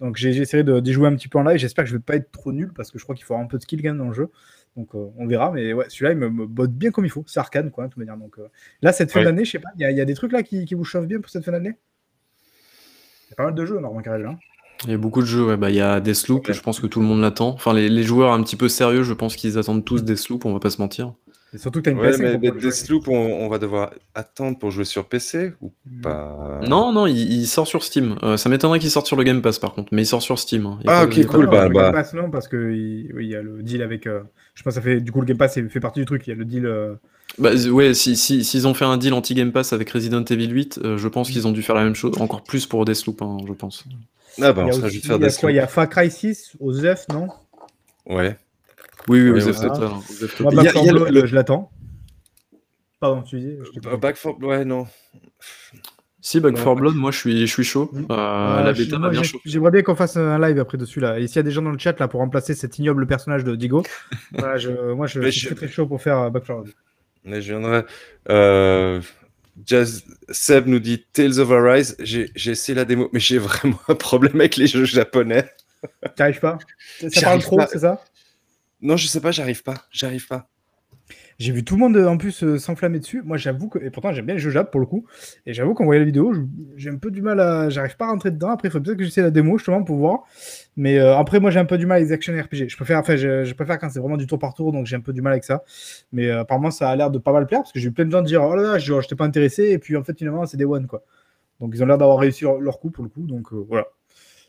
Donc j'ai essayé de- d'y jouer un petit peu en live. J'espère que je vais pas être trop nul parce que je crois qu'il faut avoir un peu de skill même dans le jeu. Donc euh, on verra. Mais ouais, celui-là, il me, me botte bien comme il faut. C'est arcane, quoi, de toute manière. Donc euh, là, cette fin Ouais. d'année, je sais pas, il y, a- il y a des trucs là qui, qui vous chauffent bien pour cette fin d'année? Il y a pas mal de jeux, normalement, carrément. Hein. Il y a beaucoup de jeux, ouais. bah, il y a Deathloop, Ouais. je pense que tout le monde l'attend. Enfin, les, les joueurs un petit peu sérieux, je pense qu'ils attendent tous Deathloop, on va pas se mentir. Et surtout que tu as une Ouais, PS5 mais, mais. Deathloop, on, on va devoir attendre pour jouer sur PC ou pas? Non, non, il, il sort sur Steam. Euh, ça m'étonnerait qu'il sorte sur le Game Pass par contre, mais il sort sur Steam. hein. Ah, ok, il y a pas cool, bah, le bah. Game Pass, non, parce que il, oui, il y a le deal avec. euh, je pense que ça fait. Du coup, le Game Pass c'est- fait partie du truc. Il y a le deal. euh, Bah, ouais, si, si, s'ils ont fait un deal anti-Game Pass avec Resident Evil 8, euh, je pense qu'ils ont dû faire la même chose, encore plus pour Deathloop, hein, je pense. Ah bah il y on a sera juste faire il y a quoi? Il y Deathloop. a Far Cry 6 aux Zeuf, non? Ouais. Oui, oui, vous êtes là, hein, vous êtes Moi, peut-être- Il y a- Back 4 il y a le- Blood, le- je l'attends. Pardon, tu disais je t'ai Bah. Back for... Ouais, non. Si, Back Ouais. 4 Blood, moi je suis, je suis chaud. Mm. Euh, Euh, la bêta m'a bien chaud. J'aimerais bien qu'on fasse un live après dessus là. Et s'il y a des gens dans le chat là pour remplacer cet ignoble personnage de Digo, voilà, je, moi je suis très très chaud pour faire euh, Back 4 Blood. Mais je viendrai. Euh... Jazz, Seb nous dit Tales of Arise. J'ai j'ai essayé la démo, mais j'ai vraiment un problème avec les jeux japonais. T'arrives pas? Ça parle trop, c'est ça? Non, je sais pas, j'arrive pas. J'arrive pas. J'ai vu tout le monde euh, en plus euh, s'enflammer dessus. Moi, j'avoue que. Et pourtant, j'aime bien les jeux Jap pour le coup. Et j'avoue qu'en voyant la vidéo, je- j'ai un peu du mal à. J'arrive pas à rentrer dedans. Après, il faut peut-être que j'essaie la démo justement pour voir. Mais euh, après, moi, j'ai un peu du mal avec les action RPG. Je préfère, je, je quand c'est vraiment du tour par tour, donc j'ai un peu du mal avec ça. Mais apparemment, ça a l'air de pas mal plaire parce que j'ai eu plein de gens dire Oh là là, je j'étais pas intéressé. Et puis en fait, finalement, c'est des one quoi. Donc ils ont l'air d'avoir réussi leur, coup pour le coup. Donc voilà.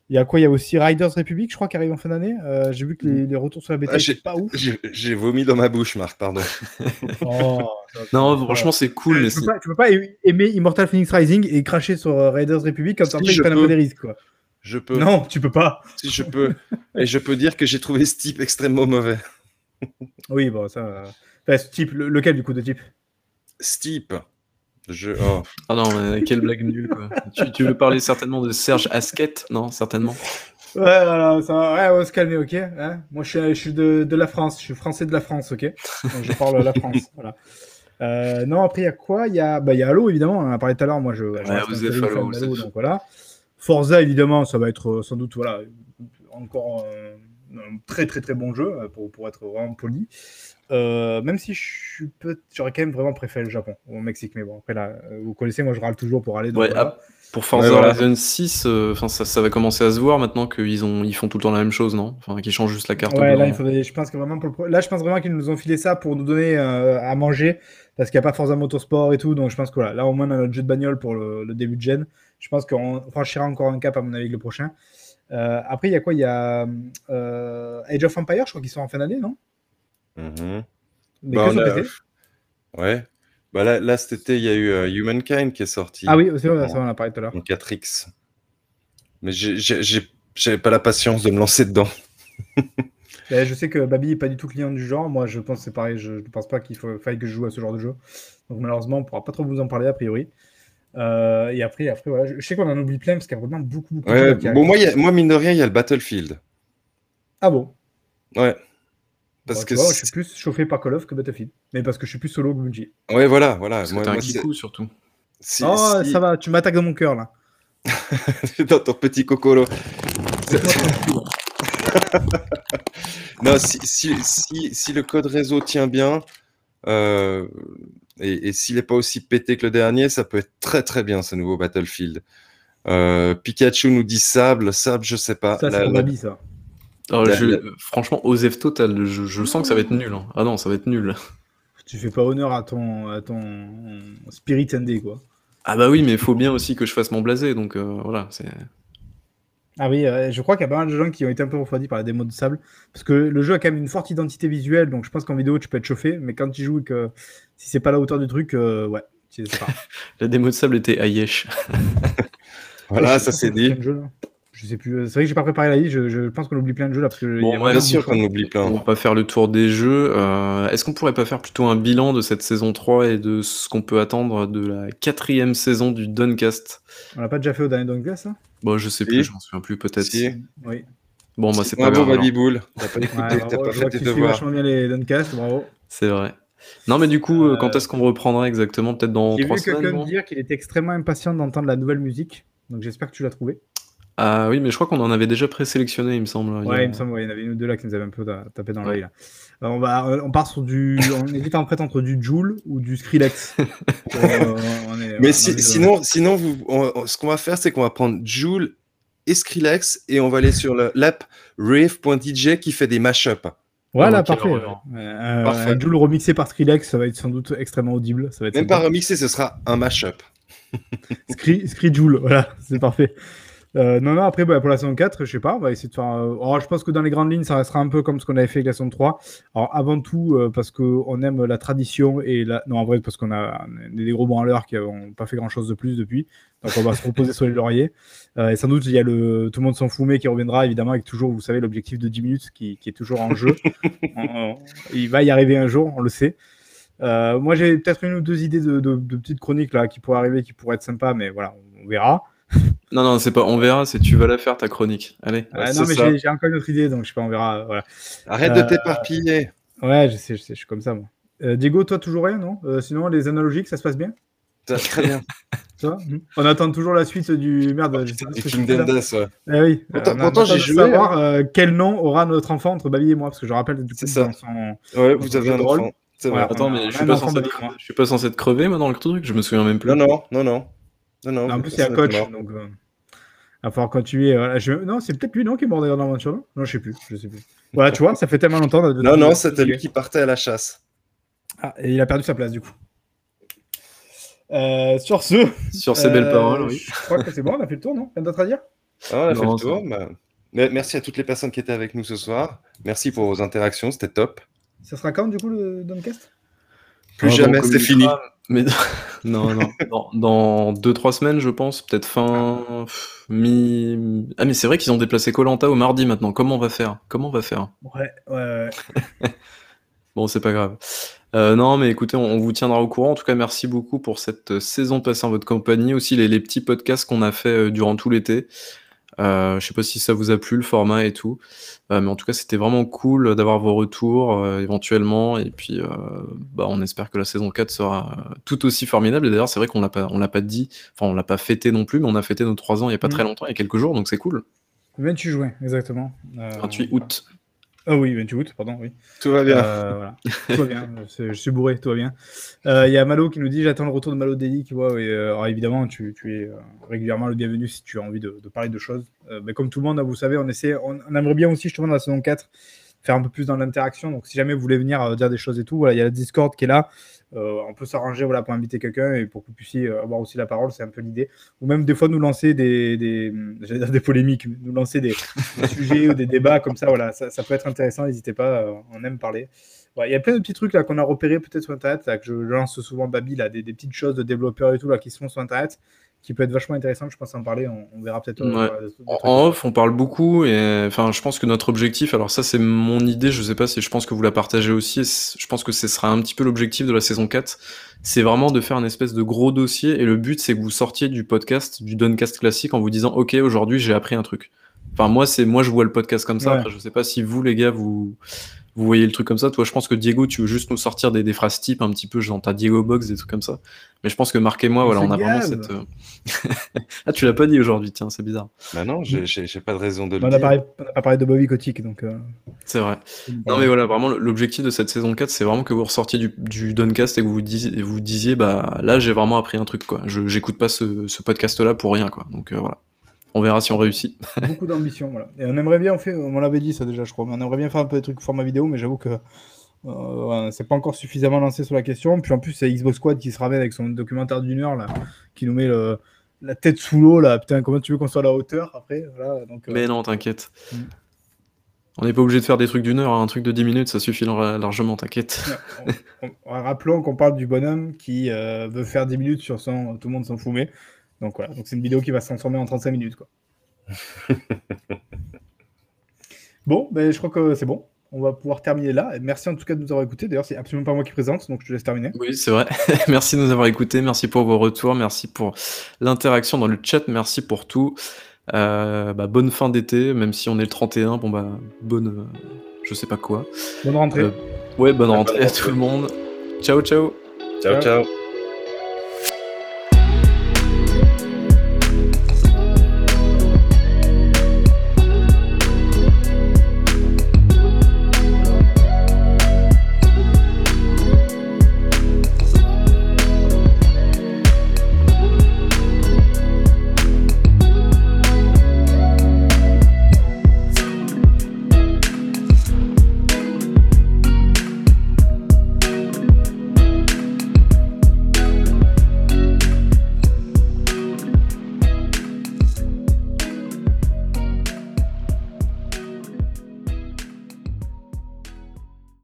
Il y a quoi? Il y a aussi Riders Republic, je crois, qui arrive en fin d'année. Euh, j'ai vu que les, les retours sur la bêta Ah, étaient j'ai- pas ouf. J'ai vomi dans ma bouche, Marc, pardon. Oh, Non, franchement, c'est cool, mais tu, peux c'est- pas, tu peux pas aimer Immortal Phoenix Rising et cracher sur euh, Raiders Republic comme ça Si, après un des risques quoi. Je peux. Non, tu peux pas. Si je peux. Et je peux dire que j'ai trouvé ce type extrêmement mauvais. Oui, bon, ça. euh, enfin, ce type, le- lequel du coup de type? Steep. Je... Oh. Ah non, mais quelle blague nulle, quoi. tu, tu veux parler certainement de Serge Asquette Non, certainement? Ouais, voilà, ça va, ouais, on va se calmer, ok hein Moi, je suis, je suis de, de la France, je suis français de la France, ok Donc, je parle la France, voilà. Euh, non, après, il y a quoi? Il y a, bah, il y a Halo, évidemment, on en a parlé tout à l'heure, moi, je, je reste un Osef, terrible Halo, donc voilà. Forza, évidemment, ça va être euh, sans doute, voilà, encore euh, un très, très, très bon jeu, pour, pour être vraiment poli. Euh, même si je suis j'aurais quand même vraiment préféré le Japon au Mexique, mais bon, après là, euh, vous connaissez, moi je râle toujours pour aller. donc Ouais, voilà. ah, pour Forza Ouais, voilà. Horizon 6, euh, ça, ça va commencer à se voir maintenant qu'ils ont, ils font tout le temps la même chose, non? Enfin, qu'ils changent juste la carte. Ouais, là, il je pense que vraiment pour le là, je pense vraiment qu'ils nous ont filé ça pour nous donner euh, à manger parce qu'il n'y a pas Forza Motorsport et tout. Donc, je pense que voilà, là, au moins, on a notre jeu de bagnole pour le, le début de gen. Je pense qu'on franchira encore un cap, à mon avis, le prochain. Après, il y a quoi? Il y a Age of Empire, je crois qu'ils sont en fin d'année, non? Mais Bah, a-. Ouais. Bah là, là, cet été, il y a eu euh, Humankind qui est sorti Ah oui, ça, on en a parlé tout à l'heure. en 4X. Mais j'avais pas la patience de me lancer dedans. Ben, je sais que Babi n'est pas du tout client du genre. Moi, je pense que c'est pareil. Je ne pense pas qu'il faille que je joue à ce genre de jeu. Donc, malheureusement, on ne pourra pas trop vous en parler, a priori. Euh, et après, après voilà. je, je sais qu'on en oublie plein parce qu'il y a vraiment beaucoup, beaucoup de Ouais, jeux qui bon, moi, a- moi, mine de rien, il y a le Battlefield. Ah bon? Ouais. Parce Bon, que vois, je suis plus chauffé par Call of que Battlefield. Mais parce que je suis plus solo que Bungie. Ouais, voilà, voilà. Parce que Moi- t'as un kikou surtout. si- oh, si- ça va, tu m'attaques dans mon cœur là. dans ton petit cocolo. Non, si, si, si, si le code réseau tient bien, euh, et, et s'il n'est pas aussi pété que le dernier, ça peut être très très bien ce nouveau Battlefield. Euh, Pikachu nous dit sable, sable, je sais pas. Ça, c'est la- ça. Alors, La- je- la- Franchement, Osef total, je, je sens que ça va être nul. hein. Ah non, ça va être nul. Tu fais pas honneur à ton, à ton Spirit ND, quoi. Ah bah oui, mais il faut bien aussi que je fasse mon blasé, donc euh, voilà. c'est- Ah oui, euh, je crois qu'il y a pas mal de gens qui ont été un peu refroidis par la démo de sable. Parce que le jeu a quand même une forte identité visuelle, donc je pense qu'en vidéo, tu peux être chauffé. Mais quand tu joues et que si c'est pas la hauteur du truc, euh, ouais. c'est pas. La démo de sable était Ayesh. Voilà, ça c'est dit. Je sais plus. C'est vrai que j'ai pas préparé la liste. Je, je pense qu'on oublie plein de jeux là. Parce que Bon, Bien vraiment sûr qu'on oublie plein. On va pas faire le tour des jeux. Euh, Est-ce qu'on pourrait pas faire plutôt un bilan de cette saison 3 et de ce qu'on peut attendre de la quatrième saison du Duncast On l'a pas déjà fait au dernier Doncast, ça Bon, je sais Si. plus, je m'en souviens plus, peut-être. Si. Oui. Bon, bah c'est pas Bravo, grave. alors. Babiboul. T'as pas Ouais, écouté, t'as bravo, pas je fait tes devoirs. vachement bien les Doncasts, bravo. C'est vrai. Non, mais du coup, euh, Euh, quand est-ce qu'on reprendra exactement? Peut-être dans J'ai trois vu semaines quelqu'un non? me dire qu'il était extrêmement impatient d'entendre la nouvelle musique. Donc j'espère que tu l'as trouvé. Ah oui, mais je crois qu'on en avait déjà présélectionné, il me semble. Il a- Ouais, il me semble, ouais, il y en avait une ou deux là qui nous avaient un peu ta- tapé dans l'œil. Euh, on, va, on part sur du. on hésite en fait entre du Joule ou du Skrillex. Euh, on est- Mais on si- sinon, sinon vous, on- on- ce qu'on va faire, c'est qu'on va prendre Joule et Skrillex et on va aller sur le- l'app rave.dj qui fait des mashups. Voilà, Oh, parfait. Euh, Parfait. Un Joule remixé par Skrillex, ça va être sans doute extrêmement audible. Ça va être Même sympa. pas remixé, ce sera un mashup. Scree Joule, voilà, c'est parfait. Euh, non, non, après, bah, pour la saison 4, je sais pas, on va essayer de faire. euh, alors, je pense que dans les grandes lignes, ça restera un peu comme ce qu'on avait fait avec la saison 3. Alors, avant tout, euh, parce qu'on aime la tradition et la. Non, en vrai, parce qu'on a des gros branleurs qui n'ont pas fait grand chose de plus depuis. Donc, on va se reposer sur les lauriers. Et sans doute, il y a le Tout le monde s'en fout, mais qui reviendra évidemment avec toujours, vous savez, l'objectif de 10 minutes qui, qui est toujours en jeu. Il va y arriver un jour, on le sait. Moi, j'ai peut-être une ou deux idées de, de- de petites chroniques là qui pourraient arriver, qui pourraient être sympas, mais voilà, on verra. Non, non, c'est pas. On verra, c'est tu vas la faire ta chronique. Allez. Euh, c'est non, mais ça. j'ai j'ai encore une autre idée, donc je sais pas, on verra. euh, Voilà. Arrête Euh, de t'éparpiller. Ouais, je sais, je sais, je suis comme ça, moi. Euh, Diego, toi, toujours rien, non? Euh, Sinon, les analogiques, ça se passe bien? Très bien. on attend toujours la suite du merde. Kingdom Death, ouais. Eh oui. Pourtant, j'ai joué. savoir euh, quel nom aura notre enfant entre Babi et moi, parce que je rappelle du coup. C'est ça. Son... Ouais, vous avez un enfant. C'est vrai. Attends, mais je suis, pas censé je suis pas censé être crevé moi dans le truc. Je me souviens même plus. Non, non, non, non. Non, non en plus, il y a coach, donc. Euh, il va falloir continuer. Voilà. Je... Non, c'est peut-être lui, non, qui est mort dans l'aventure, non Non, je sais plus. Je sais plus. Voilà, tu vois, ça fait tellement longtemps. non, non, c'était lui qui partait à la chasse. Ah, et il a perdu sa place, du coup. Euh, sur ce. Sur ces belles euh, paroles, oui. Je crois que c'est bon, on a fait le tour, non? Rien d'autre à dire? Ah, On a fait le tour. Bah, merci à toutes les personnes qui étaient avec nous ce soir. Merci pour vos interactions, c'était top. Ça sera quand, du coup, le Doncast Plus jamais, c'est fini. Mais non, non, dans 2-3 semaines, je pense, peut-être fin mi. Ah, mais c'est vrai qu'ils ont déplacé Colanta au mardi maintenant. Comment on va faire? Comment on va faire? Ouais, ouais, ouais. bon, c'est pas grave. Euh, non, mais écoutez, on, vous tiendra au courant. En tout cas, merci beaucoup pour cette euh, saison passée en votre compagnie. Aussi, les, petits podcasts qu'on a fait euh, durant tout l'été. Euh, je sais pas si ça vous a plu, le format et tout. mais en tout cas, c'était vraiment cool d'avoir vos retours éventuellement. Et puis, bah, on espère que la saison 4 sera tout aussi formidable. Et d'ailleurs, c'est vrai qu'on l'a pas, on l'a pas dit, enfin, on l'a pas fêté non plus, mais on a fêté nos 3 ans il y a pas mmh. très longtemps, il y a quelques jours, donc c'est cool. 28 juin, exactement. 28 août. Ah oui, 28 août, pardon, oui. Tout va bien. Euh, voilà. tout va bien. Je suis bourré, tout va bien. Euh, il y a Malo qui nous dit J'attends le retour de Malo Daily. Qui voit, euh, alors évidemment, tu, es régulièrement le bienvenu si tu as envie de, parler de choses. mais comme tout le monde, vous savez, on, essaie, on, aimerait bien aussi, justement, dans la saison 4, faire un peu plus dans l'interaction. Donc, si jamais vous voulez venir dire des choses et tout, voilà, il y a le Discord qui est là. Euh, on peut s'arranger voilà, pour inviter quelqu'un et pour que vous puissiez avoir aussi la parole, c'est un peu l'idée. Ou même des fois nous lancer des, des, des polémiques, nous lancer des, sujets ou des débats comme ça, voilà, ça, peut être intéressant, n'hésitez pas, euh, on aime parler. Il y a plein de petits trucs qu'on a repérés peut-être sur Internet, que je lance souvent Babi, là, des, des, petites choses de développeurs et tout là, qui se font sur Internet qui peut être vachement intéressant. Je pense en parler. On, verra peut-être. Euh, en off, on parle beaucoup et enfin, je pense que notre objectif. Alors ça, c'est mon idée. Je sais pas si je pense que vous la partagez aussi. Je pense que ce sera un petit peu l'objectif de la saison 4. C'est vraiment de faire une espèce de gros dossier et le but, c'est que vous sortiez du podcast, du Doncast classique, en vous disant, ok, aujourd'hui, j'ai appris un truc. Enfin, moi, c'est moi, je vois le podcast comme ça. Après, je sais pas si vous, les gars, vous vous voyez le truc comme ça. Toi, je pense que Diego, tu veux juste nous sortir des, des phrases types un petit peu, genre ta Diego Box, des trucs comme ça. Mais je pense que Marc et moi, voilà, on a vraiment cette. Euh, ah, tu l'as pas dit aujourd'hui, tiens, c'est bizarre. Bah non, j'ai pas de raison de le on dire. A parlé, on a pas parlé de Bobby Kotick, donc. Euh, c'est vrai. Non, mais voilà, vraiment, l'objectif de cette saison 4, c'est vraiment que vous ressortiez du, du Doncast et que vous disiez, vous disiez bah là, j'ai vraiment appris un truc, quoi. Je J'écoute pas ce, ce podcast-là pour rien, quoi. Donc euh, voilà. On verra si on réussit. Beaucoup d'ambition, voilà. Et on aimerait bien, on, fait, on l'avait dit ça déjà, je crois, mais on aimerait bien faire un peu de trucs format vidéo, mais j'avoue que euh, c'est pas encore suffisamment lancé sur la question. Puis en plus, c'est Xbox Squad qui se ramène avec son documentaire d'une heure, là, qui nous met la tête sous l'eau, là. Putain, comment tu veux qu'on soit à la hauteur après voilà, donc, euh, Mais non, t'inquiète. Mm. On n'est pas obligé de faire des trucs d'une heure, hein. un truc de 10 minutes, ça suffit largement, t'inquiète. rappelons qu'on parle du bonhomme qui euh, veut faire 10 minutes sur son Tout le monde s'en fout, mais donc voilà, donc c'est une vidéo qui va se transformer en 35 minutes. Quoi. bon, ben, je crois que c'est bon. On va pouvoir terminer là. Merci en tout cas de nous avoir écoutés. D'ailleurs, c'est absolument pas moi qui présente, donc je te laisse terminer. Oui, c'est vrai. merci de nous avoir écoutés. Merci pour vos retours. Merci pour l'interaction dans le chat. Merci pour tout. Euh, bah, bonne fin d'été, même si on est le 31. Bon, bah, bonne. Euh, je sais pas quoi. Bonne rentrée. Euh, ouais, bonne rentrée à tout le monde. Ciao, ciao. Ciao, ciao.